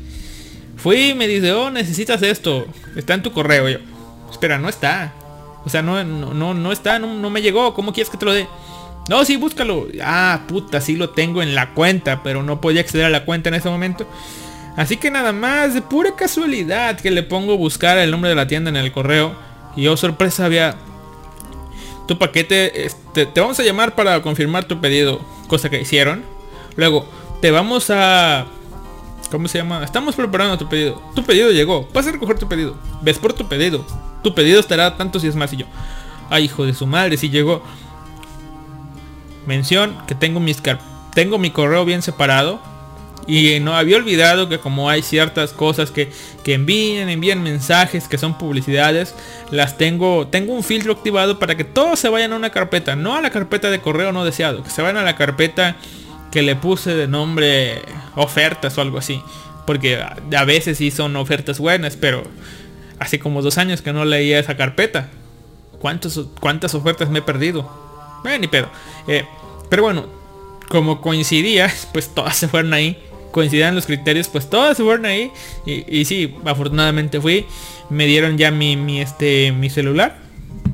Fui y me dice, oh, necesitas esto. Está en tu correo. Yo, espera, no está. O sea, no, no, no, no está, no, no me llegó. ¿Cómo quieres que te lo dé? No, sí, búscalo. Ah, puta, sí lo tengo en la cuenta, pero no podía acceder a la cuenta en ese momento. Así que nada más, de pura casualidad, que le pongo buscar el nombre de la tienda en el correo. Y yo, sorpresa, había... Tu paquete, este, te vamos a llamar para confirmar tu pedido. Cosa que hicieron. Luego, te vamos a... ¿Cómo se llama? Estamos preparando tu pedido. Tu pedido llegó. Vas a recoger tu pedido. Ves por tu pedido. Tu pedido estará tanto si es más y yo. Ay, hijo de su madre, si llegó. Mención que tengo mis tengo mi correo bien separado. Y no había olvidado que como hay ciertas cosas que, que envían, envían mensajes que son publicidades, las tengo, tengo un filtro activado para que todos se vayan a una carpeta, no a la carpeta de correo no deseado, que se vayan a la carpeta que le puse de nombre ofertas o algo así. Porque a, veces sí son ofertas buenas, pero hace como dos años que no leía esa carpeta. ¿Cuántos, ¿Cuántas ofertas me he perdido? Eh, ni pedo. Eh, pero bueno, como coincidía, pues todas se fueron ahí. Coincidían los criterios, pues todas se fueron ahí. Y, y sí, afortunadamente fui. Me dieron ya mi, mi, este, mi celular.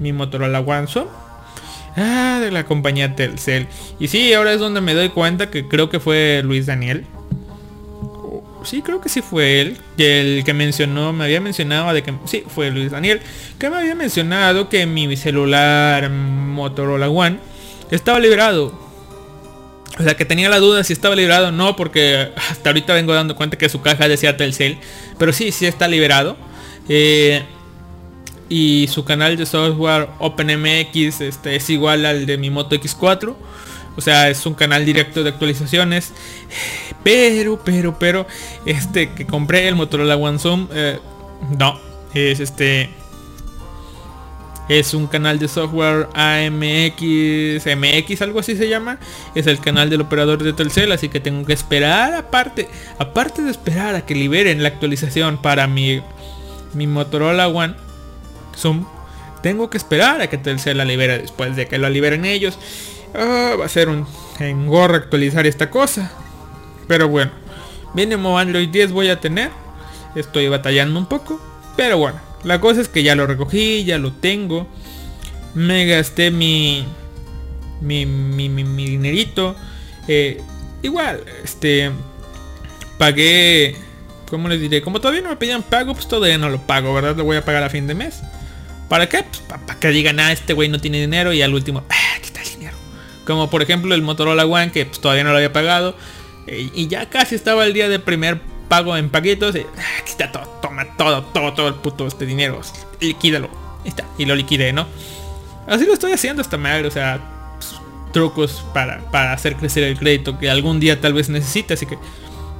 Mi Motorola One. Ah, de la compañía Telcel. Y sí, ahora es donde me doy cuenta que creo que fue Luis Daniel. Sí, creo que sí fue él. El que mencionó, me había mencionado de que... Sí, fue Luis Daniel. Que me había mencionado que mi celular Motorola One estaba liberado. O sea, que tenía la duda si estaba liberado o no, porque hasta ahorita vengo dando cuenta que su caja decía Telcel. Pero sí, sí está liberado. Eh, y su canal de software OpenMX este, es igual al de mi Moto X4. O sea, es un canal directo de actualizaciones. Pero, pero, pero, este que compré el Motorola One Zoom, eh, no, es este... Es un canal de software AMX, MX, algo así se llama. Es el canal del operador de Telcel, así que tengo que esperar aparte, aparte de esperar a que liberen la actualización para mi, mi Motorola One Zoom, tengo que esperar a que Telcel la libere después de que lo liberen ellos. Ah, va a ser un engorro actualizar esta cosa. Pero bueno, mínimo Android 10 voy a tener. Estoy batallando un poco. Pero bueno, la cosa es que ya lo recogí, ya lo tengo. Me gasté mi, mi, mi, dinerito. Eh, igual, este, pagué, ¿cómo les diré? Como todavía no me pedían pago, pues todavía no lo pago, ¿verdad? Lo voy a pagar a fin de mes. ¿Para qué? Pues para que digan, ah, este güey no tiene dinero y al último, ah, el dinero. Como por ejemplo el Motorola One que pues, todavía no lo había pagado. eh, y ya casi estaba el día de primer pago en paguitos. Y, ah, aquí está todo, toma todo, todo, todo el puto este dinero. Liquídalo. Ahí está. Y lo liquidé, ¿no? Así lo estoy haciendo esta madre. O sea, pues, trucos para, para hacer crecer el crédito que algún día tal vez necesite. Así que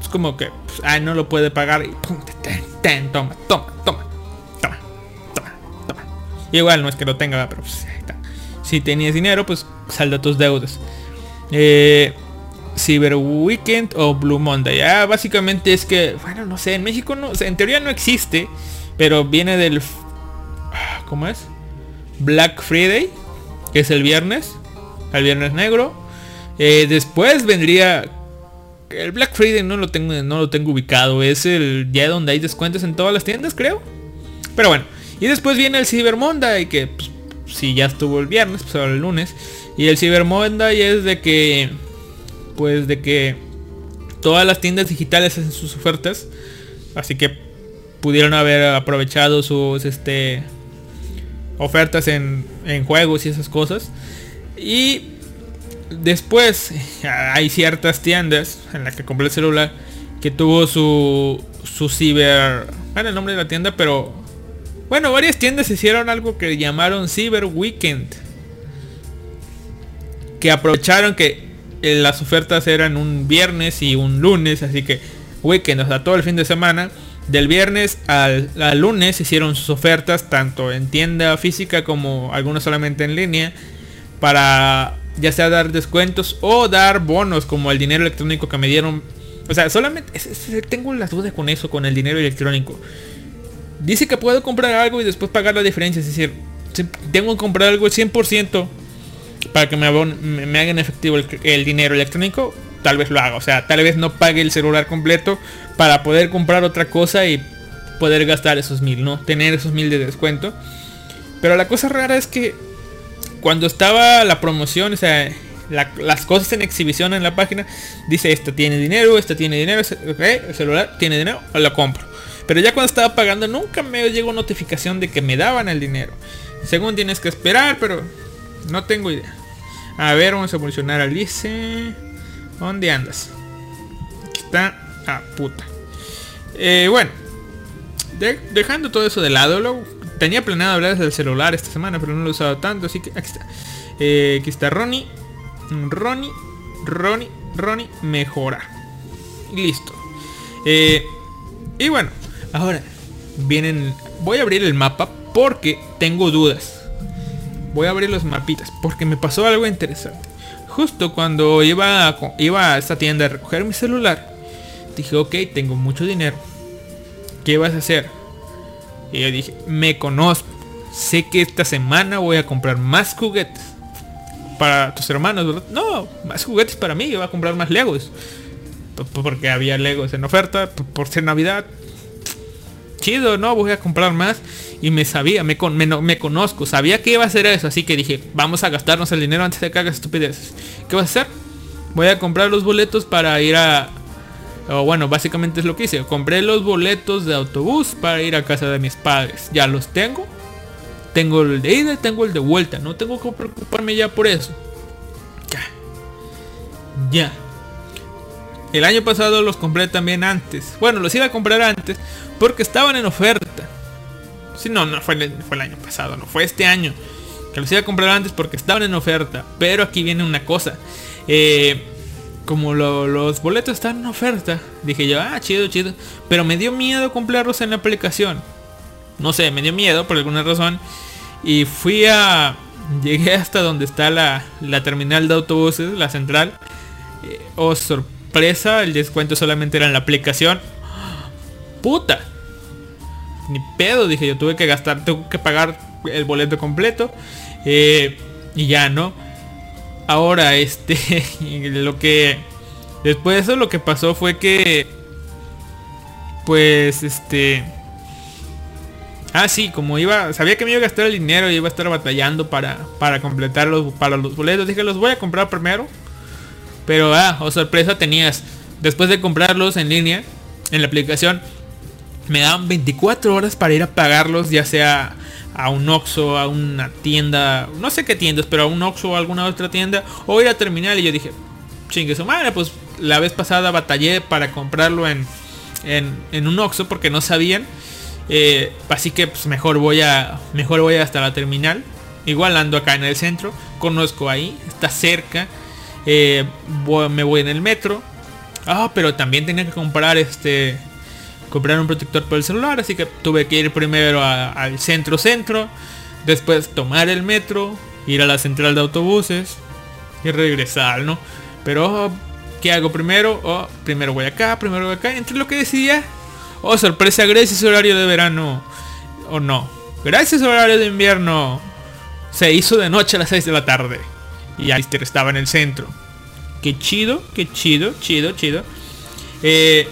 es como que, pues, ah, no lo puede pagar. Y pum, ten, ten, toma, toma, toma, toma, toma, toma. Y igual no es que lo tenga, pero pues. Si tenías dinero, pues salda tus deudas. Eh, Cyber Weekend o Blue Monday. Ya básicamente es que, bueno, no sé, en México no, o en teoría no existe, pero viene del, ah, ¿cómo es? Black Friday, que es el viernes, el viernes negro. Eh, después vendría el Black Friday no lo tengo no lo tengo ubicado, es el día donde hay descuentos en todas las tiendas, creo. Pero bueno, y después viene el Cyber Monday que pues, si ya estuvo el viernes, pues ahora el lunes. Y el Cyber Monday es de que pues de que todas las tiendas digitales hacen sus ofertas. Así que pudieron haber aprovechado sus este ofertas en, en juegos y esas cosas. Y después hay ciertas tiendas en las que compré el celular que tuvo su su ciber bueno el nombre de la tienda pero bueno varias tiendas hicieron algo que llamaron Cyber Weekend que aprovecharon que las ofertas eran un viernes y un lunes así que weekend o sea todo el fin de semana del viernes al, lunes hicieron sus ofertas tanto en tienda física como algunas solamente en línea para ya sea dar descuentos o dar bonos como el dinero electrónico que me dieron. O sea, solamente tengo las dudas con eso, con el dinero electrónico. Dice que puedo comprar algo y después pagar la diferencia. Es decir, tengo que comprar algo al 100% para que me, hagan efectivo el, dinero electrónico. Tal vez lo haga. O sea, tal vez no pague el celular completo para poder comprar otra cosa y poder gastar esos mil, ¿no? Tener esos mil de descuento. Pero la cosa rara es que cuando estaba la promoción, o sea, la- las cosas en exhibición en la página, dice esta tiene dinero, esta tiene dinero, ok, el celular tiene dinero, lo compro. Pero ya cuando estaba pagando nunca me llegó notificación de que me daban el dinero. Según tienes que esperar, pero no tengo idea. A ver, vamos a evolucionar a Alice. ¿Dónde andas? Aquí está. Ah, puta. Eh, bueno. De- dejando todo eso de lado, lo, tenía planeado hablar del celular esta semana, pero no lo he usado tanto, así que aquí está. Eh, aquí está Ronnie. Ronnie, Ronnie, Ronnie, mejorar. Y listo. Eh, y bueno, ahora vienen. Voy a abrir el mapa porque tengo dudas. Voy a abrir los mapitas porque me pasó algo interesante. Justo cuando iba a, iba a esta tienda a recoger mi celular, dije, ok, tengo mucho dinero. ¿Qué vas a hacer? Y yo dije, me conozco. Sé que esta semana voy a comprar más juguetes. Para tus hermanos, ¿verdad? No, más juguetes para mí. Yo voy a comprar más Legos. Porque había Legos en oferta. Por ser Navidad. Chido, ¿no? Voy a comprar más. Y me sabía, me, con- me, me conozco. Sabía que iba a hacer eso. Así que dije, vamos a gastarnos el dinero antes de que hagas estupideces. ¿Qué vas a hacer? Voy a comprar los boletos para ir a, bueno, básicamente es lo que hice. Compré los boletos de autobús para ir a casa de mis padres. Ya los tengo. Tengo el de ida y tengo el de vuelta. No tengo que preocuparme ya por eso. Ya. Ya. El año pasado los compré también antes. Bueno, los iba a comprar antes porque estaban en oferta. Si no, no fue el, fue el año pasado, no fue este año. Que los iba a comprar antes porque estaban en oferta. Pero aquí viene una cosa. eh, como lo- los boletos están en oferta, dije yo, ah, chido, chido. Pero me dio miedo comprarlos en la aplicación. No sé, me dio miedo por alguna razón. Y fui a... Llegué hasta donde está la, la terminal de autobuses, la central. Eh, oh, sorpresa, el descuento solamente era en la aplicación. Puta. Ni pedo, dije yo, tuve que gastar, tuve que pagar el boleto completo. eh, y ya, ¿no? Ahora, este, lo que... Después de eso lo que pasó fue que... Pues, este... Ah, sí, como iba, sabía que me iba a gastar el dinero y iba a estar batallando para, para completar los, para los boletos. Dije, los voy a comprar primero. Pero, ah, oh sorpresa, tenías, después de comprarlos en línea, en la aplicación, me daban 24 horas para ir a pagarlos, ya sea a un Oxxo, a una tienda, no sé qué tiendas, pero a un Oxxo o alguna otra tienda, o ir a terminal. Y yo dije, chingue su madre, pues la vez pasada batallé para comprarlo en, en, en un Oxxo porque no sabían. Eh, así que pues mejor voy a mejor voy hasta la terminal. Igual ando acá en el centro, conozco ahí, está cerca. eh, me voy en el metro. Ah, pero también tenía que comprar este comprar un protector para el celular, así que tuve que ir primero al centro centro, después tomar el metro, ir a la central de autobuses y regresar, ¿no? Pero ¿qué hago primero? Oh, primero voy acá, primero voy acá, entre lo que decidía Oh, sorpresa, gracias horario de verano. O no. Gracias horario de invierno. Se hizo de noche a las 6 de la tarde. Y Alistair estaba en el centro. Qué chido, qué chido, chido, chido. Eh,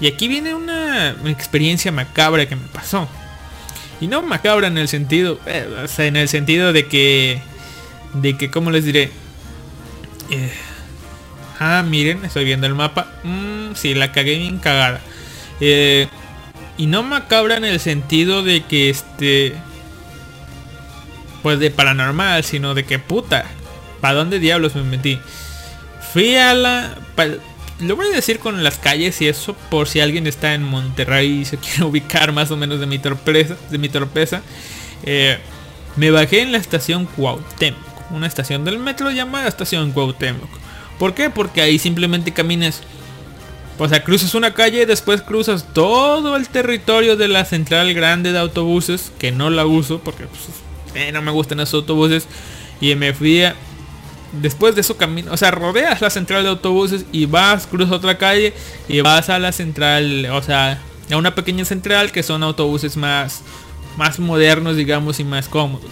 y aquí viene una experiencia macabra que me pasó. Y no macabra en el sentido, eh, o sea, en el sentido de que, de que, ¿cómo les diré? Eh, ah, miren, estoy viendo el mapa. Mm, sí, la cagué bien cagada. Eh, y no macabra en el sentido de que este pues de paranormal, sino de que puta, ¿para dónde diablos me metí? Fui a la lo voy a decir con las calles y eso por si alguien está en Monterrey y se quiere ubicar más o menos de mi torpeza, de mi torpeza. Eh, me bajé en la estación Cuauhtémoc, una estación del metro llamada estación Cuauhtémoc. ¿Por qué? Porque ahí simplemente caminas o sea, cruzas una calle y después cruzas todo el territorio de la central grande de autobuses, que no la uso porque pues, eh, no me gustan esos autobuses. Y me fui a... Después de eso camino, o sea, rodeas la central de autobuses y vas, cruzas otra calle y vas a la central, o sea, a una pequeña central que son autobuses más, más modernos, digamos, y más cómodos.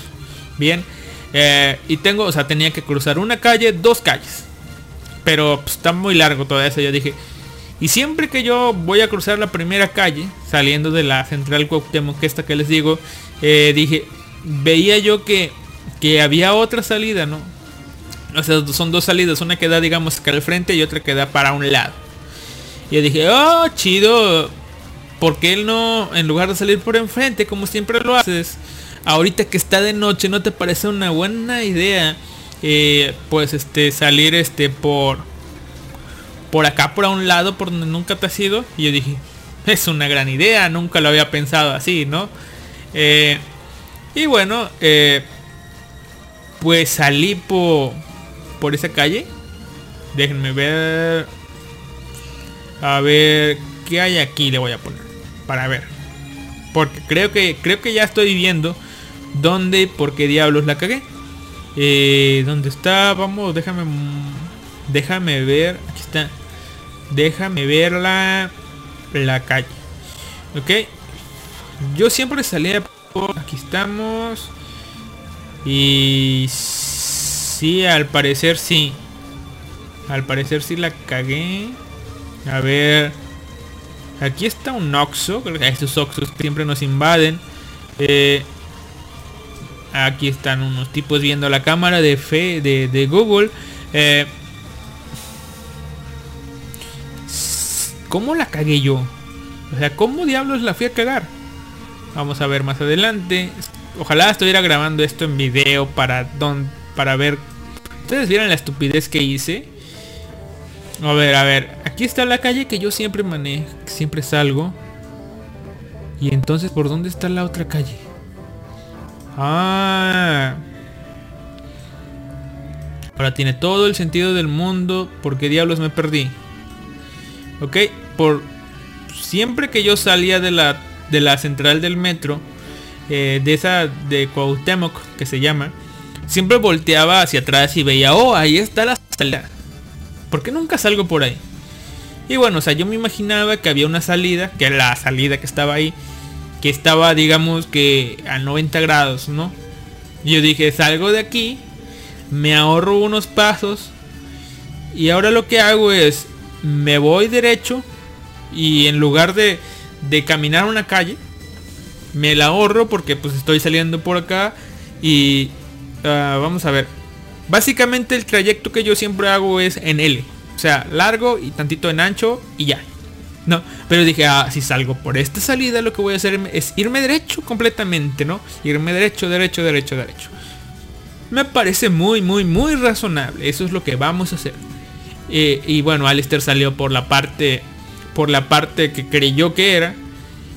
Bien, eh, y tengo, o sea, tenía que cruzar una calle, dos calles. Pero pues, está muy largo todo eso, yo dije, y siempre que yo voy a cruzar la primera calle, saliendo de la central Cuauhtémoc, que esta que les digo, eh, dije, veía yo que, que había otra salida, ¿no? O sea, son dos salidas, una que da, digamos, que al frente y otra que da para un lado. Y yo dije, oh, chido, ¿por qué él no, en lugar de salir por enfrente, como siempre lo haces, ahorita que está de noche, ¿no te parece una buena idea? eh, pues este, salir este por por acá por a un lado por donde nunca te has ido y yo dije es una gran idea nunca lo había pensado así no Eh, y bueno eh, pues salí por por esa calle. Déjenme ver. A ver qué hay aquí le voy a poner para ver. Porque creo que creo que ya estoy viendo dónde y por qué diablos la cagué. Eh, dónde está vamos déjame déjame ver. Aquí está. Déjame ver la la calle. Ok. Yo siempre salía por aquí estamos. Y sí al parecer sí al parecer sí la cagué a ver aquí está un oxo estos oxos siempre nos invaden eh, aquí están unos tipos viendo la cámara de fe de, de google eh, ¿Cómo la cagué yo? O sea, ¿cómo diablos la fui a cagar? Vamos a ver más adelante. Ojalá estuviera grabando esto en video para don, para ver. Ustedes vieron la estupidez que hice. A ver, a ver. Aquí está la calle que yo siempre manejo, siempre salgo. Y entonces, ¿por dónde está la otra calle? Ah. Ahora tiene todo el sentido del mundo. ¿Por qué diablos me perdí? Ok, por siempre que yo salía de la, de la central del metro, eh, de esa de Cuauhtémoc que se llama, siempre volteaba hacia atrás y veía, oh, ahí está la salida. ¿Por qué nunca salgo por ahí? Y bueno, o sea, yo me imaginaba que había una salida, que la salida que estaba ahí, que estaba, digamos que a 90 grados, ¿no? Yo dije, salgo de aquí, me ahorro unos pasos, y ahora lo que hago es, me voy derecho, y en lugar de, de caminar una calle, me la ahorro porque pues estoy saliendo por acá y ah, vamos a ver. Básicamente el trayecto que yo siempre hago es en L. O sea, largo y tantito en ancho y ya. No, pero dije, ah, si salgo por esta salida lo que voy a hacer es irme derecho completamente, ¿no? Irme derecho, derecho, derecho, derecho. Me parece muy, muy, muy razonable. Eso es lo que vamos a hacer. Eh, y bueno, Alistair salió por la parte, por la parte que creyó que era.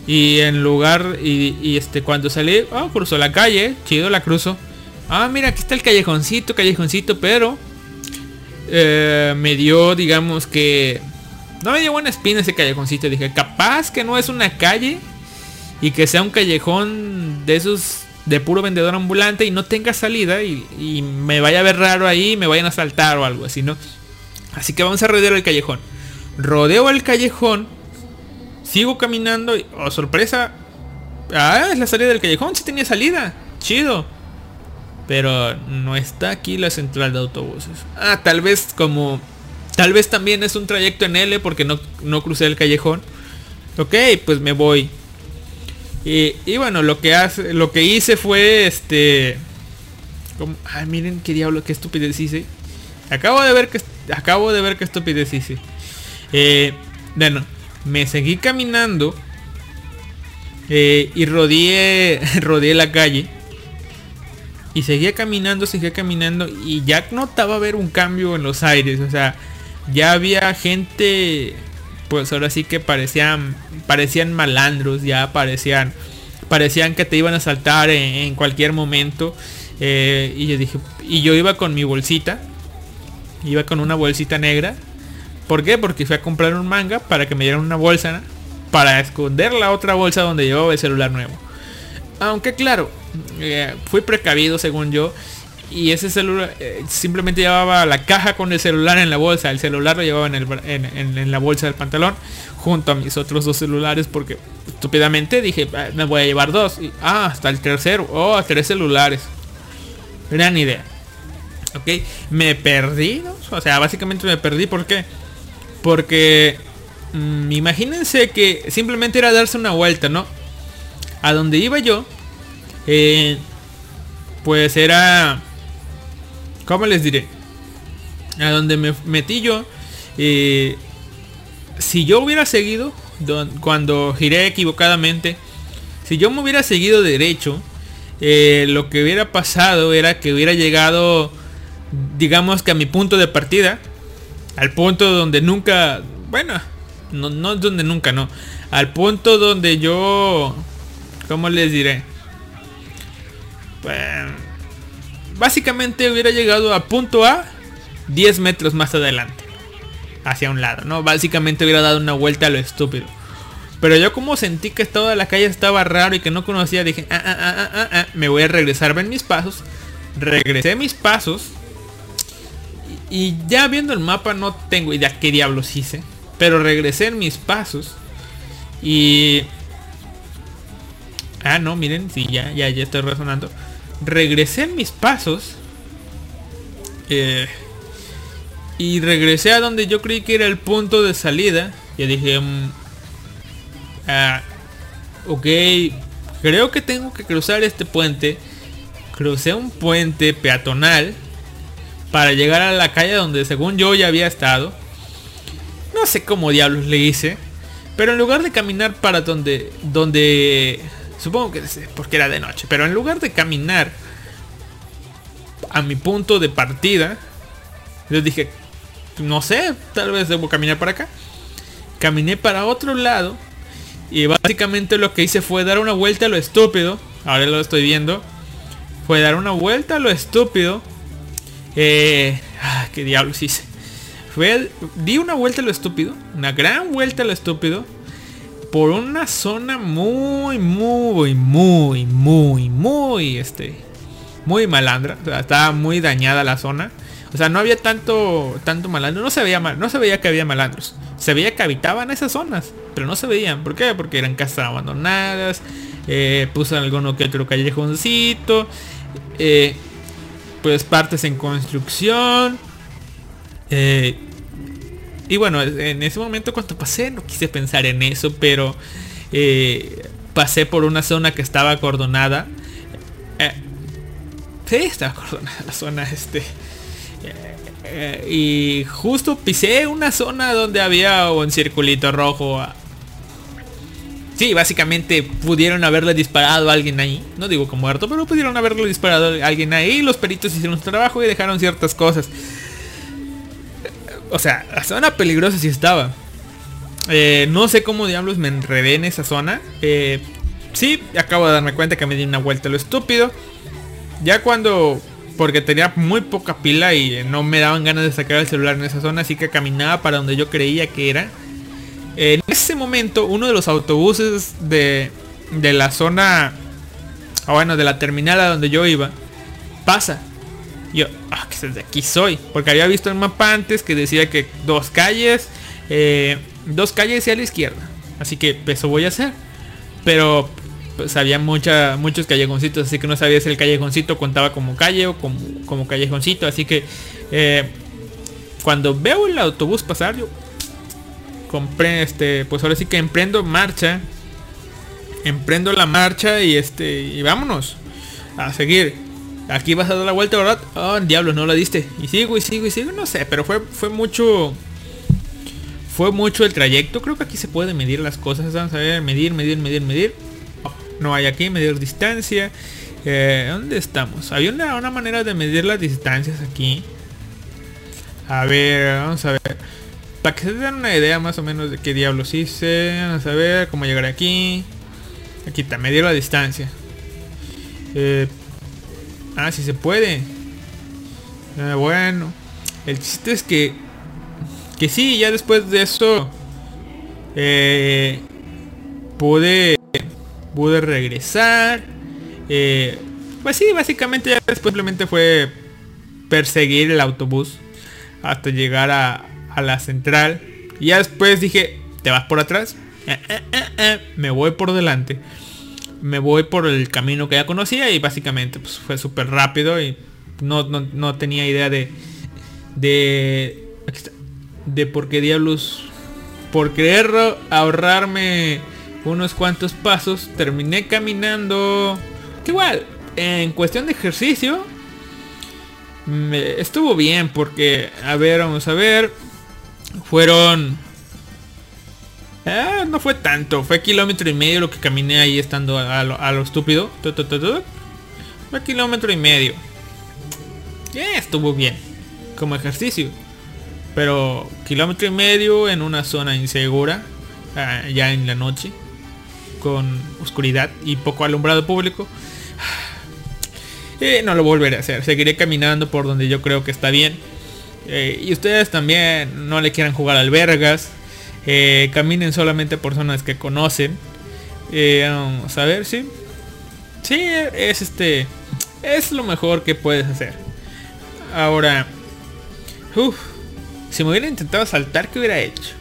Y en lugar, y, este, cuando salí, oh, cruzó la calle, chido, la cruzo. Ah, mira, aquí está el callejoncito, callejoncito, pero eh, me dio, digamos que, no me dio buena espina ese callejoncito. Dije, capaz que no es una calle y que sea un callejón de esos de puro vendedor ambulante y no tenga salida y, me vaya a ver raro ahí y me vayan a saltar o algo así, ¿no? Así que vamos a rodear el callejón. Rodeo el callejón Sigo caminando y, oh sorpresa, ah, es la salida del callejón, sí tenía salida, chido. Pero no está aquí la central de autobuses. Ah, tal vez como, tal vez también es un trayecto en L porque no, no crucé el callejón. Ok, pues me voy. Y, bueno, lo que hace, lo que hice fue este. Como, ay, miren qué diablo, qué estupidez hice. Acabo de ver que acabo de ver qué estupidez hice. Eh, bueno, me seguí caminando eh, y rodeé, rodeé la calle. Y seguía caminando, seguía caminando y ya notaba ver un cambio en los aires. O sea, ya había gente, pues ahora sí que parecían, parecían malandros, ya parecían, parecían que te iban a saltar en, cualquier momento. Eh, y yo dije, y yo iba con mi bolsita, iba con una bolsita negra ¿Por qué? Porque fui a comprar un manga para que me dieran una bolsa para esconder la otra bolsa donde llevaba el celular nuevo. Aunque claro, eh, fui precavido según yo. Y ese celular eh, simplemente llevaba la caja con el celular en la bolsa. El celular lo llevaba en, la bolsa del pantalón. Junto a mis otros dos celulares. Porque estúpidamente dije, ah, me voy a llevar dos. Ah, hasta el tercero. Oh, tres celulares. Gran idea. Ok, me perdí. O sea, básicamente me perdí. ¿Por qué? Porque mmm, imagínense que simplemente era darse una vuelta, ¿no? A donde iba yo, eh, pues era... ¿Cómo les diré? A donde me metí yo, eh, si yo hubiera seguido, cuando giré equivocadamente, si yo me hubiera seguido derecho, eh, lo que hubiera pasado era que hubiera llegado, digamos que a mi punto de partida, al punto donde nunca, bueno, no, no donde nunca, no. Al punto donde yo, ¿cómo les diré? Bueno, básicamente hubiera llegado a punto A 10 metros más adelante. Hacia un lado, ¿no? Básicamente hubiera dado una vuelta a lo estúpido. Pero yo como sentí que toda la calle estaba raro y que no conocía, dije, ah, ah, ah, ah, ah, me voy a regresar en mis pasos. Regresé mis pasos y ya viendo el mapa no tengo idea qué diablos hice. Pero regresé en mis pasos. Y... Ah, no, miren, sí, ya, ya, ya estoy razonando. Regresé en mis pasos. Eh, y regresé a donde yo creí que era el punto de salida. Y dije... Mm, ah, ok, creo que tengo que cruzar este puente. Crucé un puente peatonal para llegar a la calle donde según yo ya había estado. No sé cómo diablos le hice. Pero en lugar de caminar para donde... Donde... Supongo que es porque era de noche. Pero en lugar de caminar a mi punto de partida. Yo dije... No sé, tal vez debo caminar para acá. Caminé para otro lado. Y básicamente lo que hice fue dar una vuelta a lo estúpido. Ahora lo estoy viendo. Fue dar una vuelta a lo estúpido eh, qué diablos hice. Fue, di una vuelta a lo estúpido, una gran vuelta a lo estúpido, por una zona muy, muy, muy, muy, muy, este, muy malandra. O sea, estaba muy dañada la zona. O sea, no había tanto, tanto malandro. No se veía mal, no se veía que había malandros. Se veía que habitaban esas zonas, pero no se veían. ¿Por qué? Porque eran casas abandonadas. Eh, puso alguno que otro callejoncito. Eh, pues partes en construcción. Eh, y bueno, en ese momento cuando pasé no quise pensar en eso, pero eh, pasé por una zona que estaba acordonada. Eh, sí, estaba acordonada la zona este. eh, y justo pisé una zona donde había un circulito rojo. Sí, básicamente pudieron haberle disparado a alguien ahí. No digo como muerto, pero pudieron haberle disparado a alguien ahí. Los peritos hicieron su trabajo y dejaron ciertas cosas. O sea, la zona peligrosa sí estaba. Eh, no sé cómo diablos me enredé en esa zona. Eh, sí, acabo de darme cuenta que me di una vuelta lo estúpido. Ya cuando... Porque tenía muy poca pila y no me daban ganas de sacar el celular en esa zona. Así que caminaba para donde yo creía que era. En ese momento, uno de los autobuses de, de la zona... O bueno, de la terminal a donde yo iba. Pasa. Yo, ah, que desde aquí soy. Porque había visto el mapa antes que decía que dos calles. eh, dos calles y a la izquierda. Así que eso voy a hacer. Pero pues había mucha, muchos callejoncitos. Así que no sabía si el callejoncito contaba como calle o como, como callejoncito. Así que eh, cuando veo el autobús pasar, yo compré este. Pues ahora sí que emprendo marcha. Emprendo la marcha y este. Y vámonos. A seguir. Aquí vas a dar la vuelta, ¿verdad? Oh, diablo, no la diste. Y sigo, y sigo, y sigo, no sé, pero fue, fue mucho. Fue mucho el trayecto. Creo que aquí se puede medir las cosas. Vamos a ver, medir, medir, medir, medir. Oh, no hay aquí, medir distancia. Eh, ¿Dónde estamos? Había una, una manera de medir las distancias aquí. A ver, vamos a ver. Para que se den una idea más o menos de qué diablos hice. Vamos a ver cómo llegar aquí. Aquí está, medir la distancia. Eh, ah, sí se puede. Eh, bueno. El chiste es que... Que sí, ya después de eso... Eh, pude... Pude regresar. Eh, pues sí, básicamente ya después simplemente fue perseguir el autobús hasta llegar a, a la central. Y ya después dije, ¿te vas por atrás? Eh, eh, me voy por delante. Me voy por el camino que ya conocía y básicamente pues, fue súper rápido y no, no, no tenía idea de... De... está, de por qué diablos... Por querer ahorrarme unos cuantos pasos, terminé caminando... Que igual, en cuestión de ejercicio, estuvo bien porque, a ver, vamos a ver, fueron... Ah, no fue tanto, fue kilómetro y medio lo que caminé ahí estando a, lo, estúpido. Fue kilómetro y medio. Estuvo bien, como ejercicio. Pero kilómetro y medio en una zona insegura, ah, ya en la noche, con oscuridad y poco alumbrado público. Eh, no lo volveré a hacer. Seguiré caminando por donde yo creo que está bien. Eh, y ustedes también no le quieran jugar albergas. Eh, caminen solamente por zonas que conocen. Eh, vamos a ver, sí. Sí, es este. Es lo mejor que puedes hacer. Ahora. Si me hubiera intentado saltar, ¿qué hubiera hecho?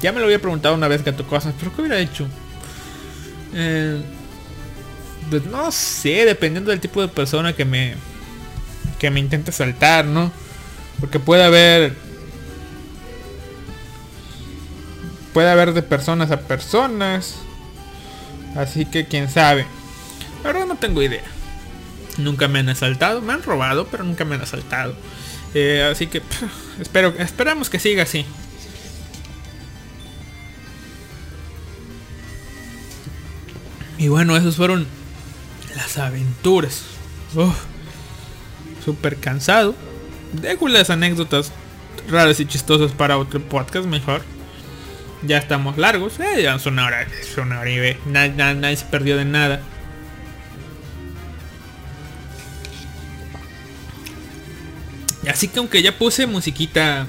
Ya me lo había preguntado una vez Gato Cosas, pero ¿qué hubiera hecho? Eh, pues no sé, dependiendo del tipo de persona que me que me intente saltar, ¿no? Porque puede haber puede haber de personas a personas. Así que quién sabe. La verdad no tengo idea. Nunca me han asaltado, me han robado, pero nunca me han asaltado. Eh, así que espero, esperamos que siga así. Y bueno, esos fueron las aventuras. Uf, Súper cansado. Dejo las anécdotas raras y chistosas para otro podcast mejor. Ya estamos largos. Eh, ya son una hora. Son hora y ve. Na- na- nadie se perdió de nada. así que aunque ya puse musiquita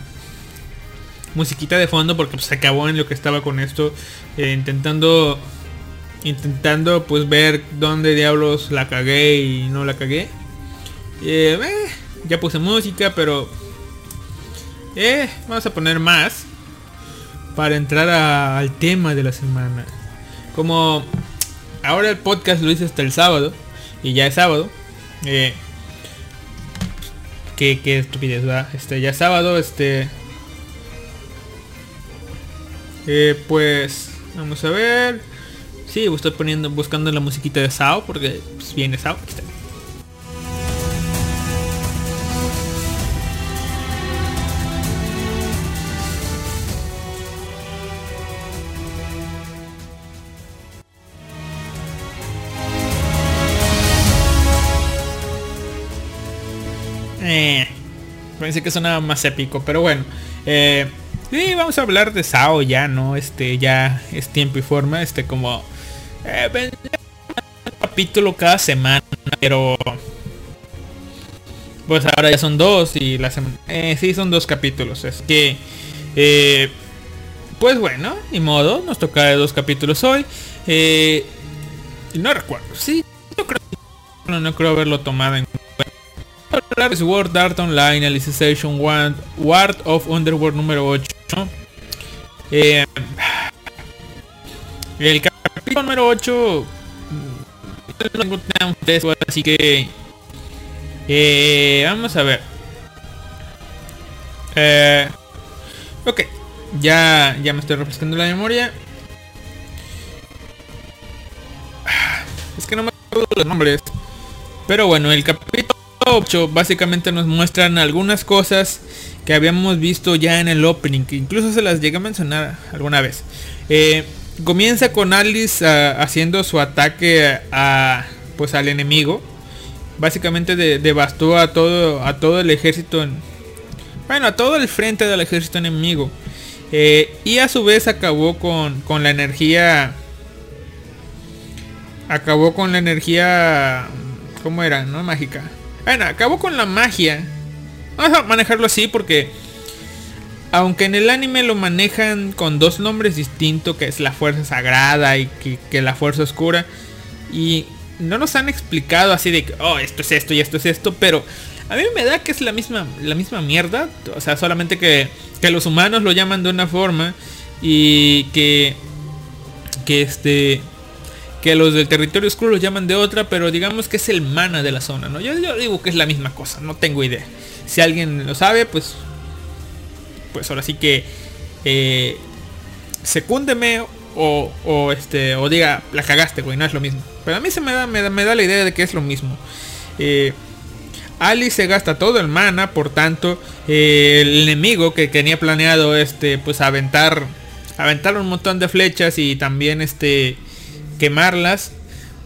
musiquita de fondo porque pues, se acabó en lo que estaba con esto eh, intentando intentando pues ver dónde diablos la cagué y no la cagué eh, ya puse música pero vamos a poner más para entrar al tema de la semana como ahora el podcast lo hice hasta el sábado y ya es sábado eh, qué, estupidez ¿verdad? este ya es sábado este eh, pues vamos a ver. Sí, estoy poniendo, buscando la musiquita de Sao porque pues, viene Sao. Pensé que sonaba más épico, pero bueno. Eh, sí, vamos a hablar de Sao ya, ¿no? Este, ya es tiempo y forma. Este, como... Eh, capítulo cada semana, pero... Pues ahora ya son dos y la semana... Eh, sí, son dos capítulos. Es que... Eh, pues bueno, ni modo, nos toca de dos capítulos hoy. Eh, y no recuerdo, sí, yo creo no, no creo haberlo tomado en cuenta. Hablar de Sword Art Online Alicization One, Ward of Underworld número 8. Eh, el capítulo número 8 mm, así que eh, vamos a ver. Eh, ok, ya, ya me estoy refrescando la memoria. Es que no me acuerdo los nombres. Pero bueno, el capítulo 8 básicamente nos muestran algunas cosas que habíamos visto ya en el opening, que incluso se las llegué a mencionar alguna vez. Eh, comienza con Alice ah, haciendo su ataque a pues al enemigo. Básicamente de- devastó a todo a todo el ejército en, bueno, a todo el frente del ejército enemigo. Eh, y a su vez acabó con, con la energía acabó con la energía ¿cómo era? no mágica bueno acabó con la magia. Vamos a manejarlo así porque aunque en el anime lo manejan con dos nombres distintos que es la fuerza sagrada y que, la fuerza oscura y no nos han explicado así de que oh esto es esto y esto es esto pero a mí me da que es la misma la misma mierda o sea solamente que, que los humanos lo llaman de una forma y que que este que los del territorio oscuro lo llaman de otra, pero digamos que es el mana de la zona, ¿no? Yo, yo digo que es la misma cosa, no tengo idea. Si alguien lo sabe, pues pues ahora sí que eh, secúndeme o, o este o diga la cagaste, güey, no es lo mismo. Pero a mí se me da me da, me da la idea de que es lo mismo. Eh, Alice se gasta todo el mana, por tanto, eh, el enemigo que tenía planeado este pues aventar aventar un montón de flechas y también este quemarlas,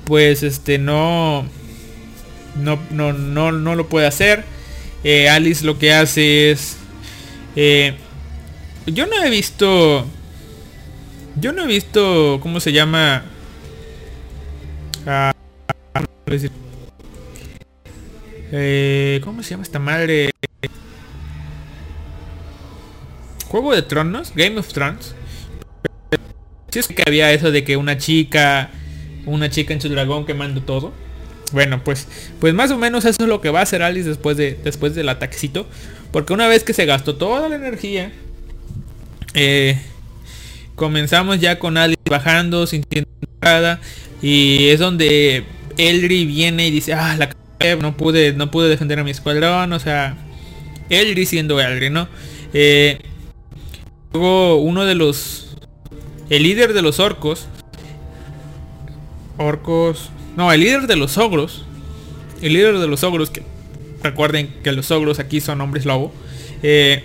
pues este no no no no, no lo puede hacer. Eh, Alice lo que hace es eh, yo no he visto yo no he visto cómo se llama Ah. Eh, ¿Cómo se llama esta madre? Juego de Tronos, Game of Thrones. Si es que había eso de que una chica, una chica en su dragón quemando todo. Bueno, pues, pues más o menos eso es lo que va a hacer Alice después de, después del ataquecito. Porque una vez que se gastó toda la energía, eh, comenzamos ya con Alice bajando, sintiendo nada y es donde Elri viene y dice, ah, la no pude, no pude defender a mi escuadrón, o sea, Elri siendo Elri, ¿no? Eh, luego uno de los, el líder de los orcos, orcos, no, el líder de los ogros, el líder de los ogros, que recuerden que los ogros aquí son hombres lobo, eh,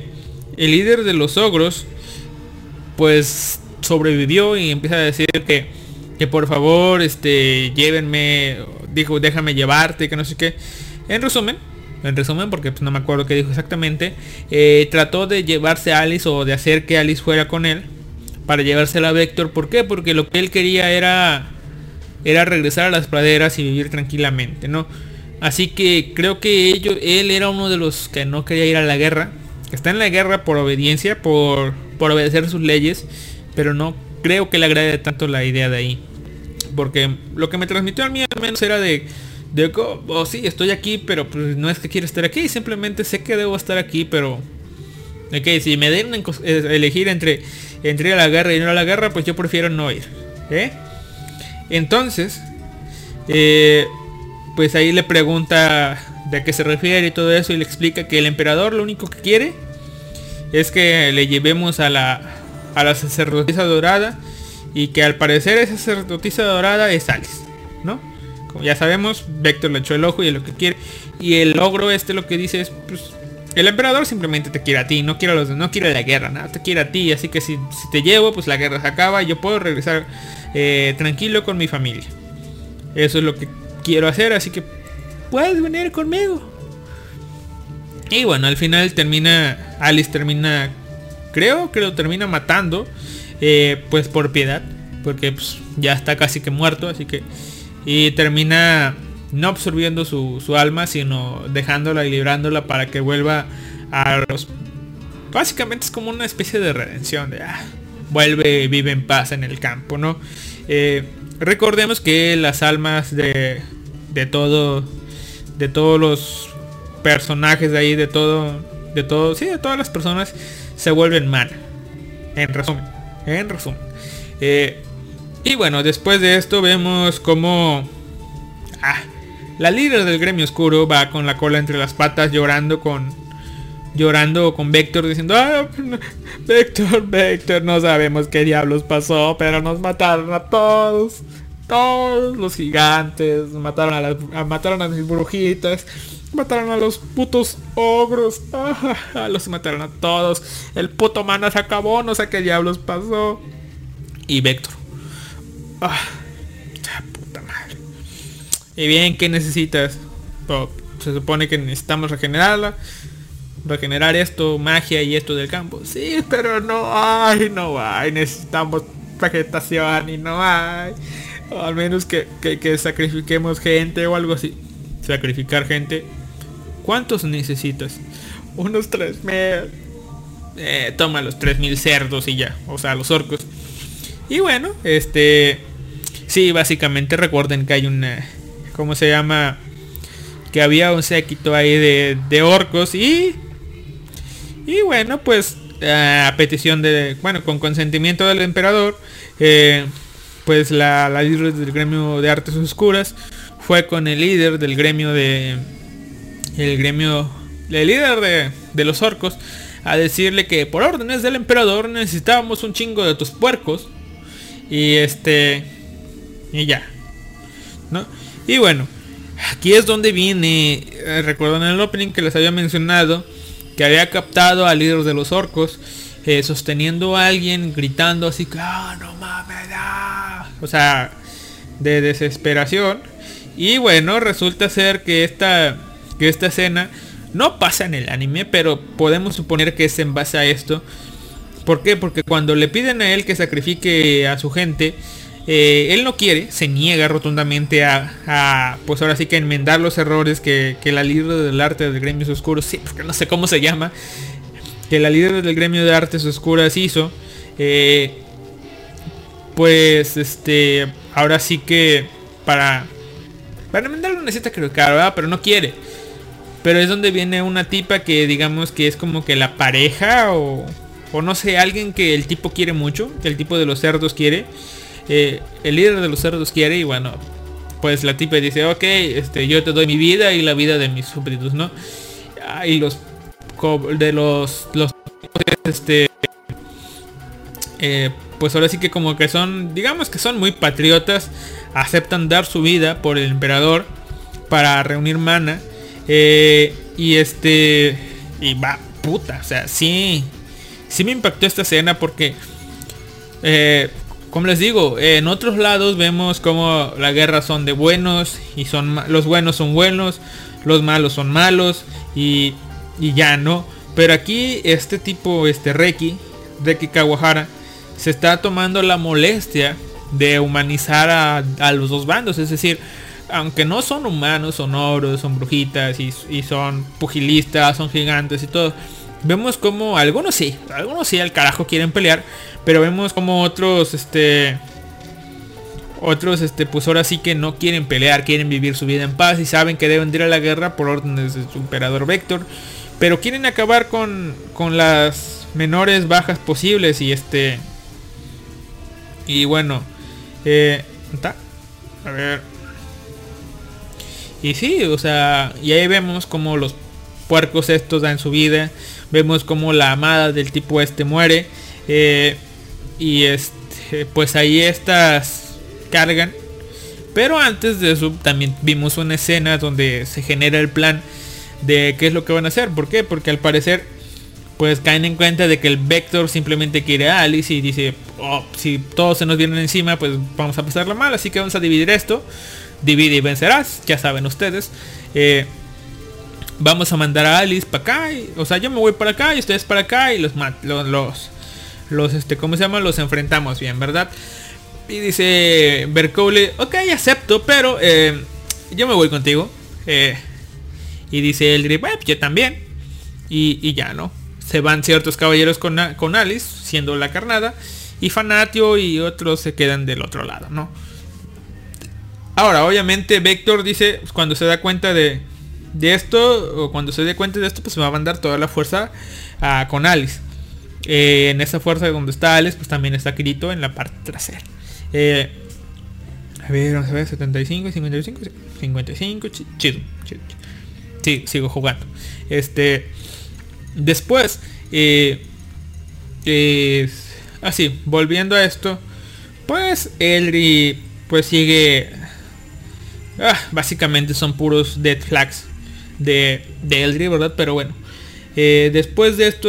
el líder de los ogros, pues sobrevivió y empieza a decir que, que por favor, este, llévenme, dijo, déjame llevarte, que no sé qué. En resumen, en resumen, porque pues, no me acuerdo qué dijo exactamente, eh, trató de llevarse a Alice o de hacer que Alice fuera con él para llevársela a Vector. ¿Por qué? Porque lo que él quería era era regresar a las praderas y vivir tranquilamente, ¿no? Así que creo que ellos, él era uno de los que no quería ir a la guerra. Está en la guerra por obediencia, por, por obedecer sus leyes, pero no creo que le agrade tanto la idea de ahí. Porque lo que me transmitió a mí al menos era de, de oh, sí, estoy aquí, pero pues, no es que quiera estar aquí, simplemente sé que debo estar aquí, pero... Ok, si me den elegir entre, entre a la guerra y no a la guerra, pues yo prefiero no ir. ¿eh? Entonces, eh, pues ahí le pregunta de qué se refiere y todo eso y le explica que el emperador lo único que quiere es que le llevemos a la, a la sacerdotisa dorada y que al parecer esa sacerdotisa dorada es Alice, ¿no? Como ya sabemos, Vector le echó el ojo y es lo que quiere. Y el logro este lo que dice es, pues, el emperador simplemente te quiere a ti, no quiere a los no quiere la guerra, nada, te quiere a ti, así que si, te llevo, pues la guerra se acaba y yo puedo regresar eh, tranquilo con mi familia. Eso es lo que quiero hacer, así que puedes venir conmigo. Y bueno, al final termina, Alice termina, creo lo termina matando, eh, pues por piedad, porque pues, ya está casi que muerto, así que... Y termina no absorbiendo su, su alma, sino dejándola y librándola para que vuelva a los... Básicamente es como una especie de redención, de... Ah, vuelve y vive en paz en el campo, ¿no? Eh, recordemos que las almas de, de todo, de todos los personajes de ahí, de todo, de todo, sí, de todas las personas se vuelven mal. En resumen, en resumen. Eh, y bueno, después de esto vemos como ah, la líder del gremio oscuro va con la cola entre las patas llorando con llorando con Vector diciendo, ah, Vector, Vector, no sabemos qué diablos pasó, pero nos mataron a todos. Todos los gigantes, mataron a las mataron a mis brujitas, mataron a los putos ogros, ah, los mataron a todos. El puto mana se acabó, no sé qué diablos pasó. Y Vector. Ah. Y bien, ¿qué necesitas? Se supone que necesitamos regenerarla regenerar esto, magia y esto del campo. Sí, pero no hay, no hay. Necesitamos vegetación y no hay. al menos que, que, sacrifiquemos gente o algo así. Sacrificar gente. ¿Cuántos necesitas? Unos 3000. Eh, toma los 3000 cerdos y ya. O sea, los orcos. Y bueno, este... Sí, básicamente recuerden que hay una... ¿Cómo se llama? Que había un séquito ahí de, de orcos y y bueno, pues a petición de, bueno, con consentimiento del emperador, eh, pues la, líder del gremio de artes oscuras fue con el líder del gremio de, el gremio, el líder de, de los orcos, a decirle que por órdenes del emperador necesitábamos un chingo de tus puercos. Y este, y ya, ¿no? Y bueno, aquí es donde viene, eh, recuerdan el opening que les había mencionado, que había captado al líder de los orcos eh, sosteniendo a alguien gritando así que ah, no mames o sea de desesperación. Y bueno resulta ser que esta que esta escena no pasa en el anime pero podemos suponer que es en base a esto. ¿por qué? porque cuando le piden a él que sacrifique a su gente eh, él no quiere, se niega rotundamente a, pues ahora sí que enmendar los errores que, la líder del arte del gremio oscuros, sí, porque no sé cómo se llama, que la líder del gremio de artes oscuras hizo. Eh, pues este, ahora sí que para, para enmendarlo necesita creo que ¿verdad? Pero no quiere. Pero es donde viene una tipa que digamos que es como que la pareja o, o no sé, alguien que el tipo quiere mucho, que el tipo de los cerdos quiere el líder de los cerdos quiere y bueno, pues la tipa dice, ok, este, yo te doy mi vida y la vida de mis súbditos, ¿no? Ah, y los de los, los este eh, pues ahora sí que como que son digamos que son muy patriotas aceptan dar su vida por el emperador para reunir mana eh, y este y va puta o sea sí sí me impactó esta escena porque eh, como les digo, en otros lados vemos como la guerra son de buenos y son los buenos son buenos, los malos son malos y, ya no. Pero aquí este tipo, este Reki, Reki Kawahara, se está tomando la molestia de humanizar a, los dos bandos. Es decir, aunque no son humanos, son oros, son brujitas y, y son pugilistas, son gigantes y todo. Vemos como algunos sí, algunos sí al carajo quieren pelear, pero vemos como otros, este, otros, este, pues ahora sí que no quieren pelear, quieren vivir su vida en paz y saben que deben ir a la guerra por órdenes de su emperador Vector, pero quieren acabar con, con las menores bajas posibles y este, y bueno, eh, a ver, y sí, o sea, y ahí vemos como los puercos estos dan su vida. Vemos como la amada del tipo este muere. eh, y este, pues ahí estas cargan. Pero antes de eso también vimos una escena donde se genera el plan de qué es lo que van a hacer. ¿Por qué? Porque al parecer pues caen en cuenta de que el Vector simplemente quiere a Alice y dice, "Oh, si todos se nos vienen encima, pues vamos a pasarla mal, así que vamos a dividir esto. Divide y vencerás, ya saben ustedes. Eh, vamos a mandar a Alice para acá, o sea, yo me voy para acá y ustedes para acá y los los, los, los, este, ¿cómo se llama? Los enfrentamos bien, ¿verdad? Y dice Bercole, ok, acepto, pero eh, yo me voy contigo. Eh, y dice el bueno, yo también. Y, y ya, ¿no? Se van ciertos caballeros con, con Alice, siendo la carnada. Y Fanatio y otros se quedan del otro lado, ¿no? Ahora, obviamente, Vector dice, cuando se da cuenta de, de esto, o cuando se dé cuenta de esto, pues va a mandar toda la fuerza a- con Alice. Eh, en esa fuerza donde está Alice, pues también está Kirito en la parte trasera. Eh, a ver, vamos a ver, 75, 55, 55, chi- chido, chido, chido. Sí, sigo jugando. Este, después, eh, así, volviendo a esto, pues Elri, pues sigue, ah, básicamente son puros dead flags de, de Eldri, ¿verdad? Pero bueno, después de esto,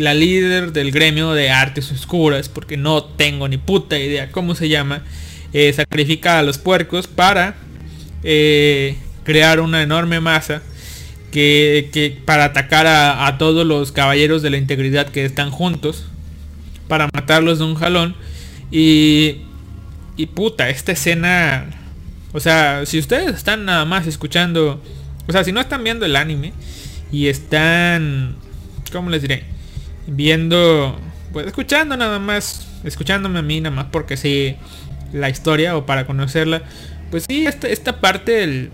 la líder del gremio de artes oscuras, porque no tengo ni puta idea cómo se llama, eh, sacrifica a los puercos para eh, crear una enorme masa que, que para atacar a, a todos los caballeros de la integridad que están juntos, para matarlos de un jalón. Y, y puta, esta escena, o sea, si ustedes están nada más escuchando, o sea, si no están viendo el anime y están, ¿cómo les diré? Viendo, pues escuchando nada más, escuchándome a mí nada más porque sí la historia o para conocerla, pues sí, esta, esta parte del,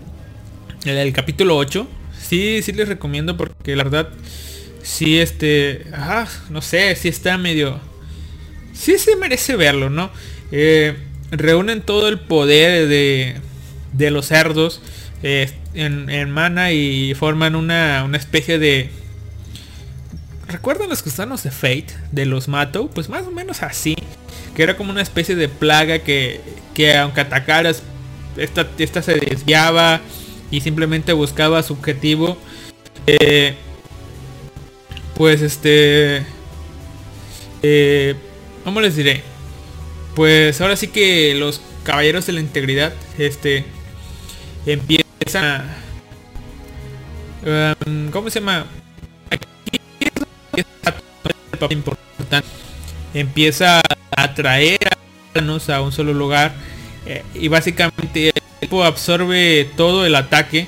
el, capítulo 8, sí, sí les recomiendo porque la verdad, sí, este, ah, no sé, sí está medio, sí se merece verlo, ¿no? Eh, reúnen todo el poder de, de los cerdos eh, en, en mana y forman una, una especie de... ¿Recuerdan los gusanos de Fate? De los Mato? Pues más o menos así. Que era como una especie de plaga que, que aunque atacaras, esta, esta se desviaba y simplemente buscaba su objetivo. Eh, pues este... Eh, ¿Cómo les diré? Pues ahora sí que los caballeros de la integridad, este, empiezan a... um, ¿Cómo se llama? Empieza a papel importante. Empieza a atraer a un solo lugar eh, y básicamente el tipo absorbe todo el ataque,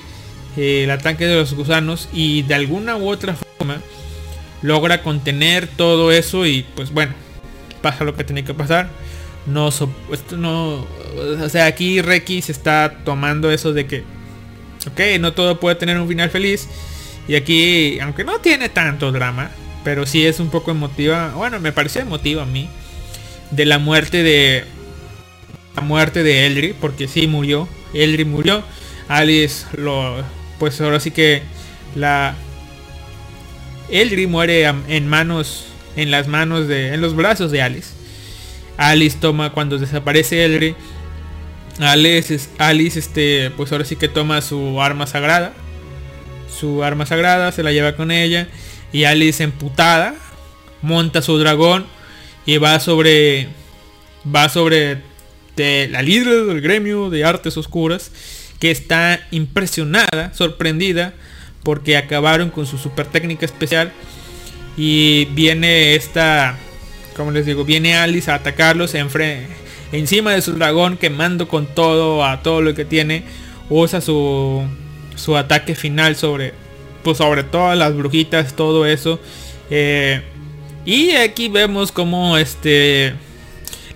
eh, el ataque de los gusanos y de alguna u otra forma logra contener todo eso y pues bueno, pasa lo que tiene que pasar. No, esto no, o sea, aquí Reiki se está tomando eso de que, ok, no todo puede tener un final feliz. Y aquí, aunque no tiene tanto drama, pero sí es un poco emotiva. Bueno, me pareció emotiva a mí. De la muerte de, la muerte de Eldri, porque sí murió. Eldri murió. Alice lo, pues ahora sí que la Eldri muere en manos, en las manos de, en los brazos de Alice. Alice toma cuando desaparece Eldri. Alice, Alice, este, pues ahora sí que toma su arma sagrada. Su arma sagrada se la lleva con ella. Y Alice emputada monta su dragón y va sobre, va sobre de la líder del gremio de artes oscuras que está impresionada, sorprendida porque acabaron con su super técnica especial y viene esta como les digo viene Alice a atacarlos enfre- encima de su dragón quemando con todo a todo lo que tiene. Usa su, su ataque final sobre, pues sobre todas las brujitas, todo eso. Eh, y aquí vemos como este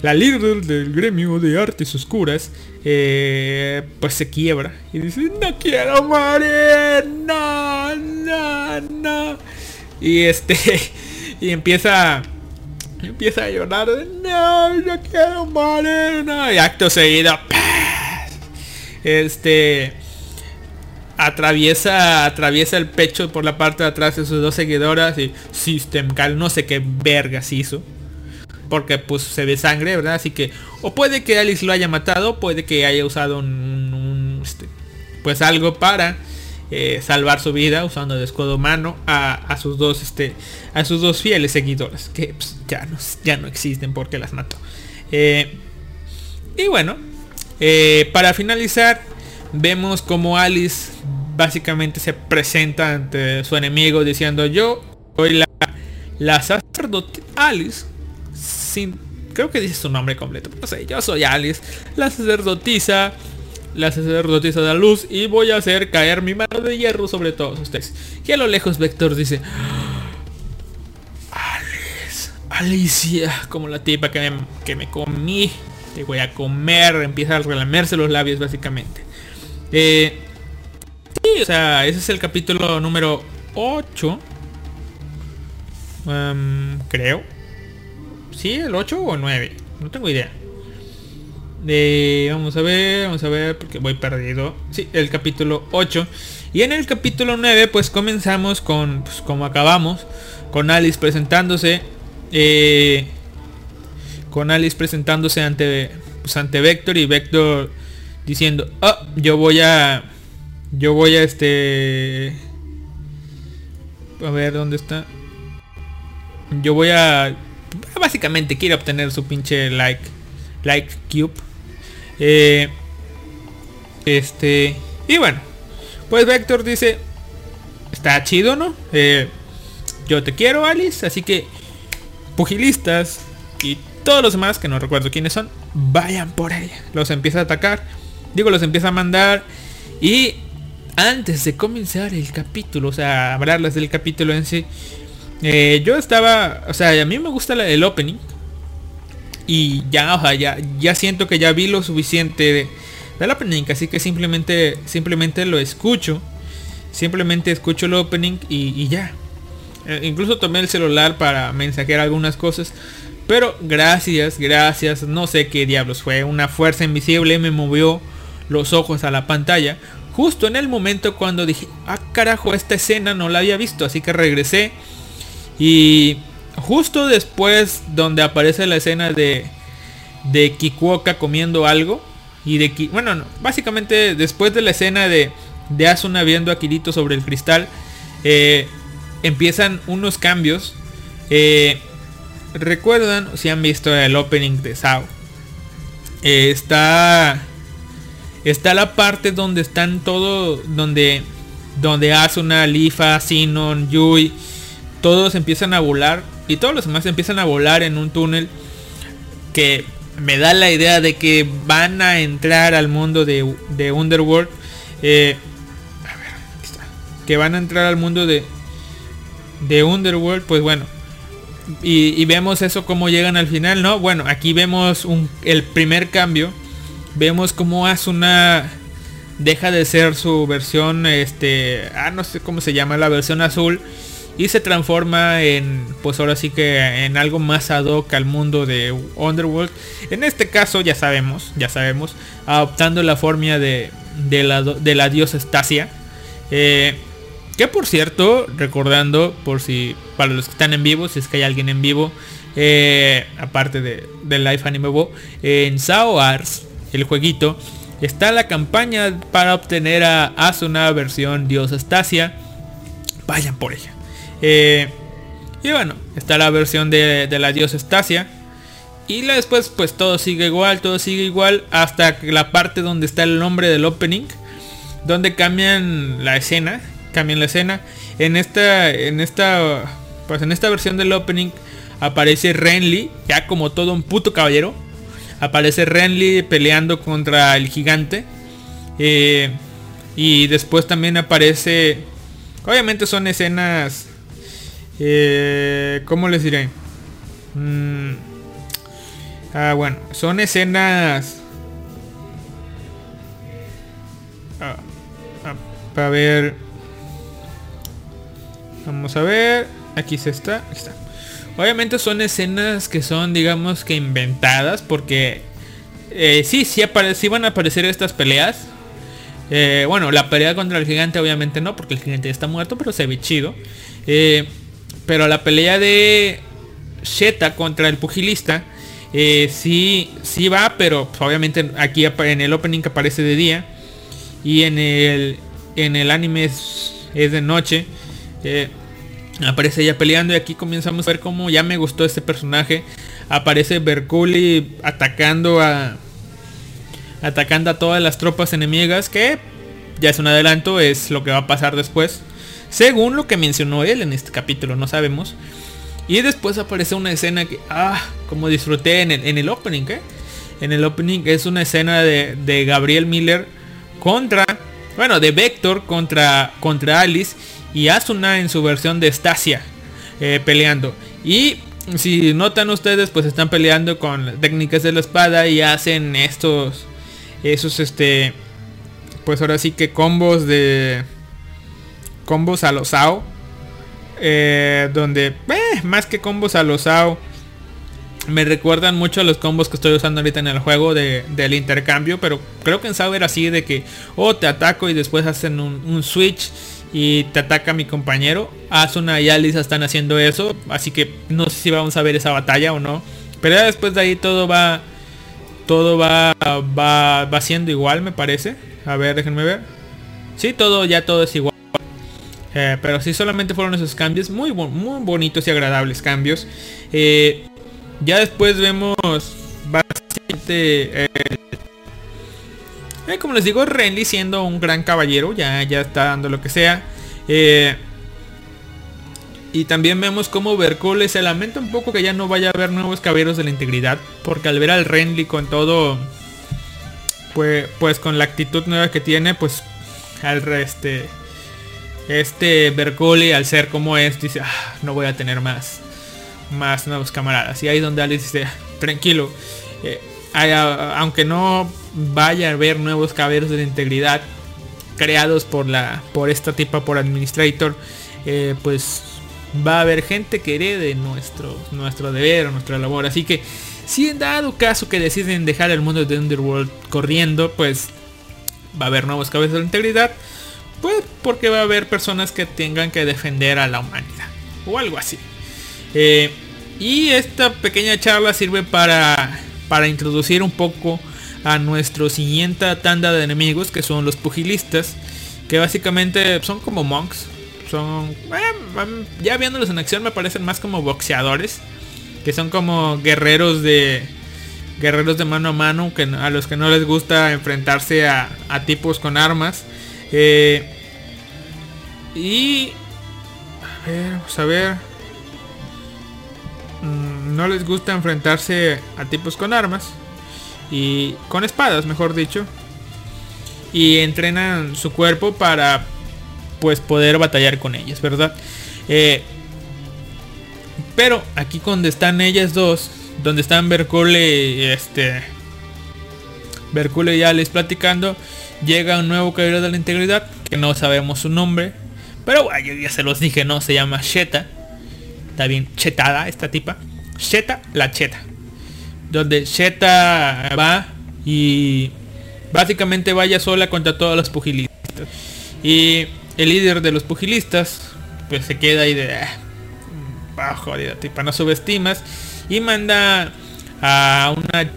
la líder del gremio de artes oscuras eh, pues se quiebra y dice no quiero morir no no no y este y empieza empieza a llorar no no quiero morir no y acto seguido este atraviesa atraviesa el pecho por la parte de atrás de sus dos seguidoras y System Cal no sé qué vergas hizo. Porque pues se ve sangre verdad así que o puede que Alice lo haya matado puede que haya usado un, este, pues algo para eh, salvar su vida usando el escudo humano a, a sus dos este a sus dos fieles seguidoras que pues, ya no ya no existen porque las mató. Eh, y bueno, eh, para finalizar, vemos como Alice básicamente se presenta ante su enemigo diciendo yo soy la, la Alice. Sin, creo que dice su nombre completo. No sé, yo soy Alice, la sacerdotisa, la sacerdotisa de la luz y voy a hacer caer mi mano de hierro sobre todos ustedes. Y a lo lejos Vector dice, Alice, Alicia, como la tipa que me, que me comí. Te voy a comer. Empieza a relamerse los labios básicamente. Eh, sí, o sea, ese es el capítulo número 8. Em, creo. Sí, el 8 o el 9. No tengo idea. Eh, vamos a ver, vamos a ver, porque voy perdido. Sí, el capítulo 8. Y en el capítulo 9, pues comenzamos con, pues, como acabamos, con Alice presentándose. eh, con Alice presentándose ante, pues, ante Vector y Vector diciendo, oh, yo voy a, yo voy a este, a ver dónde está. Yo voy a, básicamente quiere obtener su pinche like, like cube. Eh, este, y bueno, pues Vector dice, está chido, ¿no? Eh, yo te quiero, Alice, así que pugilistas y todos los demás, que no recuerdo quiénes son, vayan por ella. Los empieza a atacar, digo, los empieza a mandar y antes de comenzar el capítulo, o sea, hablarles del capítulo en sí, eh, yo estaba, o sea, a mí me gusta el opening y ya, o sea, ya, ya siento que ya vi lo suficiente de, del opening, así que simplemente, simplemente lo escucho, simplemente escucho el opening y, y ya. Eh, incluso tomé el celular para mensajear algunas cosas. Pero gracias, gracias, no sé qué diablos fue. Una fuerza invisible me movió los ojos a la pantalla. Justo en el momento cuando dije, ah carajo, esta escena no la había visto. Así que regresé. Y justo después donde aparece la escena de, de Kikuoka comiendo algo. Y de Ki- bueno, no, básicamente después de la escena de, de Asuna viendo a Kirito sobre el cristal. eh, empiezan unos cambios. Eh, Recuerdan, si han visto el opening de Sao. Eh, está. Está la parte donde están todo. Donde. Donde Asuna, Lifa, Sinon, Yui. Todos empiezan a volar. Y todos los demás empiezan a volar en un túnel. Que me da la idea de que van a entrar al mundo de, de Underworld. Eh, a ver, aquí está. Que van a entrar al mundo de. De Underworld. Pues bueno. Y, vemos eso como llegan al final, ¿no? Bueno, aquí vemos el primer cambio. Vemos como Asuna deja de ser su versión, este, ah, no sé cómo se llama, la versión azul. Y se transforma en, pues ahora sí que en algo más ad hoc al mundo de Underworld. En este caso ya sabemos, ya sabemos, adoptando la forma de, de, la, de la diosa Stasia. Eh, que por cierto, recordando, por si para los que están en vivo, si es que hay alguien en vivo, eh, aparte de, de Live Anime Bo, en Sao Ars, el jueguito, está la campaña para obtener a Asuna versión Diosa Stasia. Vayan por ella. Eh, y bueno, está la versión de, la diosa Stasia. Y la después pues todo sigue igual, todo sigue igual hasta la parte donde está el nombre del opening. Donde cambian la escena. Cambian la escena. En esta. En esta. Pues en esta versión del opening. Aparece Renly. Ya como todo un puto caballero. Aparece Renly peleando contra el gigante. Eh, y después también aparece... Obviamente son escenas... Eh, ¿Cómo les diré? Mm, ah, bueno, son escenas... Ah, ah, para ver... Vamos a ver. Aquí se está. Obviamente son escenas que son, digamos que inventadas. Porque eh, sí, sí, sí van a aparecer estas peleas. Eh, bueno, la pelea contra el gigante obviamente no, porque el gigante ya está muerto, pero se ve chido. Eh, pero la pelea de Sheta contra el pugilista, sí, sí va, pero obviamente aquí en el opening que aparece de día y en el, en el anime es, de noche. Aparece ella peleando y aquí comenzamos a ver cómo ya me gustó este personaje. Aparece Berkuli atacando a, atacando a todas las tropas enemigas, que ya es un adelanto, es lo que va a pasar después. Según lo que mencionó él en este capítulo, no sabemos. Y después aparece una escena que, ah, como disfruté en el, en el opening, ¿eh? En el opening es una escena de, Gabriel Miller contra, bueno, de Vector contra, contra Alice y Asuna en su versión de Stasia eh, peleando. Y si notan ustedes, pues están peleando con técnicas de la espada y hacen estos esos este pues ahora sí que combos de combos a los AO eh, donde eh, más que combos a los AO me recuerdan mucho a los combos que estoy usando ahorita en el juego de, del intercambio pero creo que en SAO era así de que oh, te ataco y después hacen un, switch y te ataca mi compañero Asuna y Alice están haciendo eso así que no sé si vamos a ver esa batalla o no pero después de ahí todo va todo va, va, va siendo igual, me parece. A ver, déjenme ver. Sí, todo, ya todo es igual. Eh, pero sí solamente fueron esos cambios. Muy, muy bonitos y agradables cambios. Eh, ya después vemos. Eh, como les digo, Renly siendo un gran caballero. Ya, ya está dando lo que sea. Y también vemos como Bercole se lamenta un poco que ya no vaya a haber nuevos caballeros de la integridad. Porque al ver al Renly con todo. Pues, pues con la actitud nueva que tiene, pues al este. Este Bercole al ser como es, dice, ah, no voy a tener más. Más nuevos camaradas. Y ahí donde Alice dice, tranquilo. Eh, aunque no vaya a haber nuevos caballeros de la integridad creados por la por esta tipa por administrator eh, pues va a haber gente que herede nuestro, nuestro deber o nuestra labor. Así que si en dado caso que deciden dejar el mundo de Underworld corriendo, pues va a haber nuevos cabezas de integridad. Pues porque va a haber personas que tengan que defender a la humanidad. O algo así. Eh, y esta pequeña charla sirve para, para introducir un poco a nuestro siguiente tanda de enemigos que son los pugilistas. Que básicamente son como monks son, eh, ya viéndolos en acción me parecen más como boxeadores, que son como guerreros de guerreros de mano a mano, que a los que no les gusta enfrentarse a, tipos con armas. Eh, y a ver, vamos a ver. Mm, no les gusta enfrentarse a tipos con armas y con espadas, mejor dicho. Y entrenan su cuerpo para pues poder batallar con ellas, ¿verdad? Eh, pero aquí donde están ellas dos, donde están Bercole, este, Bercule y Alice platicando, llega un nuevo caballero de la integridad, que no sabemos su nombre, pero bueno, yo ya se los dije, no, se llama Sheta, está bien chetada esta tipa, Sheta la Cheta, donde Sheta va y básicamente vaya sola contra todos los pugilistas. Y el líder de los pugilistas pues se queda ahí de ah, jodida tipa no subestimas y manda a una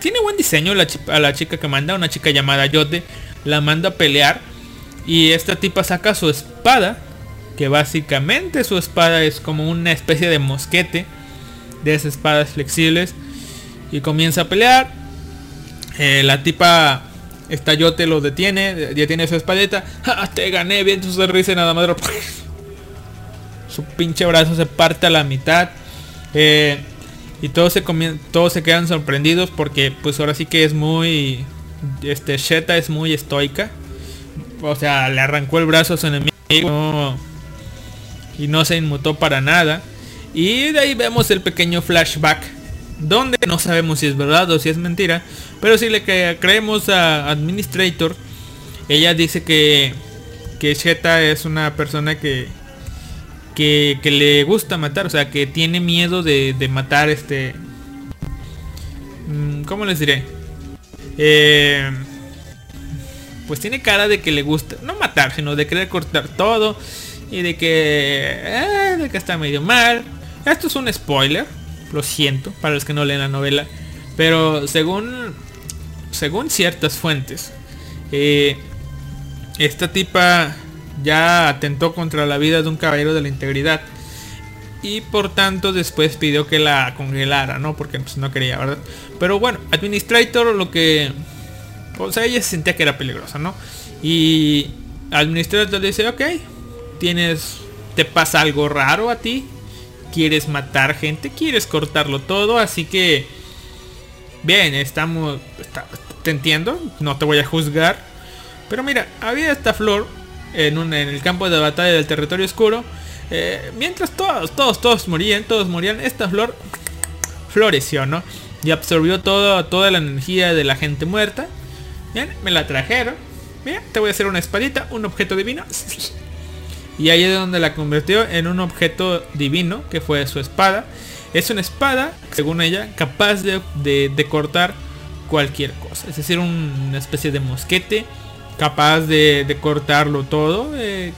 tiene buen diseño la, a la chica que manda una chica llamada Yote la manda a pelear y esta tipa saca su espada que básicamente su espada es como una especie de mosquete de esas espadas flexibles y comienza a pelear eh, la tipa Estallote lo detiene, ya tiene su espadeta. Te gané, bien su sonrisa nada más. Su pinche brazo se parte a la mitad. Eh, Y todos se, todos se quedan sorprendidos porque pues ahora sí que es muy... Este, Sheta es muy estoica. O sea, le arrancó el brazo a su enemigo y no se inmutó para nada. Y de ahí vemos el pequeño flashback. Donde no sabemos si es verdad o si es mentira. Pero si le cre- creemos a Administrator, ella dice que, que Sheta es una persona que, que, que le gusta matar. O sea, que tiene miedo de, de matar este... mm, ¿Cómo les diré? Eh, pues tiene cara de que le gusta, no matar, sino de querer cortar todo y de que, eh, de que está medio mal. Esto es un spoiler, lo siento para los que no leen la novela, pero según, según ciertas fuentes, eh, esta tipa ya atentó contra la vida de un caballero de la integridad y por tanto después pidió que la congelara, ¿no? Porque pues, no quería, ¿verdad? Pero bueno, Administrator lo que... O sea, ella sentía que era peligrosa, ¿no? Y Administrator dice, ok, tienes... Te pasa algo raro a ti. Quieres matar gente, quieres cortarlo todo, así que... Bien, estamos... te entiendo, no te voy a juzgar. Pero mira, había esta flor en, un, en el campo de batalla del territorio oscuro. eh, mientras todos, todos, todos morían, todos morían, esta flor floreció, ¿no? Y absorbió todo, toda la energía de la gente muerta. Bien, me la trajeron. Bien, te voy a hacer una espadita, un objeto divino. Y ahí es donde la convirtió en un objeto divino, que fue su espada. Es una espada, según ella, capaz de, de- cortar cualquier cosa. Es decir, un- una especie de mosquete, capaz de, de cortarlo todo. eh,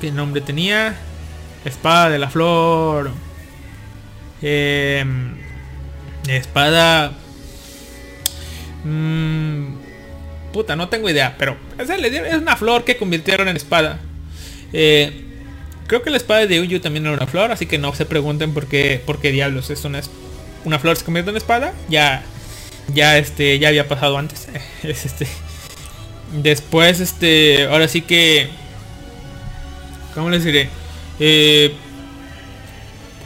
¿Qué nombre tenía? Espada de la flor. Em, espada... Mm, puta, no tengo idea, pero es una flor que convirtieron en espada. Eh, creo que la espada de Uyu también era una flor, así que no se pregunten por qué, por qué diablos es una, una flor se convierte en espada. Ya, ya este, ya había pasado antes. Es este. Después, este, ahora sí que, ¿cómo les diré? Eh,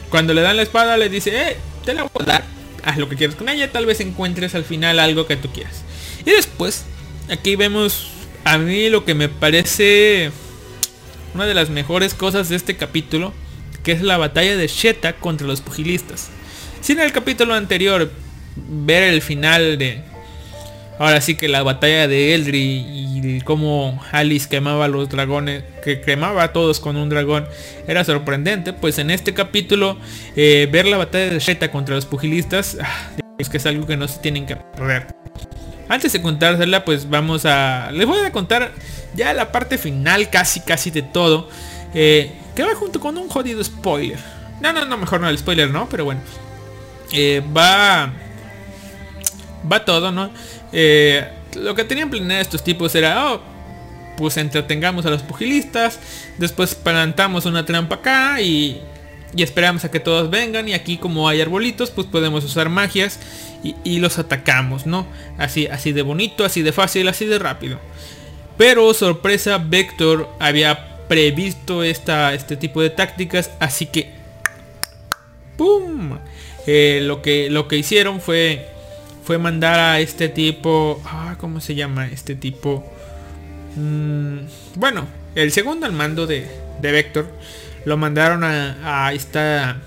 cuando le dan la espada le dice, eh, te la voy a dar. Haz lo que quieras con ella, tal vez encuentres al final algo que tú quieras. Y después, aquí vemos a mí lo que me parece una de las mejores cosas de este capítulo, que es la batalla de Sheta contra los pugilistas. Si en el capítulo anterior ver el final de ahora sí que la batalla de Eldri y cómo Alice quemaba a los dragones, que quemaba a todos con un dragón, era sorprendente, pues en este capítulo eh, ver la batalla de Sheta contra los pugilistas ah, es que es algo que no se tienen que perder. Antes de contársela, pues vamos a... Les voy a contar ya la parte final, casi, casi de todo. eh, que va junto con un jodido spoiler. No, no, no, mejor no el spoiler, ¿no? Pero bueno. Eh, va... Va todo, ¿no? Eh, lo que tenían planeado estos tipos era... Oh, pues entretengamos a los pugilistas. Después plantamos una trampa acá y... Y esperamos a que todos vengan y aquí como hay arbolitos pues podemos usar magias y, y los atacamos, ¿no? Así, así de bonito, así de fácil, así de rápido. Pero sorpresa, Vector había previsto esta, este tipo de tácticas, así que... ¡Pum! Eh, lo, que, lo que hicieron fue, fue mandar a este tipo... Ah, ¿Cómo se llama este tipo? Mm, bueno, el segundo al mando de, de Vector lo mandaron a, a esta...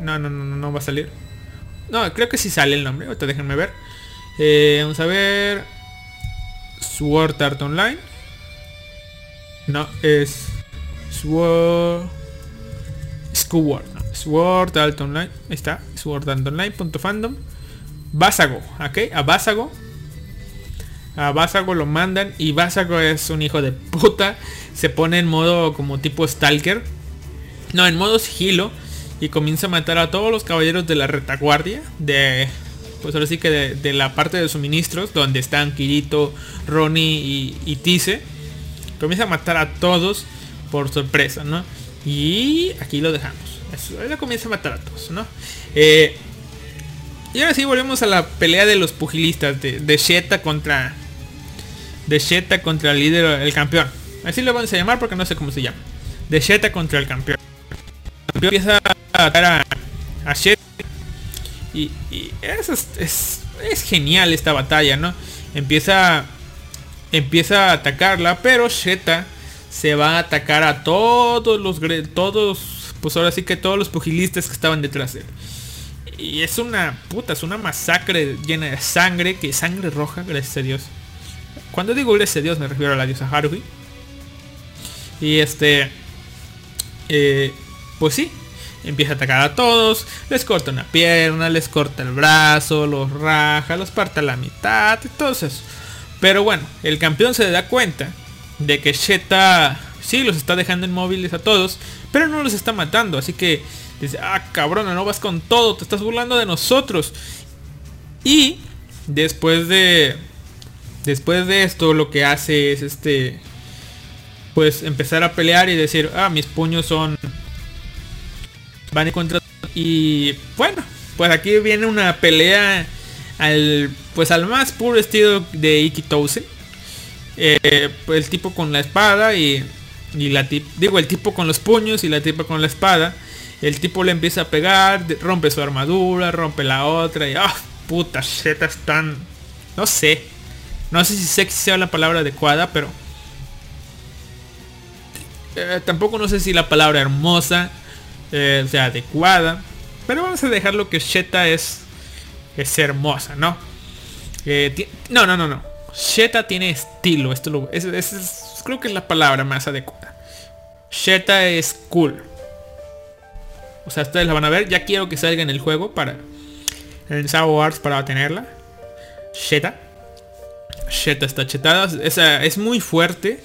No, no, no, no, no va a salir. No, creo que sí sale el nombre. Ahorita déjenme ver. Eh, vamos a ver. Sword Art Online. No, es Sword Skyward. No, Sword Art Online. Ahí está. Sword Art Online.fandom. Vásago, ¿ok? A Vásago. A Vásago lo mandan y Vásago es un hijo de puta. Se pone en modo como tipo Stalker. No, en modo sigilo. Y comienza a matar a todos los caballeros de la retaguardia. De... Pues ahora sí que de, la parte de suministros. Donde están Kirito, Ronnie y, y Tise. Comienza a matar a todos por sorpresa, ¿no? Y aquí lo dejamos. Eso, él comienza a matar a todos, ¿no? Eh, y ahora sí volvemos a la pelea de los pugilistas. De, de Sheta contra... De Sheta contra el líder, el campeón. Así lo vamos a llamar porque no sé cómo se llama. De Sheta contra el campeón. El campeón empieza a atacar a, a Sheta. Y, es, es, genial esta batalla, ¿no? Empieza, empieza a atacarla, pero Sheta se va a atacar a todos los, todos, pues ahora sí que todos los pugilistas que estaban detrás de él. Y es una puta, es una masacre llena de sangre, que sangre roja, gracias a Dios. Cuando digo gracias a Dios me refiero a la diosa Haruhi. Y este, eh, pues sí, empieza a atacar a todos, les corta una pierna, les corta el brazo, los raja, los parte a la mitad, todo eso. Pero bueno, el campeón se da cuenta de que Sheta sí los está dejando inmóviles a todos, pero no los está matando, así que dice, ah cabrona, no vas con todo, te estás burlando de nosotros. Y después de después de esto lo que hace es este pues empezar a pelear y decir, ah, mis puños son van en contra y bueno, pues aquí viene una pelea al pues al más puro estilo de Iki Tousen. Eh, pues el tipo con la espada y, y la tip, digo el tipo con los puños y la tipa con la espada. El tipo le empieza a pegar, rompe su armadura, rompe la otra y ah, puta shit, están no sé. No sé si sexy sea la palabra adecuada, pero eh, tampoco no sé si la palabra hermosa eh, sea adecuada. Pero vamos a dejarlo que Sheta es, es hermosa, ¿no? Eh, no, no, no, no. Sheta tiene estilo. Esto lo, es, creo que es la palabra más adecuada. Sheta es cool. O sea, ustedes la van a ver. Ya quiero que salga en el juego para... En Star Wars para tenerla. Sheta. Sheta está chetada. Esa, es muy fuerte.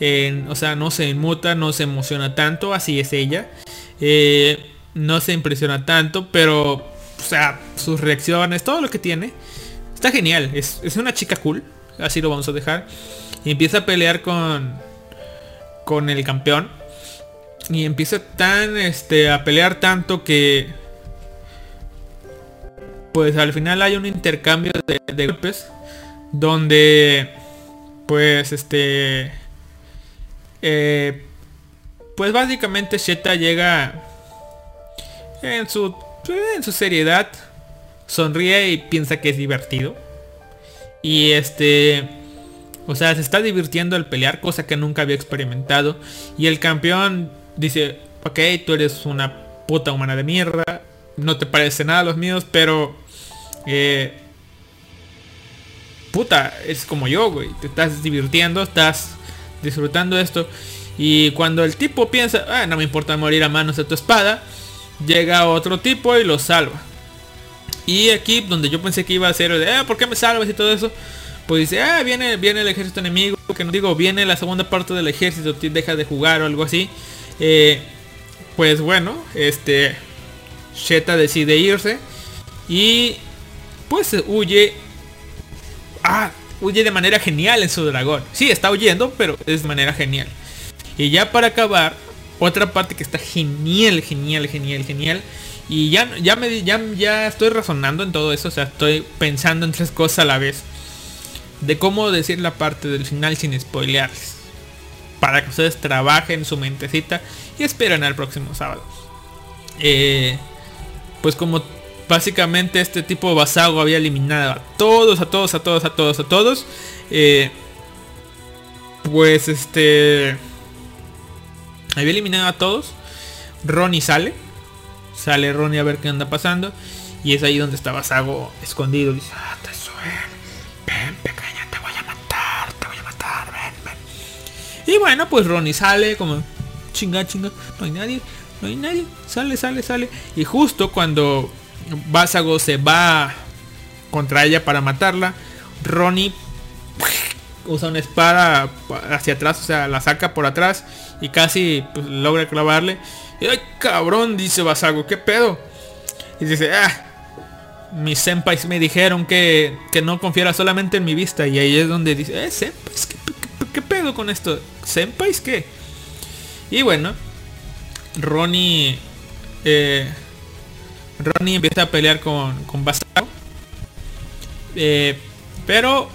En- o sea, no se inmuta, no se emociona tanto. Así es ella. Eh, no se impresiona tanto, pero... O sea, sus reacciones, todo lo que tiene. Está genial. Es, una chica cool. Así lo vamos a dejar. Y empieza a pelear con... Con el campeón. Y empieza tan, este, a pelear tanto que... Pues al final hay un intercambio de, de golpes. Donde... Pues este... eh, pues básicamente Sheta llega en su, en su seriedad. Sonríe y piensa que es divertido. Y este... O sea, se está divirtiendo al pelear, cosa que nunca había experimentado. Y el campeón dice, ok, tú eres una puta humana de mierda. No te parece nada a los míos, pero... eh, puta, es como yo, güey. Te estás divirtiendo, estás disfrutando esto. Y cuando el tipo piensa, ah, no me importa morir a manos de tu espada, llega otro tipo y lo salva. Y aquí donde yo pensé que iba a ser, de, ah, ¿por qué me salvas y todo eso? Pues dice, ah, viene, viene el ejército enemigo, que no digo, viene la segunda parte del ejército, deja de jugar o algo así. Eh, pues bueno, este, Sheta decide irse y pues huye Ah, huye de manera genial en su dragón. Sí, está huyendo, pero es de manera genial. Y ya para acabar, otra parte que está genial, genial, genial, genial. Y ya, ya me ya, ya estoy razonando en todo eso. O sea, estoy pensando en tres cosas a la vez. De cómo decir la parte del final sin spoilearles. Para que ustedes trabajen su mentecita y esperen al próximo sábado. Eh, pues como básicamente este tipo Basago había eliminado a todos, a todos, a todos, a todos, a todos. eh, pues este... Había eliminado a todos. Ronnie sale. Sale Ronnie a ver qué anda pasando. Y es ahí donde está Basago escondido. Dice, ah, te. Ven, pequeña, te voy a matar, te voy a matar, ven, ven. Y bueno, pues Ronnie sale como chinga, chinga, no hay nadie, no hay nadie, sale, sale, sale. Y justo cuando Vásago se va contra ella para matarla, Ronnie usa una espada hacia atrás, o sea, la saca por atrás y casi pues, logra clavarle. Y ay, cabrón, dice Basago, ¿qué pedo? Y dice, ah, mis senpais me dijeron que, que no confiara solamente en mi vista. Y ahí es donde dice, eh, senpais, ¿qué, pedo con esto? ¿Senpais qué? Y bueno, Ronnie, eh, Ronnie empieza a pelear con, con Basago. Eh, pero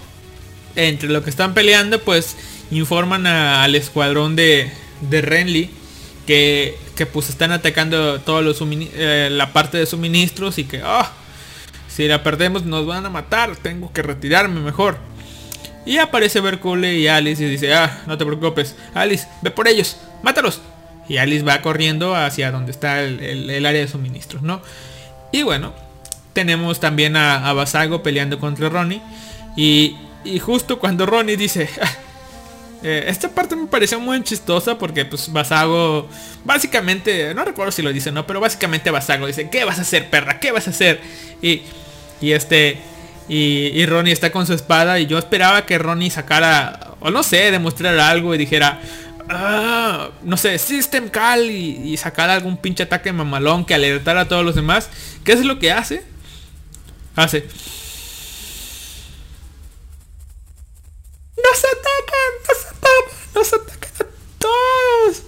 entre lo que están peleando, pues informan al escuadrón de, de Renly que, que pues están atacando todos los eh, la parte de suministros y que ah, Si la perdemos nos van a matar. Tengo que retirarme mejor. Y aparece Bercule y Alice y dice, ah, no te preocupes. Alice, ve por ellos. Mátalos. Y Alice va corriendo hacia donde está el, el- el área de suministros, ¿no? Y bueno, tenemos también a, a Basago peleando contra Ronnie. Y, y justo cuando Ronnie dice... "Ah, eh, esta parte me pareció muy chistosa porque pues Basago básicamente, no recuerdo si lo dice, no, pero básicamente Basago dice, ¿qué vas a hacer, perra? ¿Qué vas a hacer? Y, y este, y, y Ronnie está con su espada y yo esperaba que Ronnie sacara, o no sé, demostrara algo y dijera, "Ah, no sé, System Call y, y sacara algún pinche ataque mamalón que alertara a todos los demás. ¿Qué es lo que hace? Hace. ¡Nos atacan! ¡Nos atacan! ¡Nos atacan a todos!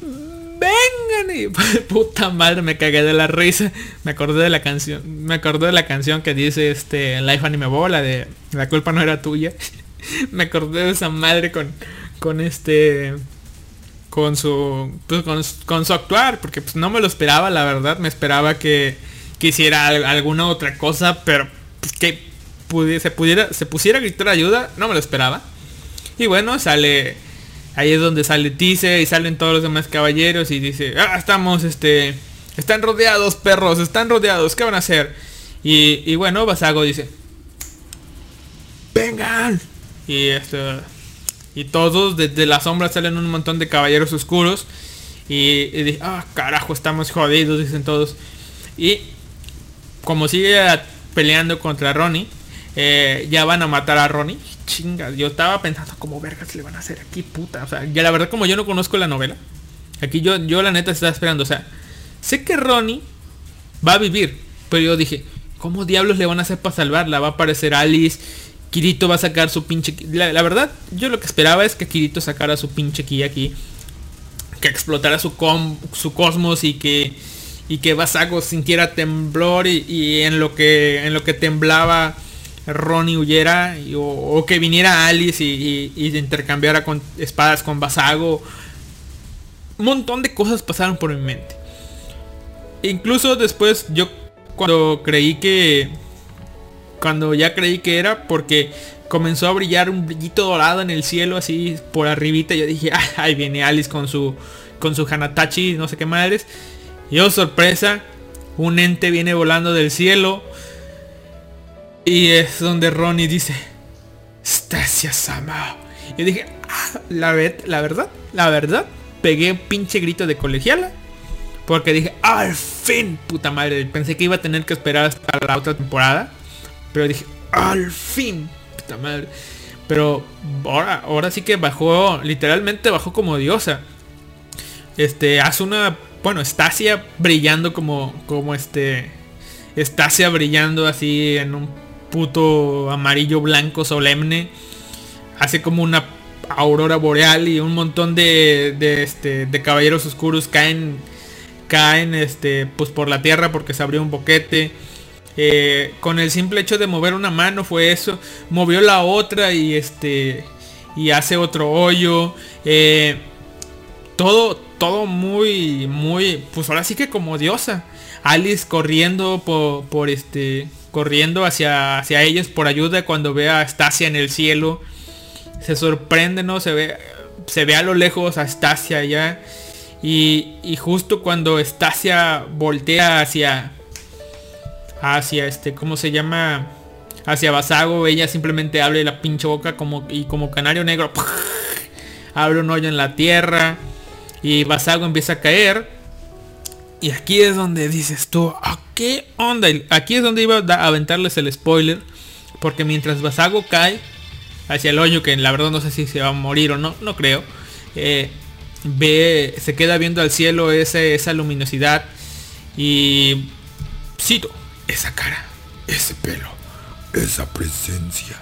¡Vengan! Y puta madre, me cagué de la risa. Me acordé de la canción. Me acordé de la canción que dice este Life Anime Bola de La culpa no era tuya. me acordé de esa madre con. con este. Con su. pues, con, su actuar. Porque pues no me lo esperaba, la verdad. Me esperaba que. que hiciera al- alguna otra cosa. Pero pues, que pudiese, pudiera, se pusiera a gritar ayuda. No me lo esperaba. Y bueno, sale. Ahí es donde sale Tice y salen todos los demás caballeros y dice, ah, estamos, este, están rodeados, perros, están rodeados, ¿qué van a hacer? Y, y bueno, Basago dice, vengan. Y esto, y todos desde la sombra salen un montón de caballeros oscuros. Y, y ah, carajo, estamos jodidos, dicen todos. Y como sigue peleando contra Ronnie, eh, ya van a matar a Ronnie. Chinga, yo estaba pensando cómo vergas le van a hacer aquí, puta. O sea, ya la verdad como yo no conozco la novela. Aquí yo, yo la neta estaba esperando. O sea, sé que Ronnie va a vivir. Pero yo dije, ¿cómo diablos le van a hacer para salvarla? Va a aparecer Alice. Kirito va a sacar su pinche... la verdad, yo lo que esperaba es que Kirito sacara su pinche ki aquí. Que explotara su, com- su cosmos y que... Y que Basago sintiera temblor y, y en lo que en lo que temblaba Ronnie huyera y- o, o que viniera Alice y, y- intercambiara con espadas con Basago. Un montón de cosas pasaron por mi mente. Incluso después yo cuando creí que cuando ya creí que era porque comenzó a brillar un brillito dorado en el cielo así por arribita yo dije "Ah, ahí viene Alice con su con su Hanatachi no sé qué madres y oh sorpresa un ente viene volando del cielo y es donde Ronnie dice Stasia Sama y dije "Ah, la, ve- la verdad la verdad pegué un pinche grito de colegiala porque dije, al fin, puta madre. Pensé que iba a tener que esperar hasta la otra temporada. Pero dije, al fin, puta madre. Pero ahora, ahora sí que bajó, literalmente bajó como diosa. Este, hace una, bueno, Stasia brillando como, como este, Stasia brillando así en un puto amarillo blanco solemne. Hace como una aurora boreal y un montón de, este, de caballeros oscuros caen caen este pues por la tierra porque se abrió un boquete. Eh, con el simple hecho de mover una mano fue eso. Movió la otra y este y hace otro hoyo. Eh, todo todo muy muy pues ahora sí que como diosa. Alice corriendo por, por este corriendo hacia hacia ellos por ayuda cuando ve a Stasia en el cielo. Se sorprende no se ve se ve a lo lejos a Stasia allá y, y justo cuando Stasia voltea hacia hacia este cómo se llama hacia Basago ella simplemente abre la pinche boca como y como canario negro abre un hoyo en la tierra y Basago empieza a caer y aquí es donde dices tú ¿a qué onda? Aquí es donde iba a aventarles el spoiler porque mientras Basago cae hacia el hoyo que la verdad no sé si se va a morir o no no creo eh, ve se queda viendo al cielo ese, esa luminosidad y cito esa cara ese pelo esa presencia.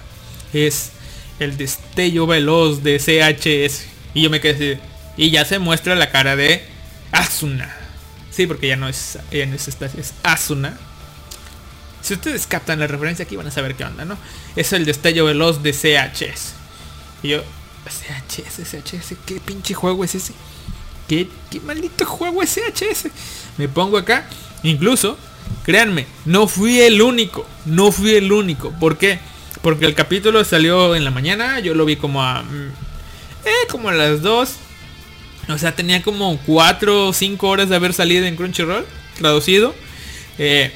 es el destello veloz de CHS y yo me quedé así, y ya se muestra la cara de Asuna sí porque ya no es ya no es es Asuna si ustedes captan la referencia aquí van a saber qué onda no es el destello veloz de CHS y yo CHS CHS qué pinche juego es ese qué, qué maldito juego es CHS me pongo acá incluso créanme, no fui el único. No fui el único. ¿Por qué? Porque el capítulo salió en la mañana. Yo lo vi como a... mm, Eh, como a las 2. O sea, tenía como 4 o 5 horas de haber salido en Crunchyroll. Traducido. Eh,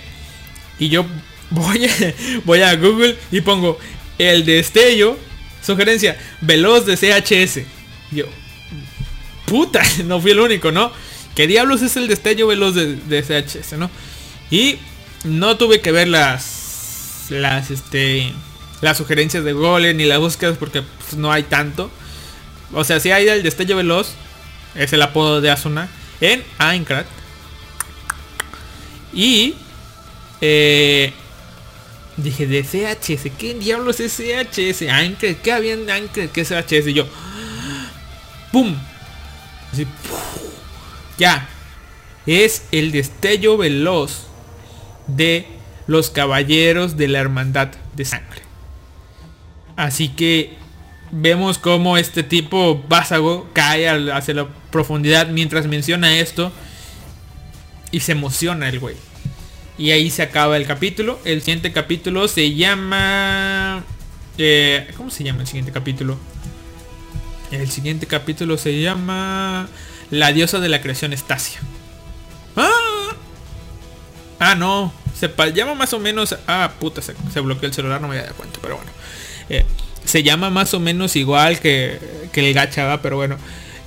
y yo voy a, voy a Google y pongo el destello. Sugerencia. Veloz de CHS. Yo. Puta, no fui el único, ¿no? ¿Qué diablos es el destello veloz de, de CHS, no? Y no tuve que ver las. Las este. Las sugerencias de Golem ni las búsquedas porque pues, no hay tanto. O sea, si hay el destello veloz. Es el apodo de Asuna. En Aincrad. Y. eh, dije, de CHS. ¿Qué diablos es CHS? Aincrad. ¿Qué había en Aincrad? ¿Qué es CHS? Y yo. ¡Pum! Así, ya. Es el destello veloz de los caballeros de la hermandad de sangre. Así que vemos cómo este tipo vásago cae hacia la profundidad mientras menciona esto y se emociona el güey. Y ahí se acaba el capítulo. El siguiente capítulo se llama... eh, ¿Cómo se llama el siguiente capítulo? El siguiente capítulo se llama La diosa de la creación Estasia. ¡Ah! Ah, no. Se llama más o menos... Ah, puta, se, se bloqueó el celular, no me había dado cuenta, pero bueno. Eh, se llama más o menos igual que, que el gacha, ¿va? pero bueno.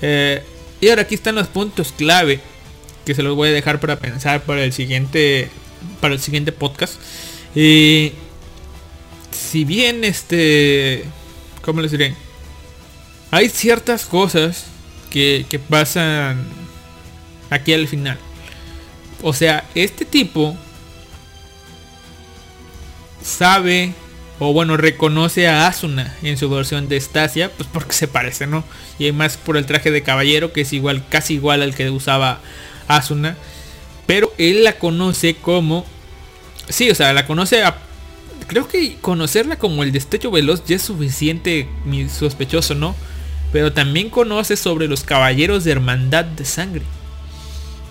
Eh, y ahora aquí están los puntos clave que se los voy a dejar para pensar para el siguiente para el siguiente podcast. Y si bien este ¿cómo les diré? Hay ciertas cosas que, que pasan aquí al final. O sea, este tipo sabe o bueno, reconoce a Asuna en su versión de Stasia, pues porque se parece, ¿no? Y además por el traje de caballero que es igual, casi igual al que usaba Asuna. Pero él la conoce como... Sí, o sea, la conoce a... Creo que conocerla como el destello veloz ya es suficiente sospechoso, ¿no? Pero también conoce sobre los caballeros de hermandad de sangre.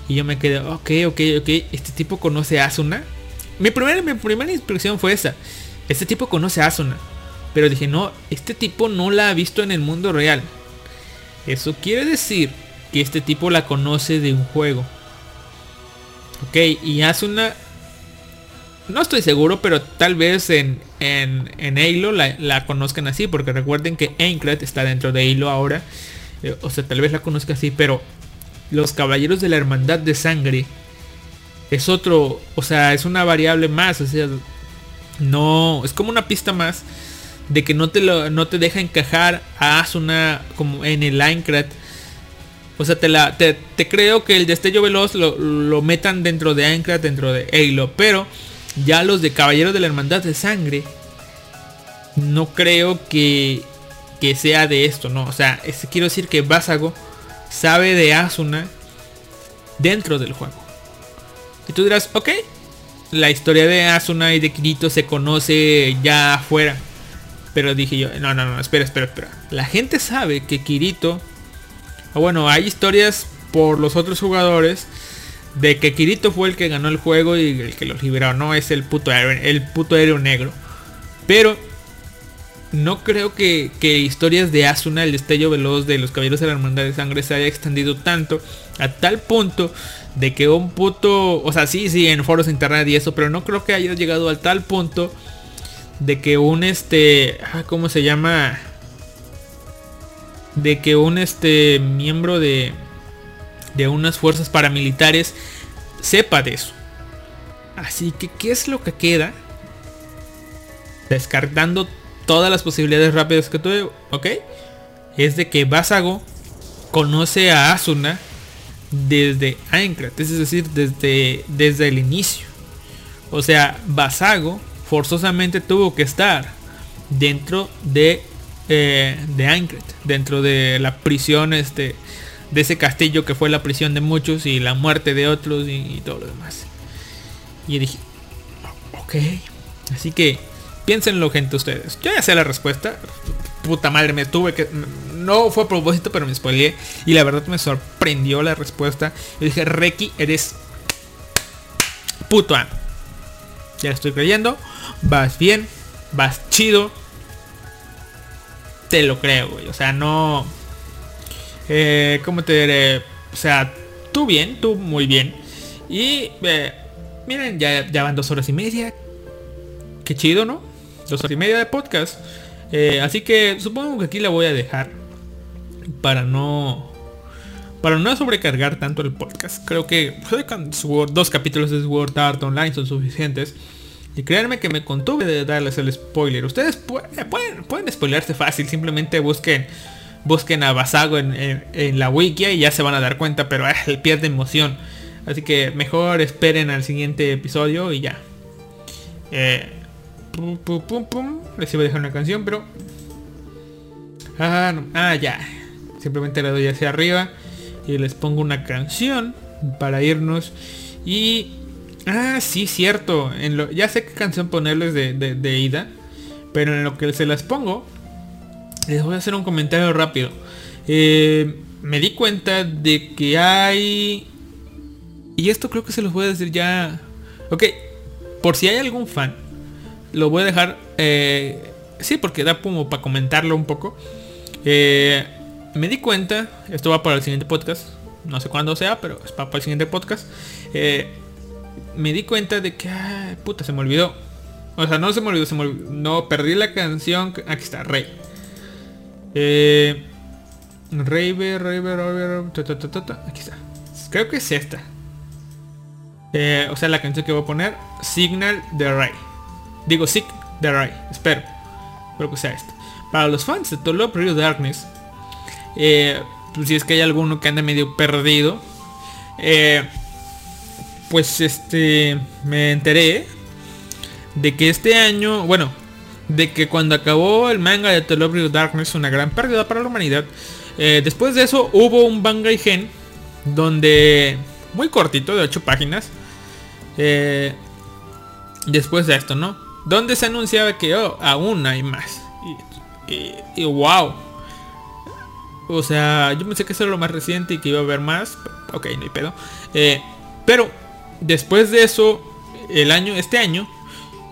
Y yo me quedé, ok, ok, ok. Este tipo conoce a Asuna. Mi primera, mi primera fue esa. Este tipo conoce a Asuna. Pero dije, no, este tipo no la ha visto en el mundo real. Eso quiere decir que este tipo la conoce de un juego. Ok, y Asuna... No estoy seguro, pero tal vez en, en, en la, la conozcan así. Porque recuerden que Aincrad está dentro de Halo ahora. Eh, o sea, tal vez la conozca así, pero los caballeros de la hermandad de sangre es otro, o sea, es una variable más, o sea, no, es como una pista más de que no te lo, no te deja encajar a Asuna como en el Aincrad. O sea, te, la, te, te creo que el destello veloz lo, lo metan dentro de Aincrad, dentro de Halo, pero ya los de Caballeros de la Hermandad de Sangre, no creo que, que sea de esto, ¿no? O sea, es- quiero decir que Vásago sabe de Asuna dentro del juego. Y tú dirás, ok, la historia de Asuna y de Kirito se conoce ya afuera. Pero dije yo, no, no, no, espera, espera, espera. La gente sabe que Kirito, o bueno, hay historias por los otros jugadores de que Kirito fue el que ganó el juego y el que los liberó. No es el puto héroe, el puto negro. Pero no creo que, que historias de Asuna, el destello veloz de los caballeros de la hermandad de sangre, se haya extendido tanto a tal punto de que un puto, o sea, sí, sí, en foros de internet y eso, pero no creo que haya llegado al tal punto de que un este, ah, ¿cómo se llama? De que un este miembro de de unas fuerzas paramilitares sepa de eso. Así que, ¿qué es lo que queda? Descartando todas las posibilidades rápidas que tuve, ¿ok? Es de que Vásago conoce a Asuna desde Aincrad, es decir, desde, desde el inicio. O sea, Vásago forzosamente tuvo que estar dentro de, eh, de dentro de la prisión este, de ese castillo que fue la prisión de muchos y la muerte de otros y, y todo lo demás. Y dije, ok, así que piénsenlo gente ustedes. Yo ya sé la respuesta. Puta madre, me tuve que... No fue a propósito, pero me spoileé. Y la verdad me sorprendió la respuesta. Yo dije, Reki, eres puto amo. Ya estoy creyendo. Vas bien. Vas chido. Te lo creo, güey. O sea, no... Eh, ¿Cómo te diré? O sea, tú bien, tú muy bien. Y eh, miren, ya, ya van dos horas y media. Qué chido, ¿no? Dos horas y media de podcast. Eh, así que supongo que aquí la voy a dejar. Para no... Para no sobrecargar tanto el podcast. Creo que dos capítulos de Sword Art Online son suficientes. Y créanme que me contuve de darles el spoiler. Ustedes pueden, pueden, spoilerse fácil. Simplemente busquen busquen a Basago en, la wiki y ya se van a dar cuenta, pero ah, pierde emoción. Así que mejor esperen al siguiente episodio y ya. Eh, pum, pum, pum, pum. Les iba a dejar una canción, pero... Ah, ah, ya. Simplemente le doy hacia arriba y les pongo una canción para irnos. Y... Ah, sí, cierto. En lo, ya sé qué canción ponerles de, de ida. Pero en lo que se las pongo, les voy a hacer un comentario rápido. Eh, me di cuenta de que hay... Y esto creo que se los voy a decir ya... Ok, por si hay algún fan, lo voy a dejar... Eh, sí, porque da como para comentarlo un poco. Eh, me di cuenta, esto va para el siguiente podcast, no sé cuándo sea, pero es para, el siguiente podcast. me di cuenta de que, ay, puta, se me olvidó. O sea, no se me olvidó, se me olvidó. No, perdí la canción. Aquí está, Rey. Eh, Raver, Raver, Raver, aquí está. Creo que es esta. Eh, o sea, la canción que voy a poner, Signal de Ray. Digo, Sig de Ray, espero. Espero que sea esta. Para los fans de Tolo Rio Darkness, eh, pues si es que hay alguno que anda medio perdido, eh, pues este, me enteré de que este año, bueno, de que cuando acabó el manga de The Lovely Darkness, una gran pérdida para la humanidad, eh, después de eso hubo un Bangai Gen donde, muy cortito, de 8 páginas, después de esto, ¿no? Donde se anunciaba que oh, aún hay más. Y, wow. O sea, yo pensé que eso era lo más reciente y que iba a haber más. Ok, no hay pedo. Eh, pero después de eso, el año, este año,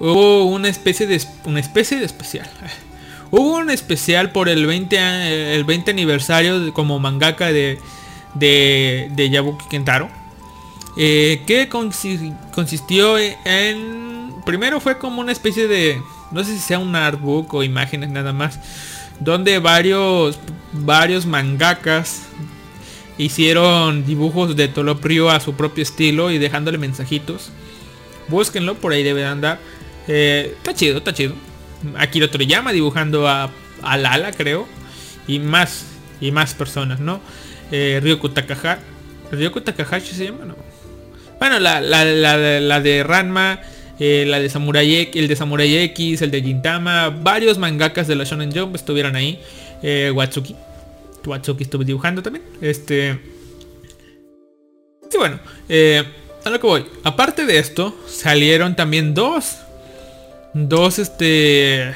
hubo una especie de una especie de especial. Hubo un especial por el 20 el 20 aniversario como mangaka de de, de Yabuki Kentaro. Eh, que consistió en primero fue como una especie de no sé si sea un artbook o imágenes nada más donde varios varios mangakas hicieron dibujos de Toloprio a su propio estilo y dejándole mensajitos búsquenlo por ahí debe andar eh, está chido, está chido. Akira Toriyama dibujando a, a Lala, creo. Y más, y más personas, ¿no? Eh, Ryoko Takahashi. ¿Ryoko Takahashi se llama? No. Bueno, la, la, la, de Ranma, eh, la de Samurai X, el de Samurai X, el de Gintama, varios mangakas de la Shonen Jump estuvieron ahí. Eh, Watsuki. Watsuki estuve dibujando también. Este. Sí, bueno. Eh, a lo que voy. Aparte de esto, salieron también dos Dos, este...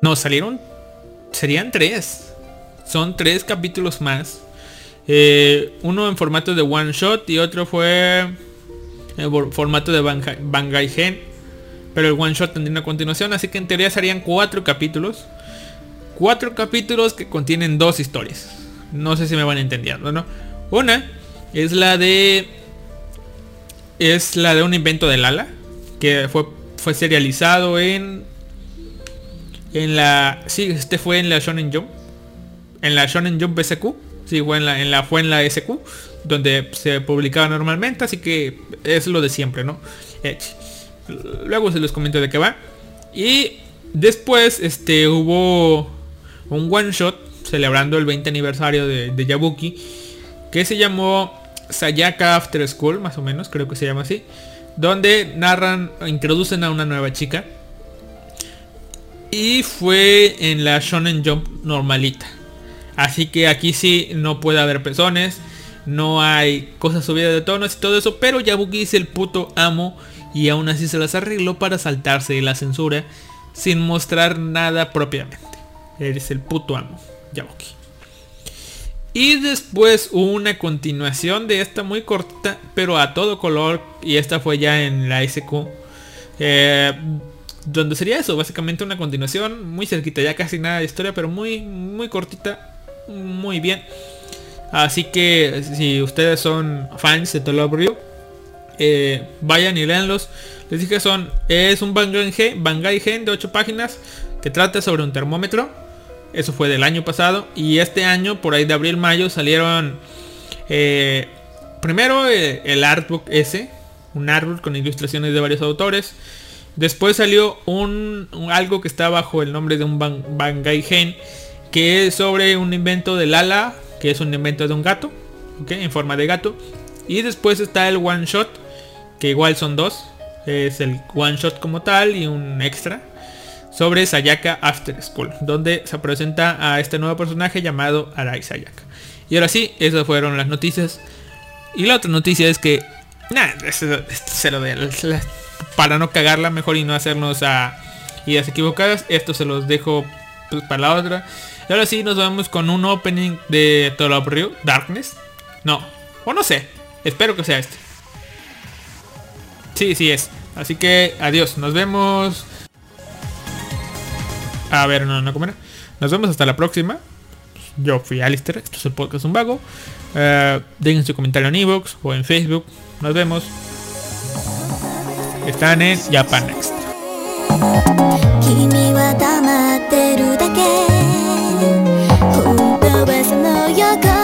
No, salieron... Serían tres. Son tres capítulos más. Eh, uno en formato de one shot y otro fue en formato de Bangai Gen. Pero el one shot tendría una continuación, así que en teoría serían cuatro capítulos. Cuatro capítulos que contienen dos historias. No sé si me van entendiendo, ¿no? Una es la de... Es la de un invento de Lala. Que fue fue serializado en en la sí este fue en la Shonen Jump en la Shonen Jump SQ sí fue en la en la fue en la SQ donde se publicaba normalmente así que es lo de siempre no luego se los comento de qué va y después este hubo un one shot celebrando el 20 aniversario de, de Yabuki que se llamó Sayaka After School más o menos creo que se llama así donde narran, introducen a una nueva chica. Y fue en la Shonen Jump normalita. Así que aquí sí no puede haber pezones. No hay cosas subidas de tonos y todo eso. Pero Yabuki es el puto amo. Y aún así se las arregló para saltarse de la censura. Sin mostrar nada propiamente. Eres el puto amo. Yabuki. Y después hubo una continuación de esta muy corta, pero a todo color. Y esta fue ya en la SQ. Eh, donde sería eso, básicamente una continuación. Muy cerquita, ya casi nada de historia, pero muy, muy cortita. Muy bien. Así que si ustedes son fans de Tolobrio, eh, vayan y leanlos. Les dije son, es un Bangai Gen, de 8 páginas que trata sobre un termómetro. Eso fue del año pasado. Y este año, por ahí de abril-mayo, salieron eh, primero eh, el artbook ese. Un artbook con ilustraciones de varios autores. Después salió un, algo que está bajo el nombre de un Ban- Bangai Gen. Que es sobre un invento del ala. Que es un invento de un gato. ¿ok? En forma de gato. Y después está el one shot. Que igual son dos. Es el one shot como tal y un extra sobre Sayaka After School, donde se presenta a este nuevo personaje llamado Arai Sayaka. Y ahora sí, esas fueron las noticias. Y la otra noticia es que, nada, de para no cagarla mejor y no hacernos a ideas equivocadas. Esto se los dejo pues, para la otra. Y ahora sí, nos vamos con un opening de Tolobrio Darkness. No, o no sé, espero que sea este. Sí, sí es. Así que adiós, nos vemos. A ver, no, no, ¿cómo era? Nos vemos hasta la próxima. Yo fui Alistair, esto es el podcast Un Vago. Eh, dejen su comentario en Evox o en Facebook. Nos vemos. Están en Japan Next. 一个